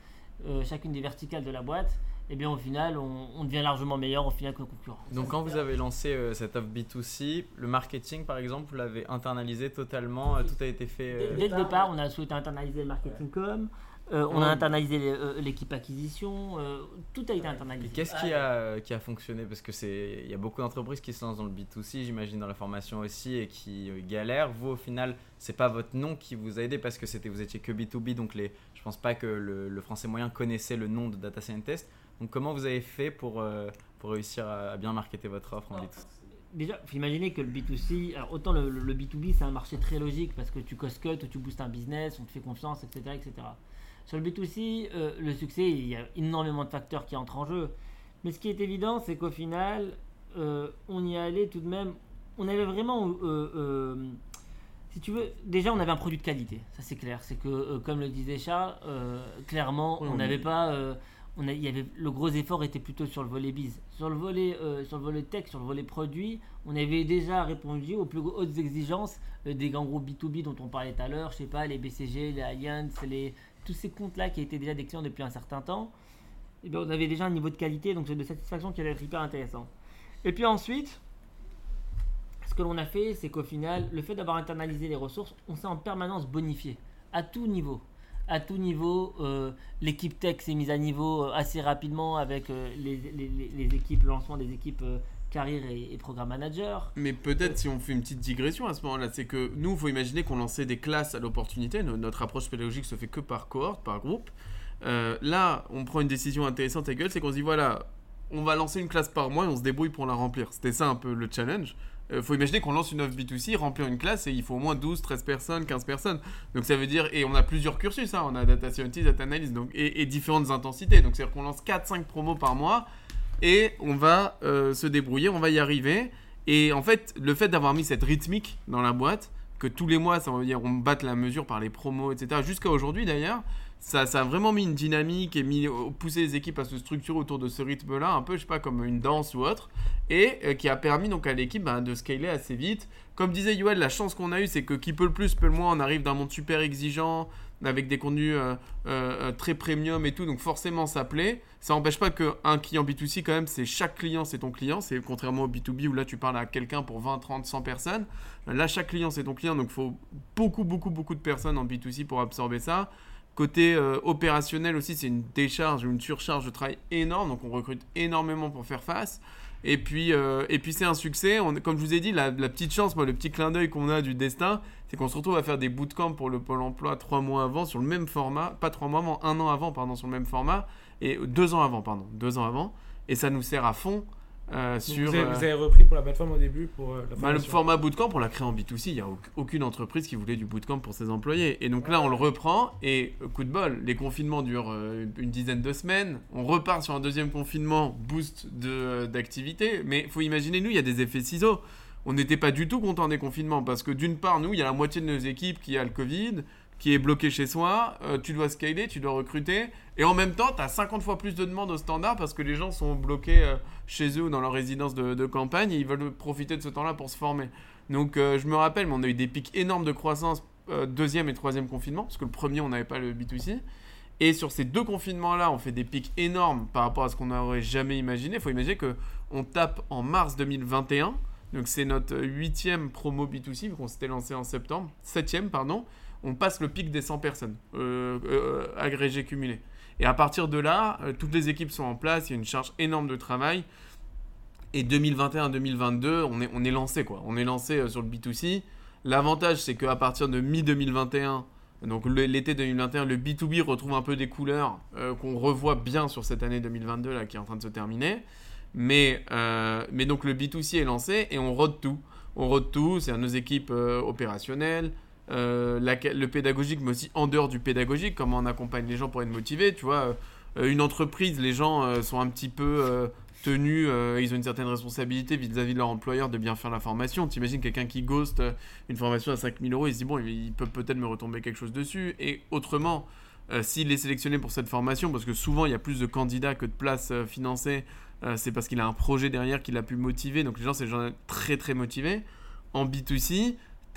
euh, chacune des verticales de la boîte, eh bien au final, on, on devient largement meilleur au final que nos concurrents. Donc quand vous avez lancé euh, cette offre B2C, le marketing par exemple, vous l'avez internalisé totalement, euh, tout a été fait... Dès, euh, dès le départ, on a souhaité internaliser le marketing com, euh, on a internalisé l'équipe acquisition, euh, tout a été Et internalisé. Qu'est-ce qui a, qui a fonctionné? Parce que c'est, il y a beaucoup d'entreprises qui se lancent dans le B2C, j'imagine dans la formation aussi, et qui galèrent. Vous, au final, c'est pas votre nom qui vous a aidé parce que c'était, vous étiez que B2B, donc les, je pense pas que le, le français moyen connaissait le nom de Data Scientist. Donc comment vous avez fait pour, euh, pour réussir à, à bien marketer votre offre en B2C Déjà, faut imaginer que le B2C, alors autant le, le- le B2B c'est un marché très logique parce que tu cost cut ou tu boostes un business, on te fait confiance, etc. etc. Sur le B2C, euh, le succès, il y a énormément de facteurs qui entrent en jeu. Mais ce qui est évident, c'est qu'au final, euh, on y allait tout de même. On avait vraiment. si tu veux, déjà on avait un produit de qualité, ça c'est clair. C'est que, euh, comme le disait Charles, euh, clairement, Oui, on n'avait pas. euh, on avait, le gros effort était plutôt sur le volet biz. Sur le volet, euh, sur le volet tech, sur le volet produit, on avait déjà répondu aux plus hautes exigences euh, des grands groupes B2B dont on parlait tout à l'heure, je sais pas, les BCG, les Allianz, tous ces comptes-là qui étaient déjà des clients depuis un certain temps. Et bien, on avait déjà un niveau de qualité, donc de satisfaction qui allait être hyper intéressant. Et puis ensuite, ce que l'on a fait, c'est qu'au final, le fait d'avoir internalisé les ressources, on s'est en permanence bonifié à tout niveau. À tout niveau, euh, l'équipe tech s'est mise à niveau euh, assez rapidement avec euh, les, équipes, lancement des équipes carrière et, programme manager. Mais peut-être si on fait une petite digression à ce moment-là, c'est que nous, il faut imaginer qu'on lançait des classes à l'opportunité. No- Notre approche pédagogique se fait que par cohorte, par groupe. Là, on prend une décision intéressante à gueule, c'est qu'on se dit voilà, on va lancer une classe par mois et on se débrouille pour la remplir. C'était ça un peu le challenge. Il faut imaginer qu'on lance une offre B2C, remplir une classe et il faut au moins 12, 13 personnes, 15 personnes. Donc ça veut dire, et on a plusieurs cursus, hein, on a data scientist, data analyst, donc, et, et différentes intensités. Donc c'est-à-dire qu'on lance 4-5 promos par mois et on va euh, se débrouiller, on va y arriver. Et en fait, le fait d'avoir mis cette rythmique dans la boîte, que tous les mois, ça veut dire on batte la mesure par les promos, etc., jusqu'à aujourd'hui d'ailleurs, ça, a vraiment mis une dynamique et mis, poussé les équipes à se structurer autour de ce rythme-là, un peu, je sais pas, comme une danse ou autre, et euh, qui a permis donc à l'équipe bah, de scaler assez vite. Comme disait Yoel, la chance qu'on a eue, c'est que qui peut le plus peut le moins, on arrive d'un monde super exigeant, avec des contenus euh, euh, euh, très premium et tout, donc forcément ça plaît. Ça n'empêche pas qu'un client B2C, quand même, c'est chaque client, c'est ton client. C'est contrairement au B2B où là tu parles à quelqu'un pour 20, 30, 100 personnes. Là, chaque client, c'est ton client, donc il faut beaucoup, beaucoup, beaucoup de personnes en B2C pour absorber ça. Côté euh, opérationnel aussi, c'est une décharge ou une surcharge de travail énorme, donc on recrute énormément pour faire face. Et puis, euh, et puis c'est un succès. Comme je vous ai dit, la, la petite chance, moi, le petit clin d'œil qu'on a du destin, c'est qu'on se retrouve à faire des bootcamps pour le Pôle emploi trois mois avant sur le même format, pas trois mois avant, un an avant, pardon, sur le même format, et deux ans avant, pardon, deux ans avant. Et ça nous sert à fond euh, Donc, sur. vous, avez, euh, vous avez repris pour la plateforme au début pour euh, la bah, le format bootcamp, on l'a créé en B2C. Il n'y a au- aucune entreprise qui voulait du bootcamp pour ses employés. Et donc là, on le reprend. Et coup de bol, les confinements durent euh, une dizaine de semaines. On repart sur un deuxième confinement, boost d'activité. Mais il faut imaginer, nous, il y a des effets ciseaux. On n'était pas du tout content des confinements parce que d'une part, nous, il y a la moitié de nos équipes qui a le Covid, qui est bloqué chez soi. euh, tu dois scaler, tu dois recruter. Et en même temps, tu as 50 fois plus de demandes au standard parce que les gens sont bloqués euh, chez eux ou dans leur résidence de, campagne et ils veulent profiter de ce temps-là pour se former. Donc euh, je me rappelle, on a eu des pics énormes de croissance deuxième et troisième confinement, parce que le premier, on n'avait pas le B2C. Et sur ces deux confinements-là, on fait des pics énormes par rapport à ce qu'on n'aurait jamais imaginé. Il faut imaginer que on tape en mars 2021, donc c'est notre huitième promo B2C, vu qu'on s'était lancé en septembre, septième, pardon. On passe le pic des 100 personnes euh, euh, agrégées cumulées. Et à partir de là, euh, toutes les équipes sont en place, il y a une charge énorme de travail. Et 2021-2022, on est, on est lancé quoi. On est lancé sur le B2C. L'avantage, c'est qu'à partir de mi-2021, donc l'été 2021, le B2B retrouve un peu des couleurs qu'on revoit bien sur cette année 2022 là, qui est en train de se terminer. Mais, mais donc le B2C est lancé et on rôde tout. On rôde tout, c'est à nos équipes opérationnelles, euh, le pédagogique, mais aussi en dehors du pédagogique, comment on accompagne les gens pour être motivés. Tu vois, euh, une entreprise, les gens euh, sont un petit peu tenus, ils ont une certaine responsabilité vis-à-vis de leur employeur de bien faire la formation. T'imagines quelqu'un qui ghost une formation à 5000 euros, il se dit bon, il, il peut peut-être me retomber quelque chose dessus. Et autrement, s'il est sélectionné pour cette formation, parce que souvent il y a plus de candidats que de places financées, c'est parce qu'il a un projet derrière qu'il a pu motiver. Donc les gens, c'est des gens très très motivés. En B2C,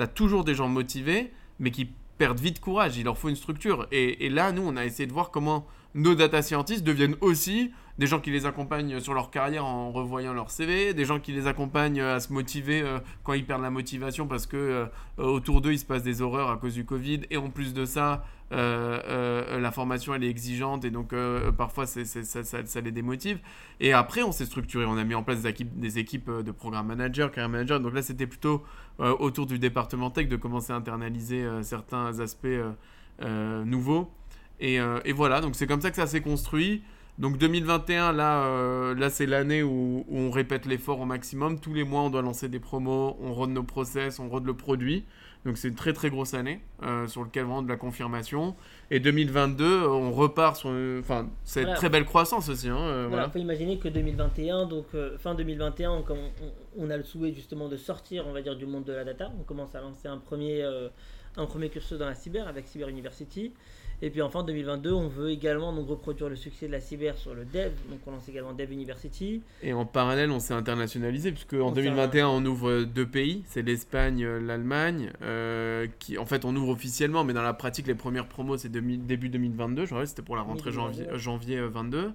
tu toujours des gens motivés, mais qui perdent vite courage. Il leur faut une structure. Et, là, nous, on a essayé de voir comment nos data scientists deviennent aussi des gens qui les accompagnent sur leur carrière en revoyant leur CV, des gens qui les accompagnent à se motiver euh, quand ils perdent la motivation parce que euh, autour d'eux il se passe des horreurs à cause du Covid et en plus de ça euh, la formation elle est exigeante et donc parfois ça, ça, les démotive. Et après on s'est structuré, on a mis en place des équipes, des équipes de programme manager, carrière manager. Donc là c'était plutôt autour du département tech de commencer à internaliser certains aspects nouveaux. Et, et, voilà, donc c'est comme ça que ça s'est construit. Donc 2021, là, euh, là c'est l'année où, on répète l'effort au maximum. Tous les mois, on doit lancer des promos, on rôde nos process, on rôde le produit. Donc c'est une très très grosse année euh, sur lequel on de la confirmation. Et 2022, on repart sur enfin, c'est une très belle croissance aussi. Hein, euh, voilà, On peut imaginer que 2021, donc fin 2021, on, on, a le souhait justement de sortir, on va dire, du monde de la data. On commence à lancer un premier, un premier cursus dans la cyber avec Cyber University. Et puis enfin, en 2022, on veut également donc, reproduire le succès de la cyber sur le dev. Donc on lance également Dev University. Et en parallèle, on s'est internationalisé, puisque en 2021, on ouvre deux pays c'est l'Espagne, euh, l'Allemagne. Euh, qui, en fait, on ouvre officiellement, mais dans la pratique, les premières promos, c'est début 2022. Je rappelle, c'était pour la rentrée janvier, janvier 22.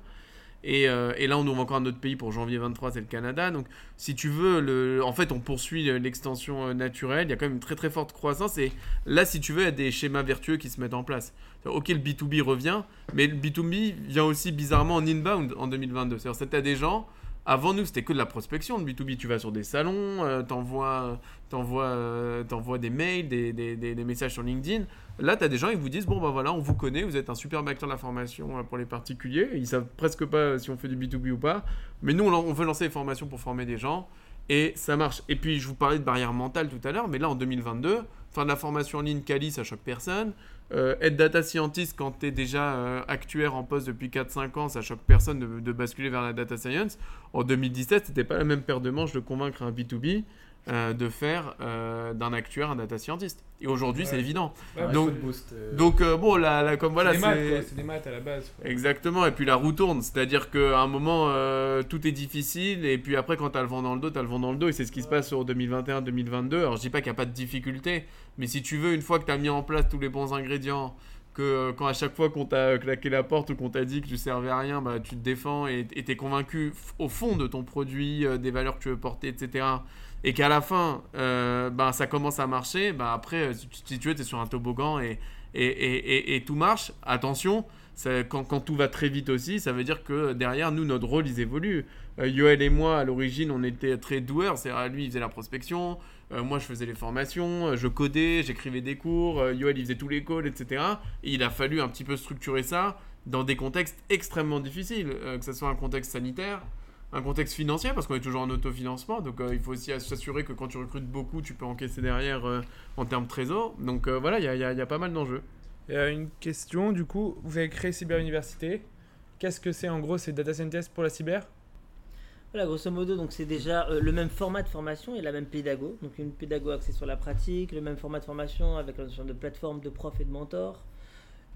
Euh, et, là, on ouvre encore un autre pays pour janvier 23, c'est le Canada. Donc, si tu veux, en fait, on poursuit l'extension naturelle. Il y a quand même une très très forte croissance. Et là, si tu veux, il y a des schémas vertueux qui se mettent en place. Ok, le B2B revient, mais le B2B vient aussi bizarrement en inbound en 2022. C'est-à-dire que tu des gens, avant nous, c'était que de la prospection. Le B2B, tu vas sur des salons, euh, t'envoies, euh, des mails, des, des, des, messages sur LinkedIn. Là, tu as des gens qui vous disent Bon, ben voilà, on vous connaît, vous êtes un super acteur de la formation euh, pour les particuliers. Ils savent presque pas si on fait du B2B ou pas. Mais nous, on veut lancer des formations pour former des gens. Et ça marche. Et puis, je vous parlais de barrière mentale tout à l'heure, mais là, en 2022, fin de la formation en ligne Cali, ça choque personne. Euh, être data scientist quand tu es déjà euh, actuaire en poste depuis 4-5 ans, ça choque personne de, de, basculer vers la data science. En 2017, c'était pas la même paire de manches de convaincre un B2B euh, de faire d'un actuaire un data scientist. Et aujourd'hui, c'est évident. donc, donc bon, la, comme voilà, c'est des, maths à la base. Exactement. Et puis la roue tourne, c'est-à-dire qu'à un moment, tout est difficile, et puis après, quand tu as le vent dans le dos, tu as le vent dans le dos, et c'est ce qui se passe sur 2021-2022. Alors, je dis pas qu'il n'y a pas de difficulté, mais si tu veux, une fois que tu as mis en place tous les bons ingrédients, que quand à chaque fois qu'on t'a claqué la porte ou qu'on t'a dit que tu servais à rien, bah, tu te défends et tu es convaincu au fond de ton produit, des valeurs que tu veux porter, etc et qu'à la fin, euh, ben, ça commence à marcher, ben, après, euh, si tu veux, tu es sur un toboggan et, tout marche. Attention, quand, quand, tout va très vite aussi, ça veut dire que derrière, nous, notre rôle, ils évoluent. Euh, Yoel et moi, à l'origine, on était très doueurs. C'est-à-dire, lui, il faisait la prospection. Moi, je faisais les formations. je codais, j'écrivais des cours. Yoel, il faisait tous les calls, etc. Et il a fallu un petit peu structurer ça dans des contextes extrêmement difficiles, que ce soit un contexte sanitaire, un contexte financier parce qu'on est toujours en autofinancement. Donc euh, il faut aussi s'assurer que quand tu recrutes beaucoup, tu peux encaisser derrière euh, en termes de trésor. Donc euh, voilà, il y, a, pas mal d'enjeux. Une question, du coup, vous avez créé Cyber Université. Qu'est-ce que c'est en gros C'est Data Scientist pour la cyber? Voilà, grosso modo, donc c'est déjà le même format de formation et la même pédago. Donc une pédago axée sur la pratique, le même format de formation avec la notion de plateforme de prof et de mentor.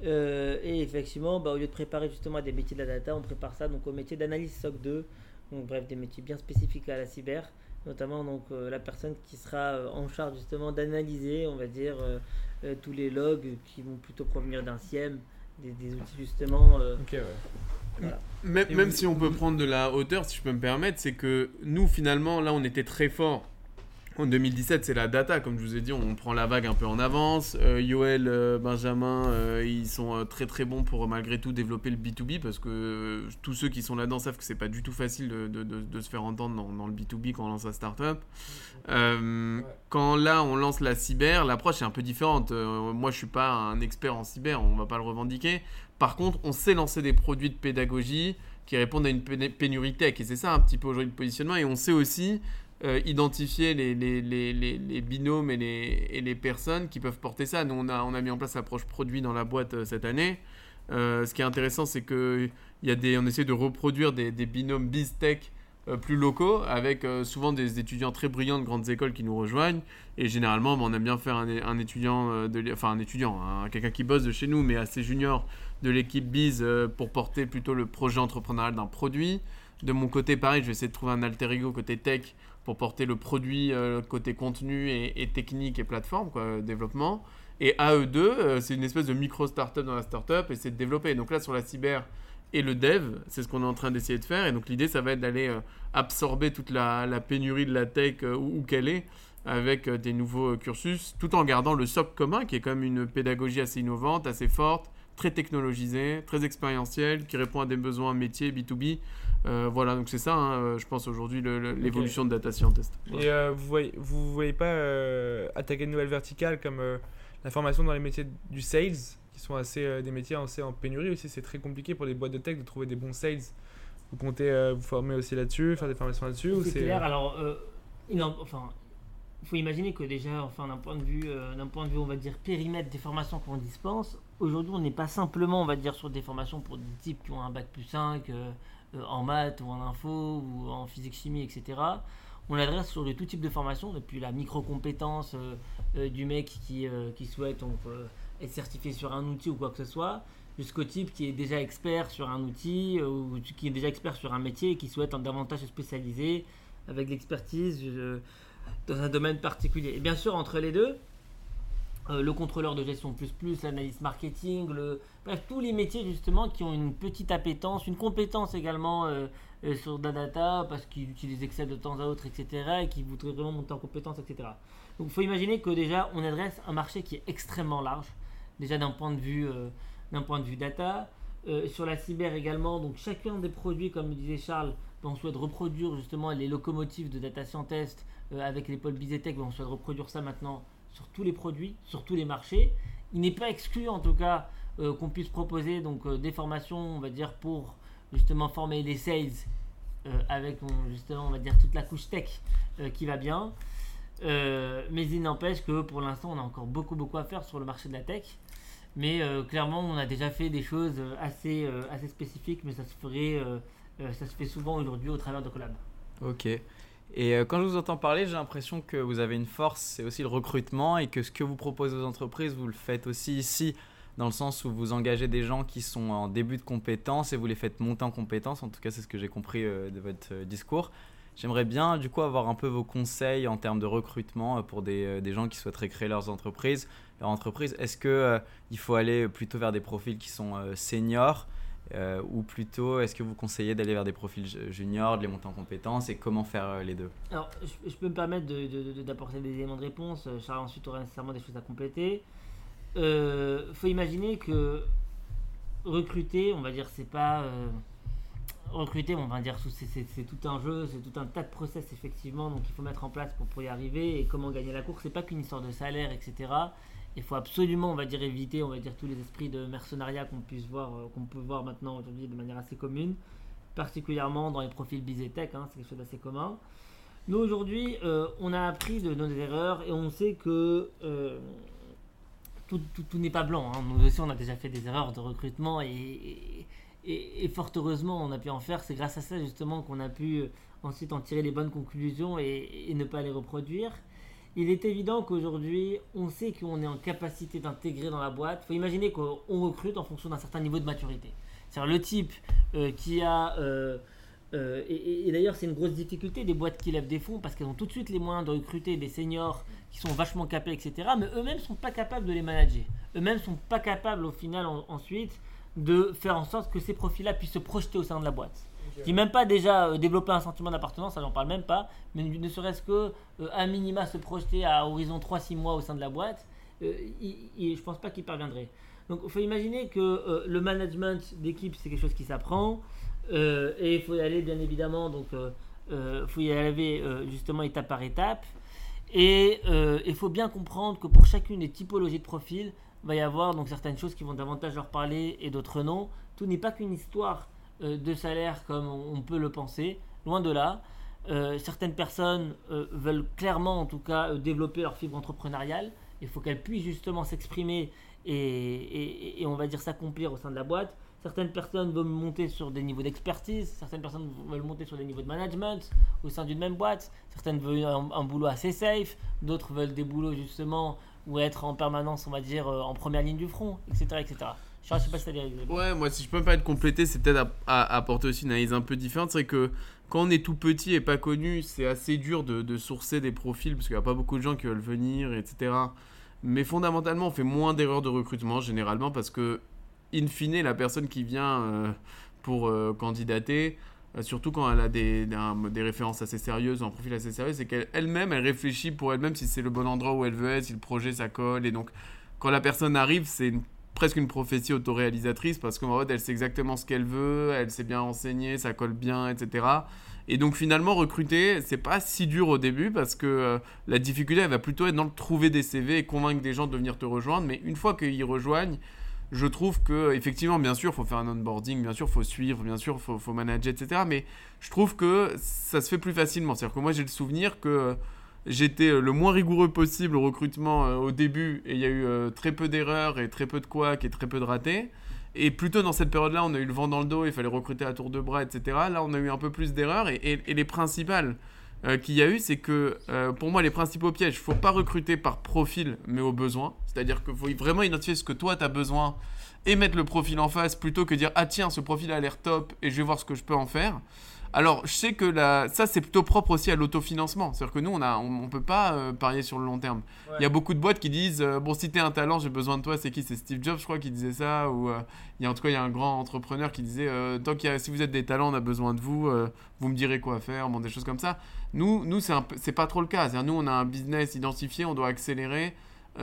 et effectivement, bah, au lieu de préparer justement à des métiers de la data, on prépare ça donc au métier d'analyse SOC 2, donc bref des métiers bien spécifiques à la cyber, notamment donc euh, la personne qui sera euh, en charge justement d'analyser, on va dire, euh, tous les logs qui vont plutôt provenir d'un SIEM, des, outils justement. Même, même si on peut prendre de la hauteur, si je peux me permettre, c'est que nous finalement là on était très fort en 2017, c'est la data, comme je vous ai dit, on prend la vague un peu en avance. Euh, Yoel, euh, Benjamin, euh, ils sont très très bons pour malgré tout développer le B2B parce que tous ceux qui sont là-dedans savent que c'est pas du tout facile de, se faire entendre dans, le B2B quand on lance sa startup. Quand là on lance la cyber, l'approche est un peu différente. moi je suis pas un expert en cyber, on va pas le revendiquer. Par contre, on sait lancer des produits de pédagogie qui répondent à une pénurie tech et c'est ça un petit peu aujourd'hui le positionnement et on sait aussi euh, identifier les, binômes et les, personnes qui peuvent porter ça. Nous, on a, mis en place l'approche produit dans la boîte euh, cette année. Euh, ce qui est intéressant, c'est qu'on essaie de reproduire des, des binômes BizTech plus locaux, avec euh, souvent des étudiants très brillants de grandes écoles qui nous rejoignent. Et généralement, bah, on aime bien faire un, un étudiant, euh, enfin un étudiant, hein, quelqu'un qui bosse de chez nous, mais assez junior de l'équipe Biz euh, pour porter plutôt le projet entrepreneurial d'un produit. De mon côté, pareil, je vais essayer de trouver un alter ego côté tech pour porter le produit euh, côté contenu et, technique et plateforme, euh, développement. Et AE2, euh, c'est une espèce de micro-startup dans la startup et c'est de développer. Donc là, sur la cyber et le dev, c'est ce qu'on est en train d'essayer de faire. Et donc l'idée, ça va être d'aller euh, absorber toute la, la pénurie de la tech euh, où, où qu'elle est avec euh, des nouveaux cursus, tout en gardant le socle commun qui est quand même une pédagogie assez innovante, assez forte, très technologisée, très expérientielle, qui répond à des besoins métiers B2B. Euh, voilà, donc c'est ça, hein, je pense aujourd'hui l'évolution de Data Scientist. Voilà. Et euh, vous voyez, vous voyez pas euh, attaquer de nouvelles verticales comme la formation dans les métiers du sales, qui sont assez euh, des métiers assez en pénurie aussi. C'est très compliqué pour les boîtes de tech de trouver des bons sales. Vous comptez euh, vous former aussi là-dessus, faire des formations là-dessus C'est clair. Alors, euh, il en- enfin, il faut imaginer que déjà, enfin, d'un point de vue, euh, d'un point de vue, on va dire périmètre des formations qu'on dispense, aujourd'hui, on n'est pas simplement, on va dire, sur des formations pour des types qui ont un bac plus 5 euh, euh, en maths ou en info ou en physique chimie, etc. On adresse sur de tout type de formation, depuis la micro-compétence euh, euh, du mec qui, qui souhaite donc, être certifié sur un outil ou quoi que ce soit, jusqu'au type qui est déjà expert sur un outil euh, ou qui est déjà expert sur un métier et qui souhaite en davantage se spécialiser avec l'expertise euh, dans un domaine particulier. Et bien sûr, entre les deux, euh, le contrôleur de gestion plus plus, l'analyse marketing, bref, tous les métiers justement qui ont une petite appétence, une compétence également sur la data parce qu'ils utilisent Excel de temps à autre, etc. et qui voudraient vraiment monter en compétence, etc. Donc il faut imaginer que déjà on adresse un marché qui est extrêmement large, déjà d'un point de vue, euh, d'un point de vue data. Euh, sur la cyber également, donc chacun des produits, comme le disait Charles, on souhaite reproduire justement les locomotives de Data Scientist euh, avec les pôles Bizetech, on souhaite reproduire ça maintenant sur tous les produits, sur tous les marchés. Il n'est pas exclu en tout cas qu'on puisse proposer donc des formations, on va dire, pour justement former les sales avec justement on va dire toute la couche tech qui va bien. Mais il n'empêche que pour l'instant on a encore beaucoup beaucoup à faire sur le marché de la tech. Mais euh, clairement on a déjà fait des choses euh, assez, euh, assez spécifiques, mais ça se ferait, ça se fait souvent aujourd'hui au travers de collabs. Ok. Et quand je vous entends parler, j'ai l'impression que vous avez une force, c'est aussi le recrutement et que ce que vous proposez aux entreprises, vous le faites aussi ici, dans le sens où vous engagez des gens qui sont en début de compétences et vous les faites monter en compétences. En tout cas, c'est ce que j'ai compris de votre discours. J'aimerais bien, du coup, avoir un peu vos conseils en termes de recrutement euh, pour des, euh, des gens qui souhaiteraient créer leurs entreprises. Leur entreprise, est-ce que euh, il faut aller plutôt vers des profils qui sont euh, seniors ou plutôt, est-ce que vous conseillez d'aller vers des profils ju- juniors, de les monter en compétences et comment faire les deux? Alors, je, peux me permettre d'apporter des éléments de réponse. Charles ensuite aura nécessairement des choses à compléter. Euh, faut imaginer que recruter, on va dire, c'est pas recruter, on va dire, c'est- tout un jeu, c'est tout un tas de process effectivement. Donc, il faut mettre en place pour, y arriver et comment gagner la course. C'est pas qu'une histoire de salaire, etc. Il faut absolument, on va dire, éviter, on va dire, tous les esprits de mercenariat qu'on puisse voir, euh, qu'on peut voir maintenant aujourd'hui de manière assez commune, particulièrement dans les profils Bizetech, hein, c'est quelque chose d'assez commun. Nous aujourd'hui, euh, on a appris de nos erreurs et on sait que euh, tout, n'est pas blanc. hein. Nous aussi, on a déjà fait des erreurs de recrutement et- et- fort heureusement, on a pu en faire. C'est grâce à ça justement qu'on a pu euh, ensuite en tirer les bonnes conclusions et, ne pas les reproduire. Il est évident qu'aujourd'hui, on sait qu'on est en capacité d'intégrer dans la boîte. Il faut imaginer qu'on recrute en fonction d'un certain niveau de maturité. C'est-à-dire le type euh, qui a... euh, et d'ailleurs, c'est une grosse difficulté des boîtes qui lèvent des fonds parce qu'elles ont tout de suite les moyens de recruter des seniors qui sont vachement capés, etc. Mais eux-mêmes sont pas capables de les manager. Eux-mêmes sont pas capables au final en- ensuite de faire en sorte que ces profils-là puissent se projeter au sein de la boîte. Je dis même pas déjà euh, développer un sentiment d'appartenance, ça j'en parle même pas, mais ne serait-ce que euh, à minima se projeter à horizon 3-6 mois au sein de la boîte, euh, il- il- je pense pas qu'il parviendrait. Donc il faut imaginer que euh, le management d'équipe c'est quelque chose qui s'apprend euh, et il faut y aller bien évidemment donc euh, euh, faut y aller euh, justement étape par étape et euh, il faut bien comprendre que pour chacune des typologies de profils va y avoir donc certaines choses qui vont davantage leur parler et d'autres non. Tout n'est pas qu'une histoire euh, de salaire comme on, peut le penser, loin de là. Euh, certaines personnes euh, veulent clairement en tout cas développer leur fibre entrepreneuriale. Il faut qu'elles puissent justement s'exprimer et, on va dire s'accomplir au sein de la boîte. Certaines personnes veulent monter sur des niveaux d'expertise, certaines personnes veulent monter sur des niveaux de management au sein d'une même boîte, certaines veulent un boulot assez safe, d'autres veulent des boulots justement où être en permanence, on va dire, euh, en première ligne du front, etc. etc. Je sais pas si. Ouais, moi, si je peux pas être complété, c'est peut-être à, apporter aussi une analyse un peu différente. C'est que quand on est tout petit et pas connu, c'est assez dur de, de sourcer des profils parce qu'il n'y a pas beaucoup de gens qui veulent venir, etc. Mais fondamentalement, on fait moins d'erreurs de recrutement généralement parce que, in fine, la personne qui vient euh, pour euh, candidater, surtout quand elle a des, références assez sérieuses, un profil assez sérieux, c'est qu'elle-même, elle réfléchit pour elle-même si c'est le bon endroit où elle veut être, si le projet ça colle. Et donc, quand la personne arrive, c'est presque une prophétie autoréalisatrice parce qu'en fait, elle sait exactement ce qu'elle veut, elle s'est bien renseignée, ça colle bien, etc. Et donc finalement recruter, c'est pas si dur au début parce que euh, la difficulté elle va plutôt être dans le trouver des CV et convaincre des gens de venir te rejoindre. Mais une fois qu'ils rejoignent, je trouve que effectivement, bien sûr, faut faire un onboarding, bien sûr, faut suivre, bien sûr, faut, faut manager, etc. Mais je trouve que ça se fait plus facilement. C'est-à-dire que moi j'ai le souvenir que j'étais le moins rigoureux possible au recrutement euh, au début et il y a eu euh, très peu d'erreurs et très peu de couacs et très peu de ratés. Et plutôt dans cette période-là, on a eu le vent dans le dos, il fallait recruter à tour de bras, etc. Là, on a eu un peu plus d'erreurs. Et- et les principales euh, qu'il y a eu, c'est que euh, pour moi, les principaux pièges, il faut pas recruter par profil, mais au besoin. C'est-à-dire qu'il faut vraiment identifier ce que toi, tu as besoin et mettre le profil en face plutôt que dire Ah tiens, ce profil a l'air top et je vais voir ce que je peux en faire. Alors, je sais que la... ça, c'est plutôt propre aussi à l'autofinancement. C'est-à-dire que nous, on ne on, on peut pas euh, parier sur le long terme. Il y a beaucoup de boîtes qui disent euh, Bon, si tu un talent, j'ai besoin de toi. C'est qui? C'est Steve Jobs, je crois, qui disait ça. Ou euh, y a, en tout cas, il y a un grand entrepreneur qui disait Tant qu'il y a- Si vous êtes des talents, on a besoin de vous. vous me direz quoi faire. Bon, des choses comme ça. Nous, nous c'est c'est pas trop le cas. C'est-à-dire, nous, on a un business identifié, on doit accélérer.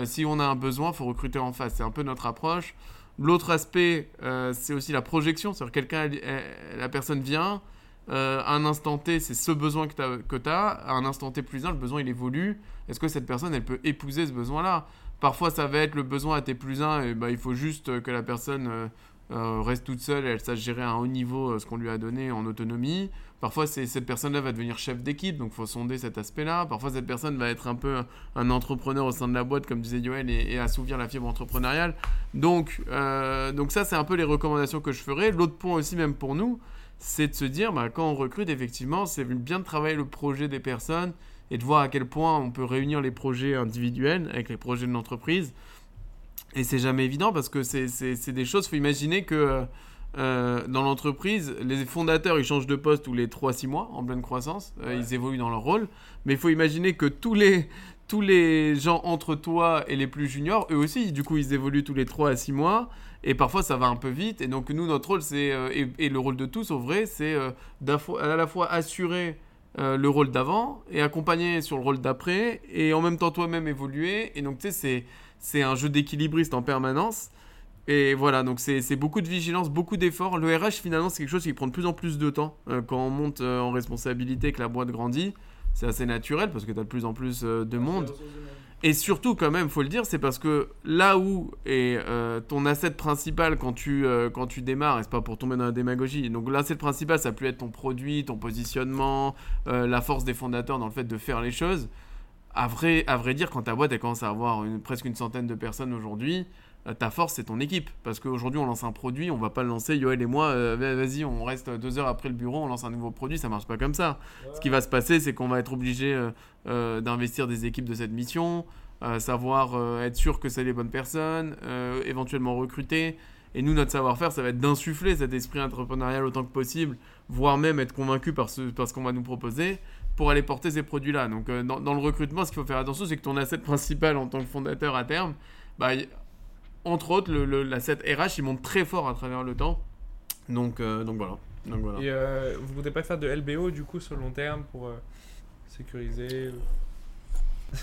Si on a un besoin, il faut recruter en face. C'est un peu notre approche. L'autre aspect, c'est aussi la projection. C'est-à-dire, quelqu'un, elle- elle- la personne vient. Euh, un instant T, c'est ce besoin que tu as, À un instant T plus un, le besoin, il évolue. Est-ce que cette personne, elle peut épouser ce besoin-là? Parfois, ça va être le besoin à T plus 1, et bah, il faut juste que la personne euh, euh, reste toute seule, et elle sache gérer à un haut niveau ce qu'on lui a donné en autonomie. Parfois, cette personne-là va devenir chef d'équipe, donc il faut sonder cet aspect-là. Parfois, cette personne va être un peu un, entrepreneur au sein de la boîte, comme disait Yoel, et, assouvir la fibre entrepreneuriale. Donc, donc ça, c'est un peu les recommandations que je ferai. L'autre point aussi, même pour nous, c'est de se dire, bah, quand on recrute, effectivement, c'est bien de travailler le projet des personnes et de voir à quel point on peut réunir les projets individuels avec les projets de l'entreprise. Et c'est jamais évident parce que c'est des choses, il faut imaginer que euh, dans l'entreprise, les fondateurs, ils changent de poste tous les 3-6 mois en pleine croissance, Euh, ils évoluent dans leur rôle, mais il faut imaginer que tous les, tous les gens entre toi et les plus juniors, eux aussi, du coup, ils évoluent tous les 3 à 6 mois, et parfois ça va un peu vite, et donc nous, notre rôle, c'est, euh, et, et le rôle de tous, au vrai, c'est euh, à la fois assurer euh, le rôle d'avant et accompagner sur le rôle d'après, et en même temps toi-même évoluer, et donc tu sais, c'est, un jeu d'équilibriste en permanence. Et voilà, donc c'est beaucoup de vigilance, beaucoup d'efforts. Le RH, finalement, c'est quelque chose qui prend de plus en plus de temps euh, quand on monte euh, en responsabilité, que la boîte grandit. C'est assez naturel parce que tu as de plus en plus de monde. Et surtout, quand même, faut le dire, c'est parce que là où est euh, ton asset principal quand tu, euh, quand tu démarres, et c'est pas pour tomber dans la démagogie, donc l'asset principal, ça peut être ton produit, ton positionnement, euh, la force des fondateurs dans le fait de faire les choses. À vrai, à vrai dire, quand ta boîte elle commence à avoir presque une centaine de personnes aujourd'hui, ta force c'est ton équipe. Parce qu'aujourd'hui on lance un produit, on va pas le lancer, Yoel et moi, euh, va- vas-y, on reste deux heures après le bureau, on lance un nouveau produit, ça marche pas comme ça. Ce qui va se passer, c'est qu'on va être obligé euh, euh, d'investir des équipes de cette mission, euh, savoir euh, être sûr que c'est les bonnes personnes, euh, éventuellement recruter. Et nous, notre savoir-faire, ça va être d'insuffler cet esprit entrepreneurial autant que possible, voire même être convaincu par ce, par qu'on va nous proposer pour aller porter ces produits-là. Donc, euh, dans, le recrutement, ce qu'il faut faire attention, c'est que ton asset principal en tant que fondateur à terme, bah, entre autres, le, le- l'asset RH, il monte très fort à travers le temps. Donc, euh, donc voilà. Donc voilà. Et euh, vous voudrez pas faire de LBO du coup sur le long terme pour euh, sécuriser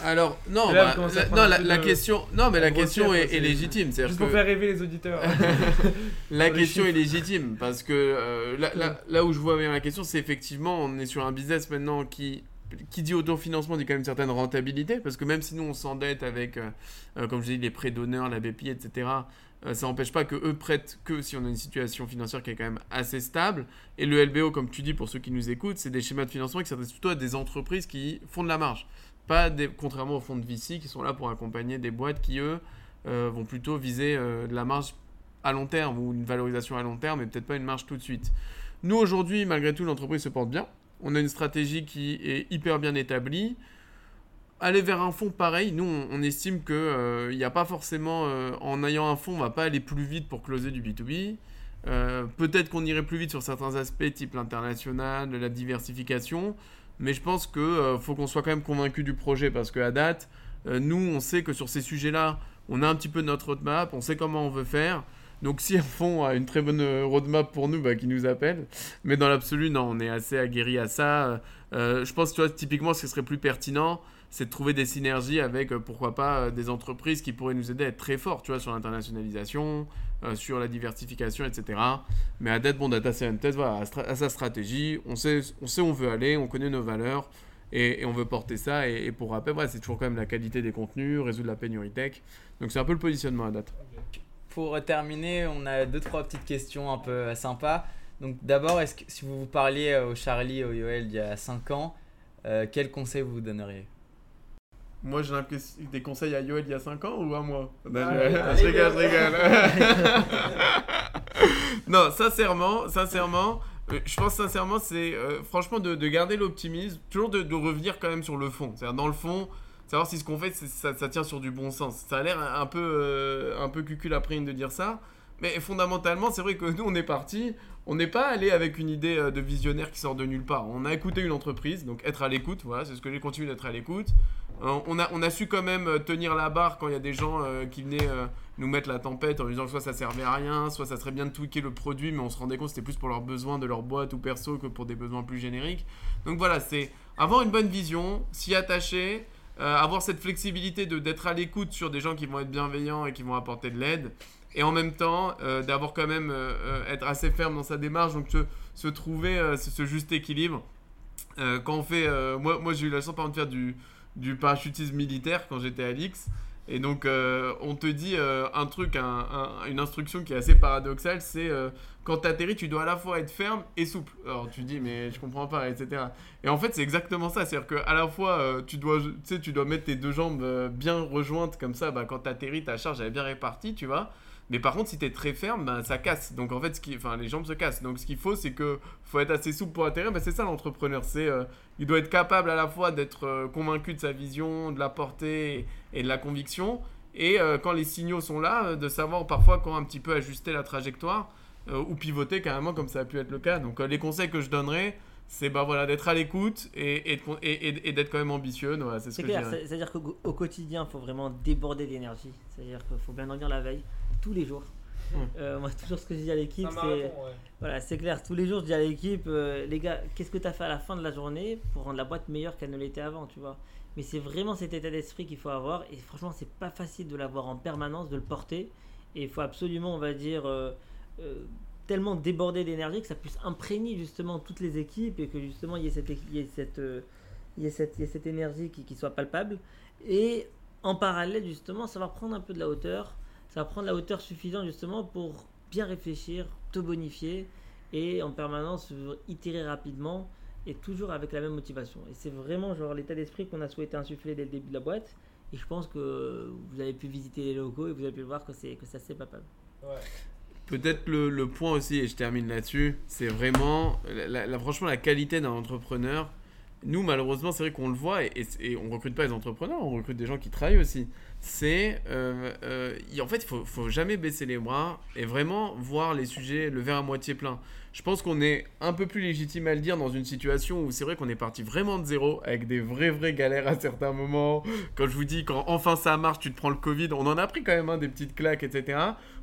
Alors, non, là, bah, la, non, la, la de- question, non, mais la question est, est légitime. C'est-à-dire Juste pour que- faire rêver les auditeurs. (laughs) (laughs) La question est légitime parce que là, là- là où je vois bien la question, c'est effectivement, on est sur un business maintenant qui, qui dit autofinancement, dit quand même une certaine rentabilité parce que même si nous on s'endette avec, euh, euh, comme je dis, les prêts d'honneur, la BPI, etc., euh, ça n'empêche pas que eux prêtent que si on a une situation financière qui est quand même assez stable. Et le LBO, comme tu dis, pour ceux qui nous écoutent, c'est des schémas de financement qui s'adressent plutôt à des entreprises qui font de la marge. Pas contrairement aux fonds de VC qui sont là pour accompagner des boîtes qui, eux, vont plutôt viser de la marge à long terme ou une valorisation à long terme et peut-être pas une marge tout de suite. Nous, aujourd'hui, malgré tout, l'entreprise se porte bien. On a une stratégie qui est hyper bien établie. Aller vers un fonds pareil, nous, on, estime qu'il n'y a pas forcément, en ayant un fonds, on va pas aller plus vite pour closer du B2B. Peut-être qu'on irait plus vite sur certains aspects, type l'international, la diversification. Mais je pense qu'il euh, faut qu'on soit quand même convaincu du projet parce qu'à date, euh, nous, on sait que sur ces sujets-là, on a un petit peu notre roadmap, on sait comment on veut faire. Donc si un fond a une très bonne euh, roadmap pour nous, bah, qui nous appelle. Mais dans l'absolu, non, on est assez aguerri à ça. je pense, tu vois, typiquement, ce qui serait plus pertinent, c'est de trouver des synergies avec, pourquoi pas, des entreprises qui pourraient nous aider à être très forts, tu vois, sur l'internationalisation, euh, sur la diversification, etc. Mais à date, bon, Data Scientist, voilà, à, sa stratégie, on sait, on sait où on veut aller, on connaît nos valeurs et, on veut porter ça. Et, pour rappel, c'est toujours quand même la qualité des contenus, résoudre la pénurie tech. Donc c'est un peu le positionnement à date. Pour terminer, on a deux, trois petites questions un peu sympas. Donc d'abord, est-ce que si vous vous parliez au Charlie, au Yoel il y a 5 ans, euh, quel conseil vous donneriez? Moi, j'ai des conseils à Yoel il y a 5 ans ou à moi? Je, rigole, je rigole. (laughs) non, sincèrement, sincèrement, euh, je pense sincèrement, c'est euh, franchement de, garder l'optimisme, toujours de, revenir quand même sur le fond. C'est-à-dire, dans le fond, savoir si ce qu'on fait, ça, tient sur du bon sens. Ça a l'air un peu, euh, un peu cucul après de dire ça. Mais fondamentalement, c'est vrai que nous, on est parti. On n'est pas allé avec une idée de visionnaire qui sort de nulle part. On a écouté une entreprise, donc être à l'écoute, voilà, c'est ce que j'ai continué d'être à l'écoute. Euh, on, a, on a su quand même euh, tenir la barre quand il y a des gens euh, qui venaient nous mettre la tempête en disant que soit ça servait à rien, soit ça serait bien de tweaker le produit, mais on se rendait compte que c'était plus pour leurs besoins de leur boîte ou perso que pour des besoins plus génériques. Donc voilà, c'est avoir une bonne vision, s'y attacher, avoir cette flexibilité d'être à l'écoute sur des gens qui vont être bienveillants et qui vont apporter de l'aide, et en même temps d'avoir quand même être assez ferme dans sa démarche, donc se, trouver ce, juste équilibre. quand on fait, moi, moi j'ai eu la chance par exemple de faire du du parachutisme militaire quand j'étais à l'X. Et donc, euh, on te dit euh, un truc, une instruction qui est assez paradoxale, c'est euh, quand tu atterris, tu dois à la fois être ferme et souple. Alors, tu dis, mais je comprends pas, etc. Et en fait, c'est exactement ça. C'est-à-dire qu'à la fois, tu, dois, tu dois mettre tes deux jambes bien rejointes, comme ça, bah, quand tu atterris, ta charge, est bien répartie, tu vois. Mais par contre, si tu es très ferme, ben, ça casse. Donc en fait, les jambes se cassent. Donc ce qu'il faut, c'est que faut être assez souple pour atterrir. Ben, c'est ça l'entrepreneur. C'est, il doit être capable à la fois d'être euh, convaincu de sa vision, de la portée et, de la conviction. Et euh, quand les signaux sont là, de savoir parfois quand un petit peu ajuster la trajectoire ou pivoter carrément comme ça a pu être le cas. Donc les conseils que je donnerais, c'est bah voilà d'être à l'écoute et, et, et, d'être quand même ambitieux. c'est clair, c'est-à-dire qu'au quotidien, il faut vraiment déborder d'énergie. C'est-à-dire qu'il faut bien dormir la veille tous les jours. Euh, moi, toujours ce que je dis à l'équipe, c'est. Voilà, c'est clair, tous les jours, je dis à l'équipe, euh, les gars, qu'est-ce que tu as fait à la fin de la journée pour rendre la boîte meilleure qu'elle ne l'était avant, tu vois? Mais c'est vraiment cet état d'esprit qu'il faut avoir, et franchement, c'est pas facile de l'avoir en permanence, de le porter, et il faut absolument, on va dire, euh, tellement déborder d'énergie que ça puisse imprégner justement toutes les équipes, et que justement, il y ait cette, il y ait cette, il y ait cette, il y ait cette énergie qui, qui soit palpable, et en parallèle, justement, savoir prendre un peu de la hauteur ça va prendre la hauteur suffisante justement pour bien réfléchir, te bonifier et en permanence itérer rapidement et toujours avec la même motivation. Et c'est vraiment genre l'état d'esprit qu'on a souhaité insuffler dès le début de la boîte. Et je pense que vous avez pu visiter les locaux et vous avez pu voir que, c'est, que ça c'est pas Ouais. Peut-être le, le, point aussi, et je termine là-dessus, c'est vraiment, la, franchement, la qualité d'un entrepreneur. Nous, malheureusement, c'est vrai qu'on le voit, et, et, on recrute pas les entrepreneurs, on recrute des gens qui travaillent aussi. C'est euh, euh, en fait il faut, faut jamais baisser les bras et vraiment voir les sujets le verre à moitié plein. Je pense qu'on est un peu plus légitime à le dire dans une situation où c'est vrai qu'on est parti vraiment de zéro avec des vraies vraies galères à certains moments. Quand je vous dis quand enfin ça marche tu te prends le covid on en a pris quand même hein, des petites claques etc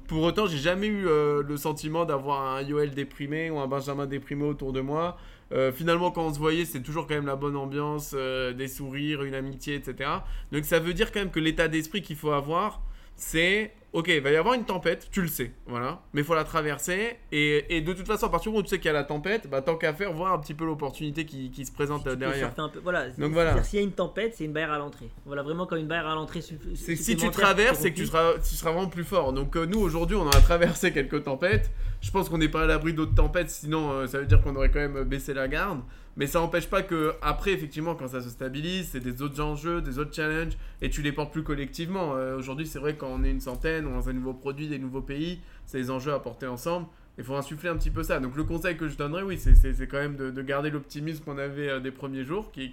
pour autant j'ai jamais eu euh, le sentiment d'avoir un Yoel déprimé ou un Benjamin déprimé autour de moi euh, finalement, quand on se voyait, c'est toujours quand même la bonne ambiance, euh, des sourires, une amitié, etc. Donc ça veut dire quand même que l'état d'esprit qu'il faut avoir, c'est ok, il va y avoir une tempête, tu le sais, voilà, mais il faut la traverser. Et, de toute façon, à partir du moment où tu sais qu'il y a la tempête, bah, tant qu'à faire, voir un petit peu l'opportunité qui, se présente derrière. voilà, Donc voilà. S'il y a une tempête, c'est une barrière à l'entrée. Voilà, vraiment comme une barrière à l'entrée. Si tu traverses, c'est que tu seras, tu seras vraiment plus fort. Donc euh, nous, aujourd'hui, on a traversé (laughs) quelques tempêtes. Je pense qu'on n'est pas à l'abri d'autres tempêtes, sinon euh, ça veut dire qu'on aurait quand même baissé la garde. Mais ça n'empêche pas que après, effectivement, quand ça se stabilise, c'est des autres enjeux, des autres challenges, et tu les portes plus collectivement. Euh, aujourd'hui, c'est vrai quand on est une centaine, on lance un nouveau produit, des nouveaux pays, c'est des enjeux à porter ensemble. Il faut insuffler un petit peu ça. Donc le conseil que je donnerais, oui, c'est quand même de, garder l'optimisme qu'on avait euh, des premiers jours, qui,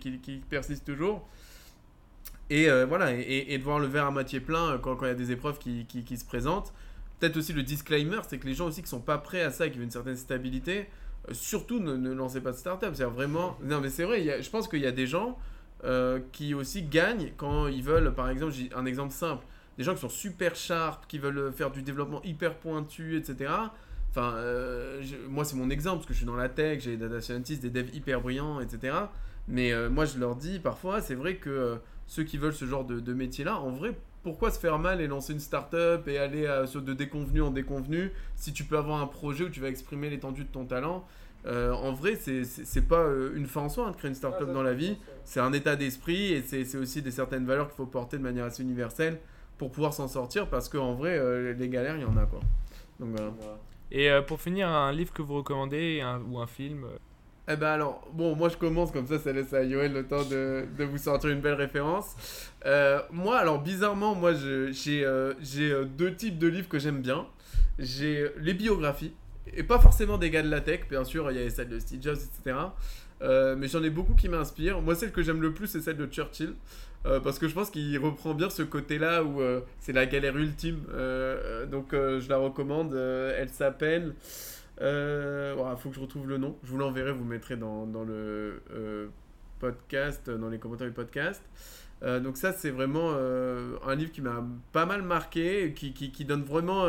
persiste toujours. Et voilà, et, de voir le verre à moitié plein quand il y a des épreuves qui se présentent. Peut-être aussi le disclaimer, c'est que les gens aussi qui sont pas prêts à ça, qui veulent une certaine stabilité, surtout ne, lancez pas de start-up. C'est vraiment. Non, mais c'est vrai, je pense qu'il y a des gens euh, qui aussi gagnent quand ils veulent, par exemple, un exemple simple, des gens qui sont super sharp, qui veulent faire du développement hyper pointu, etc. Enfin, euh, moi, c'est mon exemple, parce que je suis dans la tech, j'ai des data scientists, des devs hyper brillants, etc. Mais euh, moi, je leur dis parfois, c'est vrai que ceux qui veulent ce genre de métier-là, en vrai, pourquoi se faire mal et lancer une start-up et aller de déconvenu en déconvenu si tu peux avoir un projet où tu vas exprimer l'étendue de ton talent? Euh, en vrai, c'est pas euh, une fin en soi hein, de créer une start-up dans la vie. C'est un état d'esprit et c'est aussi des certaines valeurs qu'il faut porter de manière assez universelle pour pouvoir s'en sortir parce qu'en vrai, euh, les galères, il y en a quoi. Donc voilà. Et pour finir, un livre que vous recommandez ou un film eh ben alors, bon, moi je commence comme ça, ça laisse à Yoel le temps de, de vous sortir une belle référence. moi, alors bizarrement, moi j'ai deux types de livres que j'aime bien. J'ai les biographies et pas forcément des gars de la tech, bien sûr, il y a celle de Steve Jobs, etc. Euh, mais j'en ai beaucoup qui m'inspirent. Moi, celle que j'aime le plus, c'est celle de Churchill. Euh, parce que je pense qu'il reprend bien ce côté-là où euh, c'est la galère ultime. donc, je la recommande. elle s'appelle. Il faut que je retrouve le nom. Je vous l'enverrai, vous mettrez dans, le podcast, dans les commentaires du podcast. donc, ça, c'est vraiment un livre qui m'a pas mal marqué, qui, donne vraiment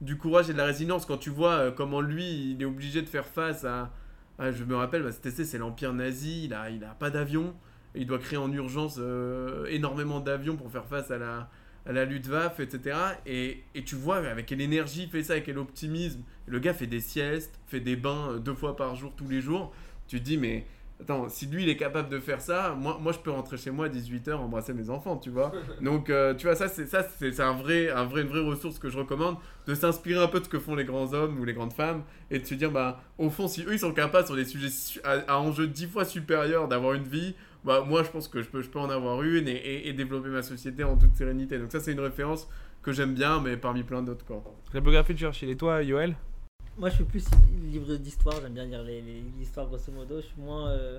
du courage et de la résilience quand tu vois euh, comment lui il est obligé de faire face à, je me rappelle bah, c'est l'empire nazi il a il a pas d'avion il doit créer en urgence euh, énormément d'avions pour faire face à la à la Luftwaffe etc et, et tu vois avec quelle énergie il fait ça avec quel optimisme. Le gars fait des siestes fait des bains euh, deux fois par jour tous les jours. Tu te dis mais Attends, si lui il est capable de faire ça, moi, moi je peux rentrer chez moi à 18h embrasser mes enfants, tu vois. (laughs) Donc euh, tu vois ça c'est ça c'est un vrai un vrai une vraie ressource que je recommande de s'inspirer un peu de ce que font les grands hommes ou les grandes femmes et de se dire bah au fond si eux ils sont capables sur des sujets à, enjeux dix fois supérieurs d'avoir une vie, bah moi je pense que je peux je peux en avoir une et, et, développer ma société en toute sérénité. Donc ça c'est une référence que j'aime bien mais parmi plein d'autres quoi. La biographie de Churchill et toi Yoel? Moi, je suis plus livre d'histoire, j'aime bien lire les, les, histoires grosso modo. Je suis moins. Euh,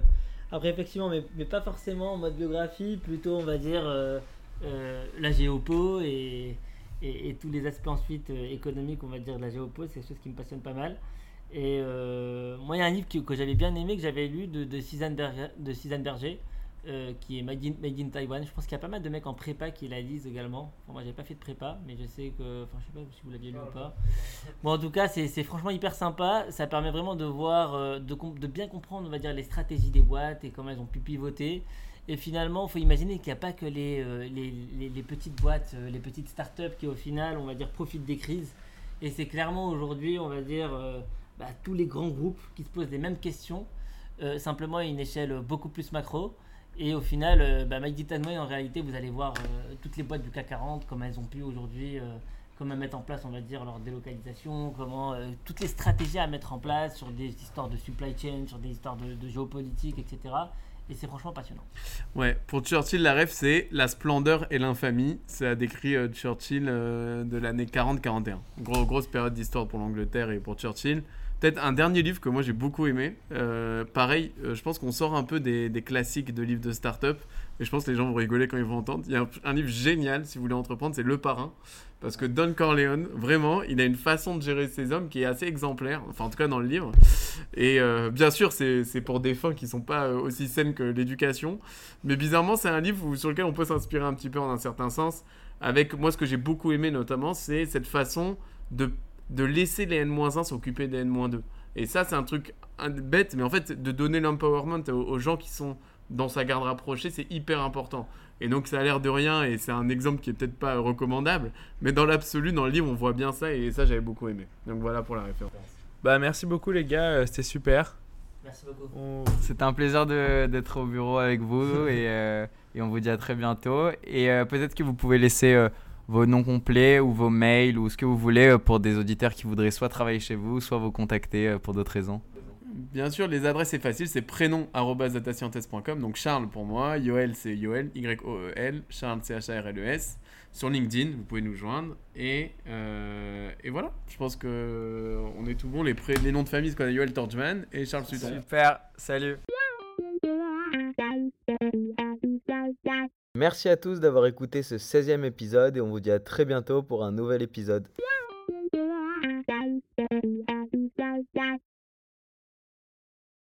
après, effectivement, mais, mais, pas forcément en mode biographie, plutôt, on va dire, euh, euh, la géopo et, et, tous les aspects ensuite économiques, on va dire, de la géopo. C'est quelque chose qui me passionne pas mal. Et moi, il y a un livre que, que j'avais bien aimé, que j'avais lu de, de Suzanne Berger euh, qui est made in, Taiwan. Je pense qu'il y a pas mal de mecs en prépa qui la lisent également. moi, j'ai pas fait de prépa, mais je sais que. Enfin, je sais pas si vous l'aviez lu ou pas. Bon, en tout cas, c'est franchement hyper sympa. Ça permet vraiment de voir, euh, de, bien comprendre, on va dire, les stratégies des boîtes et comment elles ont pu pivoter. Et finalement, il faut imaginer qu'il n'y a pas que les, euh, petites boîtes, les petites startups qui, au final, on va dire, profitent des crises. Et c'est clairement aujourd'hui, on va dire, bah, tous les grands groupes qui se posent les mêmes questions, simplement à une échelle beaucoup plus macro. Et au final, euh, bah, Mike en réalité, vous allez voir euh, toutes les boîtes du CAC 40, comment elles ont pu aujourd'hui, euh, comment mettre en place, on va dire, leur délocalisation, comment toutes les stratégies à mettre en place sur des histoires de supply chain, sur des histoires de, géopolitique, etc. Et c'est franchement passionnant. Ouais, pour Churchill, la rêve, c'est la splendeur et l'infamie. Ça a décrit Churchill de l'année 40-41. Gros, grosse période d'histoire pour l'Angleterre et pour Churchill. Peut-être un dernier livre que moi j'ai beaucoup aimé. Euh, pareil, euh, je pense qu'on sort un peu des, classiques de livres de start-up. Et je pense que les gens vont rigoler quand ils vont entendre. Il y a un, livre génial, si vous voulez entreprendre, c'est Le Parrain. Parce que Don Corleone, vraiment, il a une façon de gérer ses hommes qui est assez exemplaire. Enfin, en tout cas, dans le livre. Et euh, bien sûr, c'est pour des fins qui ne sont pas aussi saines que l'éducation. Mais bizarrement, c'est un livre sur lequel on peut s'inspirer un petit peu en un certain sens. Avec moi, ce que j'ai beaucoup aimé notamment, c'est cette façon de de laisser les N-1 s'occuper des N-2. Et ça, c'est un truc bête, mais en fait, de donner l'empowerment aux, gens qui sont dans sa garde rapprochée, c'est hyper important. Et donc, ça a l'air de rien, et c'est un exemple qui est peut-être pas recommandable, mais dans l'absolu, dans le livre, on voit bien ça, et ça, j'avais beaucoup aimé. Donc voilà pour la référence. Bah, merci beaucoup, les gars, euh, c'était super. Merci beaucoup. C'était un plaisir d'être au bureau avec vous, (laughs) et, euh, et, on vous dit à très bientôt. Et euh, peut-être que vous pouvez laisser vos noms complets ou vos mails ou ce que vous voulez euh, pour des auditeurs qui voudraient soit travailler chez vous, soit vous contacter euh, pour d'autres raisons bien sûr, les adresses c'est facile, c'est prénom arobase datascientist.com. Donc Charles pour moi, Yoel c'est Yoel, Y-O-E-L, Charles c'est H-A-R-L-E-S. Sur LinkedIn, vous pouvez nous joindre. Et, euh, et voilà, je pense que on est tout bon. Les, pré- les noms de famille, c'est quoi Yoel Torchman et Charles Sutton. Super, salut. Merci à tous d'avoir écouté ce 16e épisode et on vous dit à très bientôt pour un nouvel épisode.